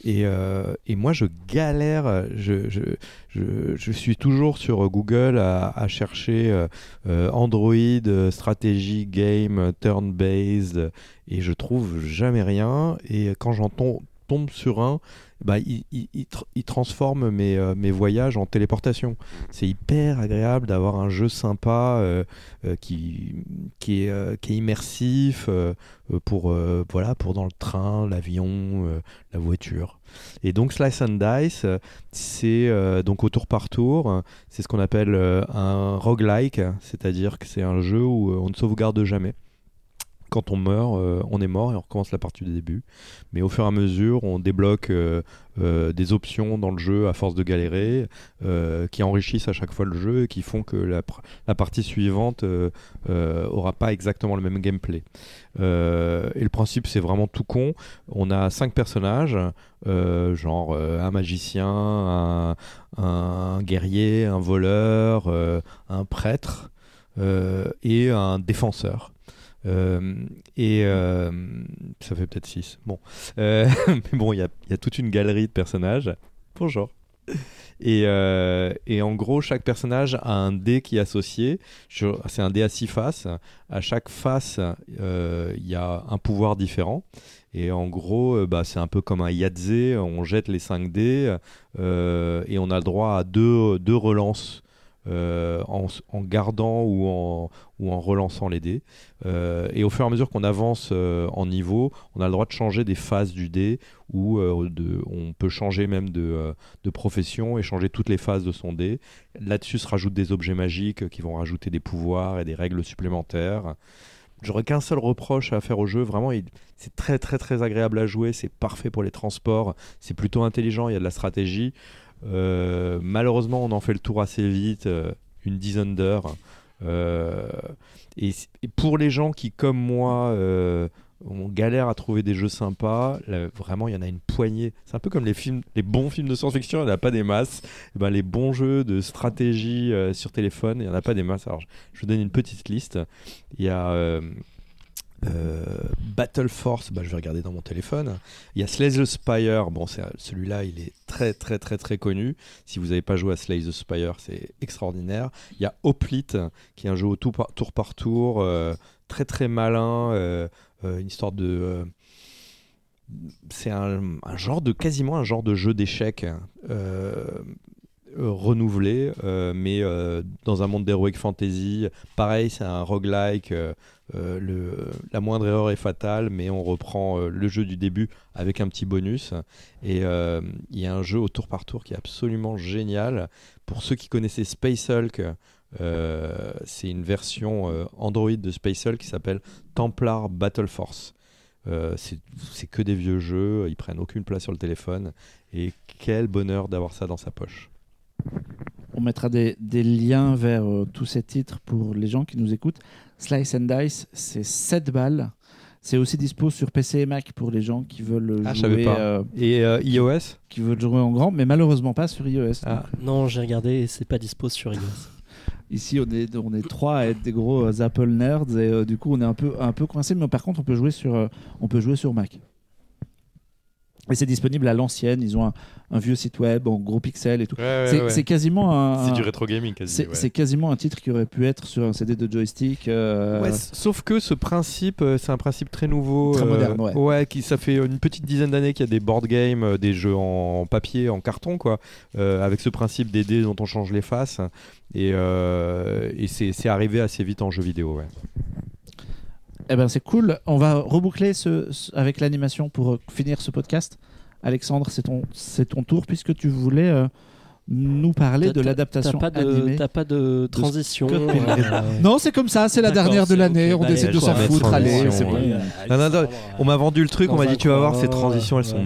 Et, euh, et moi, je galère. Je, suis toujours sur Google à, chercher Android, stratégie, game, turn-based, et je trouve jamais rien. Et quand j'en tom- tombe sur un, bah, il, il- il tr- transforme mes, euh, mes voyages en téléportation. C'est hyper agréable d'avoir un jeu sympa euh, euh, qui, qui, est, qui est immersif pour, voilà, pour dans le train, l'avion, la voiture. Et donc Slice and Dice, c'est donc au tour par tour, euh, c'est ce qu'on appelle un roguelike, c'est-à-dire que c'est un jeu où on ne sauvegarde jamais. Quand on meurt, euh, on est mort et on recommence la partie du début. Mais au fur et à mesure, on débloque euh, euh, des options dans le jeu à force de galérer, qui enrichissent à chaque fois le jeu et qui font que la, partie suivante aura pas exactement le même gameplay. Et le principe, c'est vraiment tout con. On a cinq personnages, genre un magicien, un, guerrier, un voleur, un prêtre et un défenseur. Euh, et euh, ça fait peut-être 6. Bon. Euh, <laughs> mais bon, il y a, toute une galerie de personnages. Bonjour. Et, en gros, chaque personnage a un dé qui est associé. C'est un dé à six faces. À chaque face, il y a un pouvoir différent. Et en gros, bah, c'est un peu comme un Yahtzee. On jette les 5 dés et on a le droit à deux, deux relances en gardant ou en, ou en relançant les dés. Euh, et au fur et à mesure qu'on avance euh, en niveau, on a le droit de changer des phases du dé ou euh, de, on peut changer même de, euh, de profession et changer toutes les phases de son dé. Là-dessus se rajoutent des objets magiques qui vont rajouter des pouvoirs et des règles supplémentaires. J'aurais qu'un seul reproche à faire au jeu. Vraiment, c'est très très très agréable à jouer. C'est parfait pour les transports. C'est plutôt intelligent. Il y a de la stratégie. Malheureusement, on en fait le tour assez vite, une dizaine d'heures. Euh, et, pour les gens qui, comme moi, euh, on galère à trouver des jeux sympas, vraiment, il y en a une poignée. C'est un peu comme les films, les bons films de science-fiction, il n'y en a pas des masses. Eh ben, les bons jeux de stratégie euh, sur téléphone, il n'y en a pas des masses. Alors, je, vous donne une petite liste. Il y a euh, Battle Force, bah, je vais regarder dans mon téléphone. Il y a Slay the Spire, bon, celui-là, il est très très très très connu. Si vous n'avez pas joué à Slay the Spire, c'est extraordinaire. Il y a Hoplite, qui est un jeu au tour par tour, euh, très très malin, euh, une histoire de... c'est un, un genre de quasiment un genre de jeu d'échecs renouvelé, mais dans un monde d'heroic fantasy. Pareil, c'est un roguelike. Euh, la moindre erreur est fatale, mais on reprend euh, le jeu du début avec un petit bonus. Et euh, il y a un jeu au tour par tour qui est absolument génial. Pour ceux qui connaissaient Space Hulk, c'est une version Android de Space Hulk qui s'appelle Templar Battle Force. C'est que des vieux jeux, ils prennent aucune place sur le téléphone. Et quel bonheur d'avoir ça dans sa poche. On mettra des, des liens vers euh, tous ces titres pour les gens qui nous écoutent. Slice and Dice, c'est 7 balles. C'est aussi dispo sur PC et Mac pour les gens qui veulent Ah, je savais jouer, pas. euh, Et euh, iOS? qui veulent jouer en grand, mais malheureusement pas sur iOS. Ah. Non, j'ai regardé et c'est pas dispo sur iOS. <laughs> Ici, on est, on est trois à être des gros Apple nerds et euh, du coup, on est un peu, un peu coincé. Mais par contre, on peut jouer sur, euh, on peut jouer sur Mac. Et c'est disponible à l'ancienne. Ils ont un, un vieux site web en gros pixels et tout. c'est quasiment un. C'est du rétro gaming quasi. c'est- quasiment un titre qui aurait pu être sur un CD de joystick. euh, sauf que ce principe, euh, c'est un principe très nouveau. Très euh, moderne, ouais. qui, ça fait une petite dizaine d'années qu'il y a des board games, euh, des jeux en, papier, en carton, quoi, euh, avec ce principe des dés dont on change les faces. Et, euh, et c'est c'est arrivé assez vite en jeu vidéo. Ouais. Eh ben c'est cool. On va reboucler ce, ce- avec l'animation pour euh, finir ce podcast. Alexandre, c'est ton, c'est ton tour puisque tu voulais euh, nous parler de l'adaptation T'as pas, animée. de- t'as pas de transition. Euh, <laughs> Non, c'est comme ça, c'est la D'accord, dernière de c'est l'année. ok. on Bah, décide allez, de s'en vais foutre. mettre Allez, transition, c'est bon. ouais. Non, non, non, On m'a vendu le truc, on m'a dit tu vas voir, ces transitions, elles sont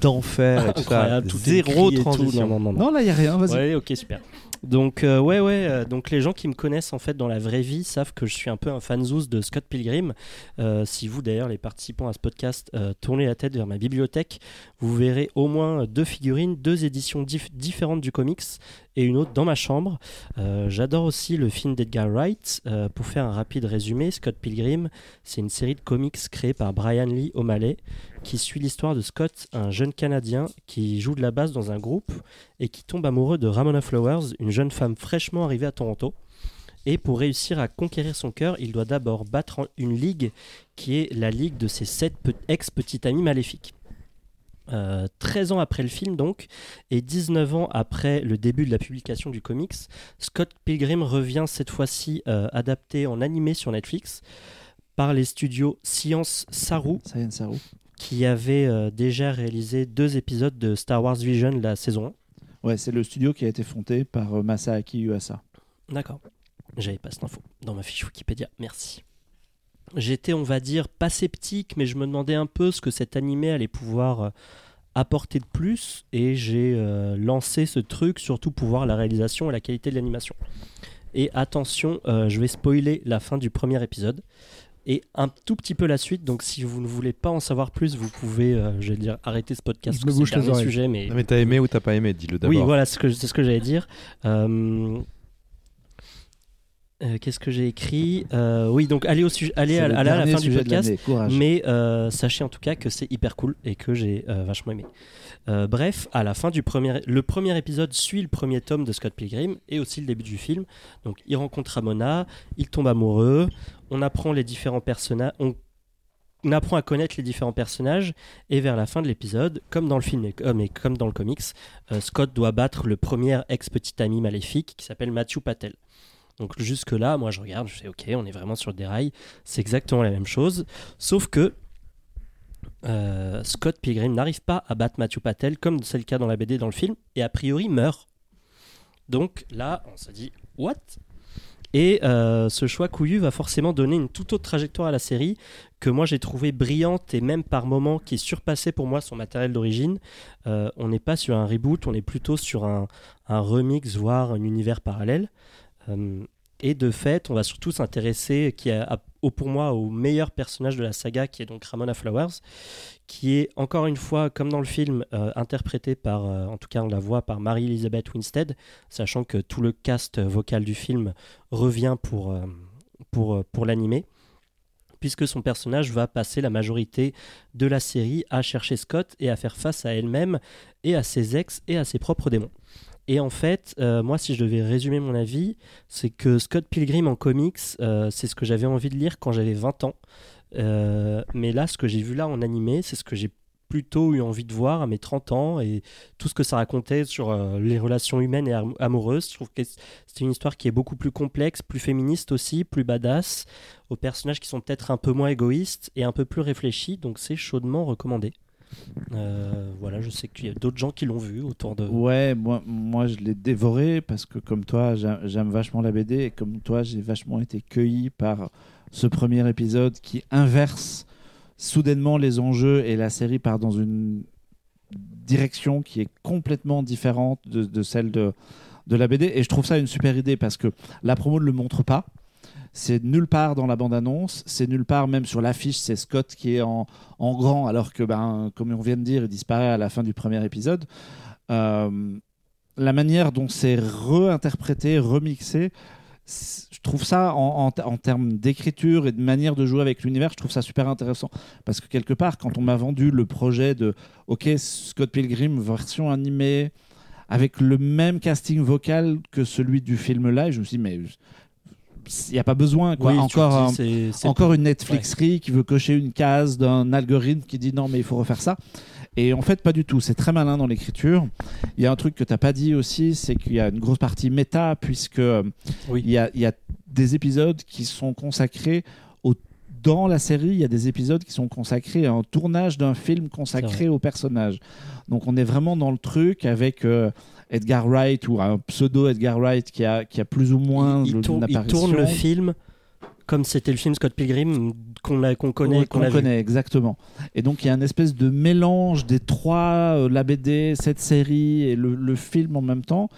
d'enfer et tout ça. Incroyable, tout est Zéro écrit et tout. transition. Non, non, non, non. Non, là, il n'y a rien. Vas-y. Ouais, ok, super. Donc, euh, ouais, ouais. euh, donc, les gens qui me connaissent en fait dans la vraie vie savent que je suis un peu un fanzous de Scott Pilgrim. Euh, si vous, d'ailleurs, les participants à ce podcast, tournez la tête vers ma bibliothèque, vous verrez au moins deux figurines, deux éditions dif- différentes du comics et une autre dans ma chambre. J'adore aussi le film d'Edgar Wright. Pour faire un rapide résumé, Scott Pilgrim, c'est une série de comics créée par Brian Lee O'Malley qui suit l'histoire de Scott, un jeune Canadien qui joue de la basse dans un groupe et qui tombe amoureux de Ramona Flowers, une jeune femme fraîchement arrivée à Toronto. Et pour réussir à conquérir son cœur, il doit d'abord battre une ligue qui est la ligue de ses sept pe- ex-petits amis maléfiques. Euh, 13 ans après le film donc, et 19 ans après le début de la publication du comics, Scott Pilgrim revient cette fois-ci euh, adapté en animé sur Netflix par les studios Science Saru, Science Saru. Qui avait euh, déjà réalisé deux épisodes de Star Wars Vision, la saison 1. Ouais, c'est le studio qui a été fondé par euh, Masaaki Uasa. D'accord. J'avais pas cette info dans ma fiche Wikipédia. Merci. J'étais, on va dire, pas sceptique, mais je me demandais un peu ce que cet animé allait pouvoir euh, apporter de plus. Et j'ai euh, lancé ce truc, surtout pour voir la réalisation et la qualité de l'animation. Et attention, je vais spoiler la fin du premier épisode. Et un tout petit peu la suite, donc si vous ne voulez pas en savoir plus, vous pouvez, euh, je vais dire, arrêter ce podcast. Je les oreilles. sujet, mais Non, mais t'as aimé ou t'as pas aimé Dis-le d'abord. oui, voilà, c'est ce que, c'est ce que j'allais dire. Euh, euh, Qu'est-ce que j'ai écrit? Euh, Oui, donc allez, au sujet, allez à, la fin du sujet de podcast. Mais euh, sachez en tout cas que c'est hyper cool et que j'ai euh, vachement aimé. Euh, bref, à la fin du premier, le premier épisode suit le premier tome de Scott Pilgrim et aussi le début du film. Donc, il rencontre Ramona, il tombe amoureux, on apprend à connaître les différents personnages et vers la fin de l'épisode, comme dans le film et comme, et comme dans le comics, euh, Scott doit battre le premier ex-petit ami maléfique qui s'appelle Matthew Patel. Donc jusque là, moi je regarde, je fais ok, on est vraiment sur des rails, c'est exactement la même chose, sauf que euh, Scott Pilgrim n'arrive pas à battre Matthew Patel comme c'est le cas dans la BD dans le film et a priori meurt. Donc là, on se dit what? Et euh, ce choix couillu va forcément donner une toute autre trajectoire à la série que moi j'ai trouvé brillante et même par moments qui surpassait pour moi son matériel d'origine. Euh, on n'est pas sur un reboot, on est plutôt sur un, remix, voire un univers parallèle. Euh, et de fait, on va surtout s'intéresser qui a- au, pour moi au meilleur personnage de la saga, qui est donc Ramona Flowers, qui est encore une fois, comme dans le film, euh, interprété par, euh, en tout cas on la voit par Marie-Elizabeth Winstead, sachant que tout le cast vocal du film revient pour, euh, pour, pour l'animer. puisque son personnage va passer la majorité de la série à chercher Scott et à faire face à elle-même et à ses ex et à ses propres démons. Et en fait, euh, moi, si je devais résumer mon avis, c'est que Scott Pilgrim en comics, euh, c'est ce que j'avais envie de lire quand j'avais 20 ans. Euh, mais là, ce que j'ai vu là en animé, c'est ce que j'ai plutôt eu envie de voir à mes 30 ans et tout ce que ça racontait sur les relations humaines et am- amoureuses. Je trouve que c'est une histoire qui est beaucoup plus complexe, plus féministe aussi, plus badass, aux personnages qui sont peut-être un peu moins égoïstes et un peu plus réfléchis, donc c'est chaudement recommandé. Euh, voilà, je sais qu'il y a d'autres gens qui l'ont vu autour de. Ouais, moi, moi je l'ai dévoré parce que comme toi, j'a- j'aime vachement la BD et comme toi, j'ai vachement été cueilli par ce premier épisode qui inverse soudainement les enjeux et la série part dans une direction qui est complètement différente de, de celle de, de la BD. Et je trouve ça une super idée parce que la promo ne le montre pas. C'est nulle part dans la bande-annonce, c'est nulle part même sur l'affiche, c'est Scott qui est en, grand, alors que, ben, comme on vient de dire, il disparaît à la fin du premier épisode. Euh, la manière dont c'est réinterprété, remixé, je trouve ça en, termes d'écriture et de manière de jouer avec l'univers, je trouve ça super intéressant. Parce que quelque part, quand on m'a vendu le projet de OK, Scott Pilgrim, version animée, avec le même casting vocal que celui du film live, je me suis dit, mais il n'y a pas besoin. Quoi. Oui, Encore un- encore une Netflixerie qui veut cocher une case d'un algorithme qui dit non mais il faut refaire ça. Et en fait pas du tout, c'est très malin dans l'écriture. Il y a un truc que tu n'as pas dit aussi, c'est qu'il y a une grosse partie méta puisque euh, Oui. il, y a, il y a des épisodes qui sont consacrés au dans la série, il y a des épisodes qui sont consacrés à un tournage d'un film consacré au personnage. Donc on est vraiment dans le truc avec euh, Edgar Wright ou un pseudo Edgar Wright qui a, qui a plus ou moins il, le- tourne, il tourne le film comme c'était le film Scott Pilgrim qu'on qu'on connaît, Ouais, qu'on vu. connaît exactement. Et donc il y a une espèce de mélange des trois, euh, la BD, cette série et le, le film en même temps.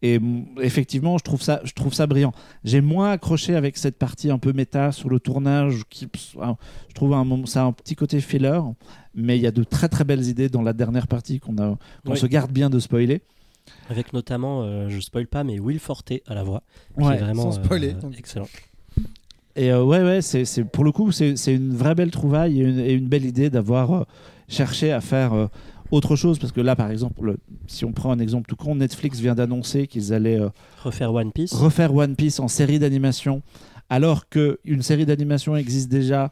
Et effectivement, je trouve ça, je trouve ça brillant. J'ai moins accroché avec cette partie un peu méta sur le tournage. Qui, je trouve un ça a un petit côté filler, mais il y a de très très belles idées dans la dernière partie qu'on qu'on Oui. se garde bien de spoiler. Avec notamment, euh, je spoil pas, mais Will Forte à la voix, qui Ouais, est vraiment sans spoiler, euh, donc. excellent. Et euh, ouais, ouais, c'est, pour le coup, c'est, une vraie belle trouvaille et une, et une belle idée d'avoir euh, cherché à faire euh, autre chose. Parce que là, par exemple, le- si on prend un exemple tout con, Netflix vient d'annoncer qu'ils allaient euh, Refaire One Piece. refaire One Piece en série d'animation, alors qu'une série d'animation existe déjà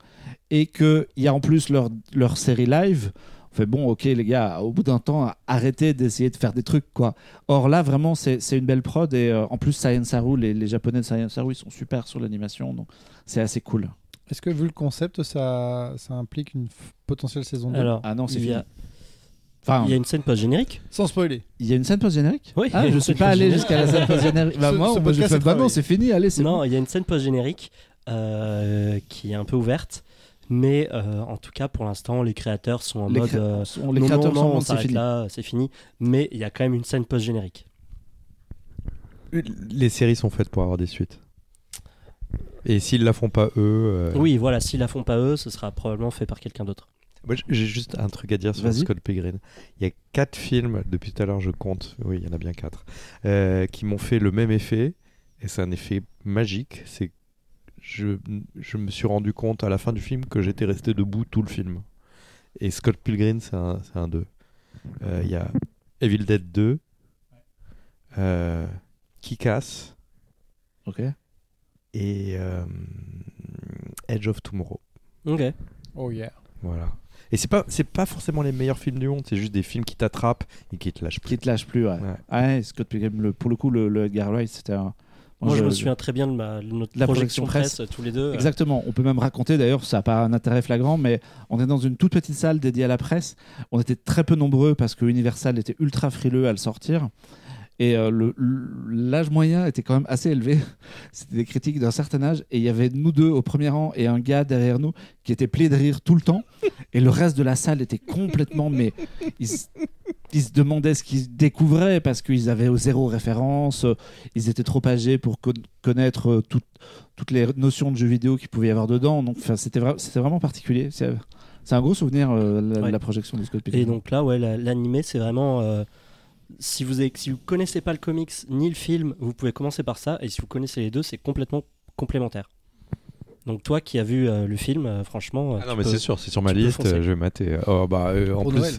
et qu'il y a en plus leur, leur série live. Fait bon, ok, les gars, au bout d'un temps, arrêtez d'essayer de faire des trucs, quoi. Or là, vraiment, c'est une belle prod et euh, en plus, Science Saru, les, les japonais de Science Saru, ils sont super sur l'animation, donc c'est assez cool. Est-ce que vu le concept, ça, ça implique une potentielle saison 2 Alors, Ah non, c'est fini. Enfin, il y a une scène post-générique. Sans spoiler. il y a une scène post-générique? Oui, Ah, je suis pas allé jusqu'à la scène post-générique. <laughs> Bah, Ce- moi, ce moi, je fais, bah non, c'est fini, allez, c'est Non, bon. il y a une scène post-générique euh, qui est un peu ouverte. Mais euh, en tout cas, pour l'instant, les créateurs sont en Les, mode. euh, sont- les non, créateurs non, sont en non, on s'arrête fini. là, c'est fini. Mais il y a quand même une scène post-générique. Les séries sont faites pour avoir des suites. Et s'ils la font pas eux. euh, Oui, voilà, s'ils la font pas eux, ce sera probablement fait par quelqu'un d'autre. Moi, j'ai juste un truc à dire sur. Scott Pilgrim. Il y a quatre films, depuis tout à l'heure je compte, oui, il y en a bien quatre, euh, qui m'ont fait le même effet. Et c'est un effet magique. C'est je, je me suis rendu compte à la fin du film que j'étais resté debout tout le film. Et Scott Pilgrim, c'est un, c'est un 2. Euh, Il y a Evil Dead 2, euh, Kick-Ass Ok. et euh, Edge of Tomorrow. Ok. Oh yeah. Voilà. Et c'est pas c'est pas forcément les meilleurs films du monde, c'est juste des films qui t'attrapent et qui te lâchent plus. Qui te lâche plus, ouais. Ouais. Ah ouais, Scott Pilgrim, le, pour le coup, le, le Edgar Wright, c'était un. Moi, je, me souviens très bien de, ma, de notre La projection, projection presse, presse. tous les deux. Exactement. On peut même raconter, d'ailleurs, ça n'a pas un intérêt flagrant, mais on est dans une toute petite salle dédiée à la presse. On était très peu nombreux parce que Universal était ultra frileux à le sortir. Et euh, l'âge moyen était quand même assez élevé. <laughs> C'était des critiques d'un certain âge. Et il y avait nous deux au premier rang et un gars derrière nous qui était plié de rire tout le temps. Et le reste de la salle était complètement. Mais ils, se- ils se demandaient ce qu'ils découvraient parce qu'ils avaient zéro référence. Ils étaient trop âgés pour con- connaître euh, tout- toutes les notions de jeux vidéo qu'il pouvait y avoir dedans. Donc c'était vra- c'était vraiment particulier. C'est un gros souvenir, euh, la, Ouais. la projection de Scott Pilgrim. Et donc là, ouais, la- l'animé, c'est vraiment. euh, si vous avez, si vous connaissez pas le comics ni le film, vous pouvez commencer par ça. Et si vous connaissez les deux, c'est complètement complémentaire. Donc toi qui as vu euh, le film, euh, franchement. Ah tu non, mais peux- c'est sûr, c'est sur ma liste, euh, je vais mater. Oh, bah, euh, en Pour plus, Noël.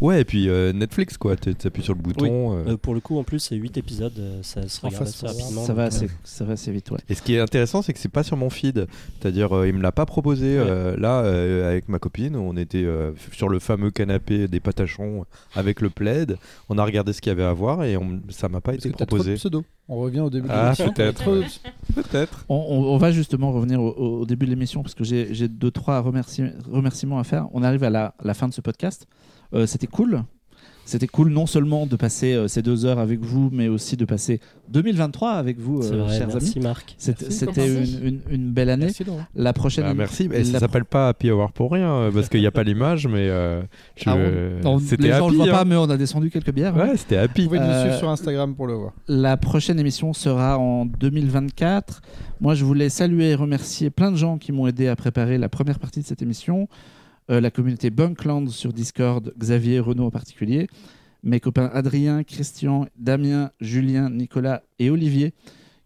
Ouais, et puis euh, Netflix, quoi. Tu appuies sur le bouton. euh. Euh, pour le coup, en plus, c'est 8 épisodes, ça se regarde assez rapidement. Ça va, assez, ça va assez vite, ouais. Et ce qui est intéressant, c'est que c'est pas sur mon feed. C'est-à-dire, euh, il me l'a pas proposé. Ouais. euh, là, euh, avec ma copine, on était euh, sur le fameux canapé des patachons avec le plaid. On a regardé ce qu'il y avait à voir et on, ça m'a pas Parce été que t'as trop de proposé. pseudo. On revient au début de Ah, l'émission. peut-être. De- <laughs> Peut-être. On, on- on va justement revenir au, au début de l'émission parce que j'ai j'ai deux, trois remercie- remerciements à faire. On arrive à la, la fin de ce podcast. Euh, C'était cool. C'était cool non seulement de passer euh, ces deux heures avec vous, mais aussi de passer 2023 avec vous, euh, vrai, chers amis. merci Marc. C'était une, une- une belle année. Merci. La prochaine. Bah, merci. Ça la- s'appelle pas Happy Hour pour rien euh, parce qu'il n'y a pas l'image, mais euh, je- Ah, on- les gens ne happy. le voient pas, hein. mais on a descendu quelques bières. hein. Ouais, c'était happy. Vous pouvez nous suivre sur Instagram pour le voir. La prochaine émission sera en 2024. Moi, je voulais saluer et remercier plein de gens qui m'ont aidé à préparer la première partie de cette émission. Euh, la communauté Bunkland sur Discord, Xavier, Renaud en particulier. Mes copains Adrien, Christian, Damien, Julien, Nicolas et Olivier,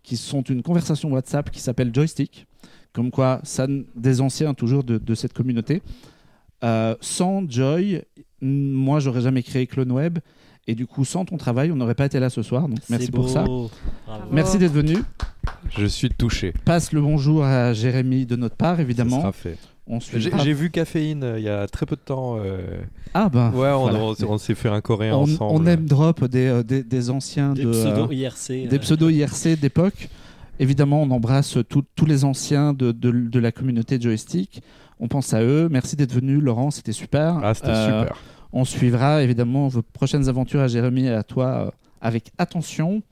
qui sont une conversation WhatsApp qui s'appelle Joystick. Comme quoi, ça, des anciens toujours de, de cette communauté. Euh, sans Joy, moi, j'aurais jamais créé CloneWeb. Et du coup, sans ton travail, on n'aurait pas été là ce soir. Donc, merci pour ça. Bravo. Merci d'être venu. Je suis touché. Passe le bonjour à Jérémy de notre part, Ça évidemment. sera fait. On suit. J'ai j'ai vu Caféine euh, il y a très peu de temps. euh, Ah bah. Ouais, on, voilà. on- on s'est fait un coréen on, ensemble. on aime drop des, euh, des, des anciens Des de, pseudos euh, IRC. des euh, pseudos IRC d'époque. Évidemment, on embrasse tout- tous les anciens de, de, de la communauté joystick. On pense à eux. Merci d'être venu, Laurent. C'était super. Ah, c'était Euh, super. On suivra évidemment vos prochaines aventures à Jérémy et à toi euh, avec attention.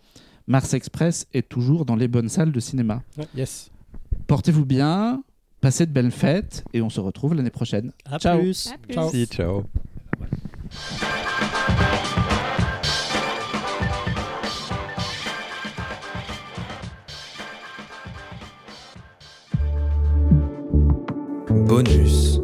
Mars Express est toujours dans les bonnes salles de cinéma. Yes. Portez-vous bien, passez de belles fêtes et on se retrouve l'année prochaine. À Ciao. plus. À plus. Ciao. Merci, ciao. Bonus.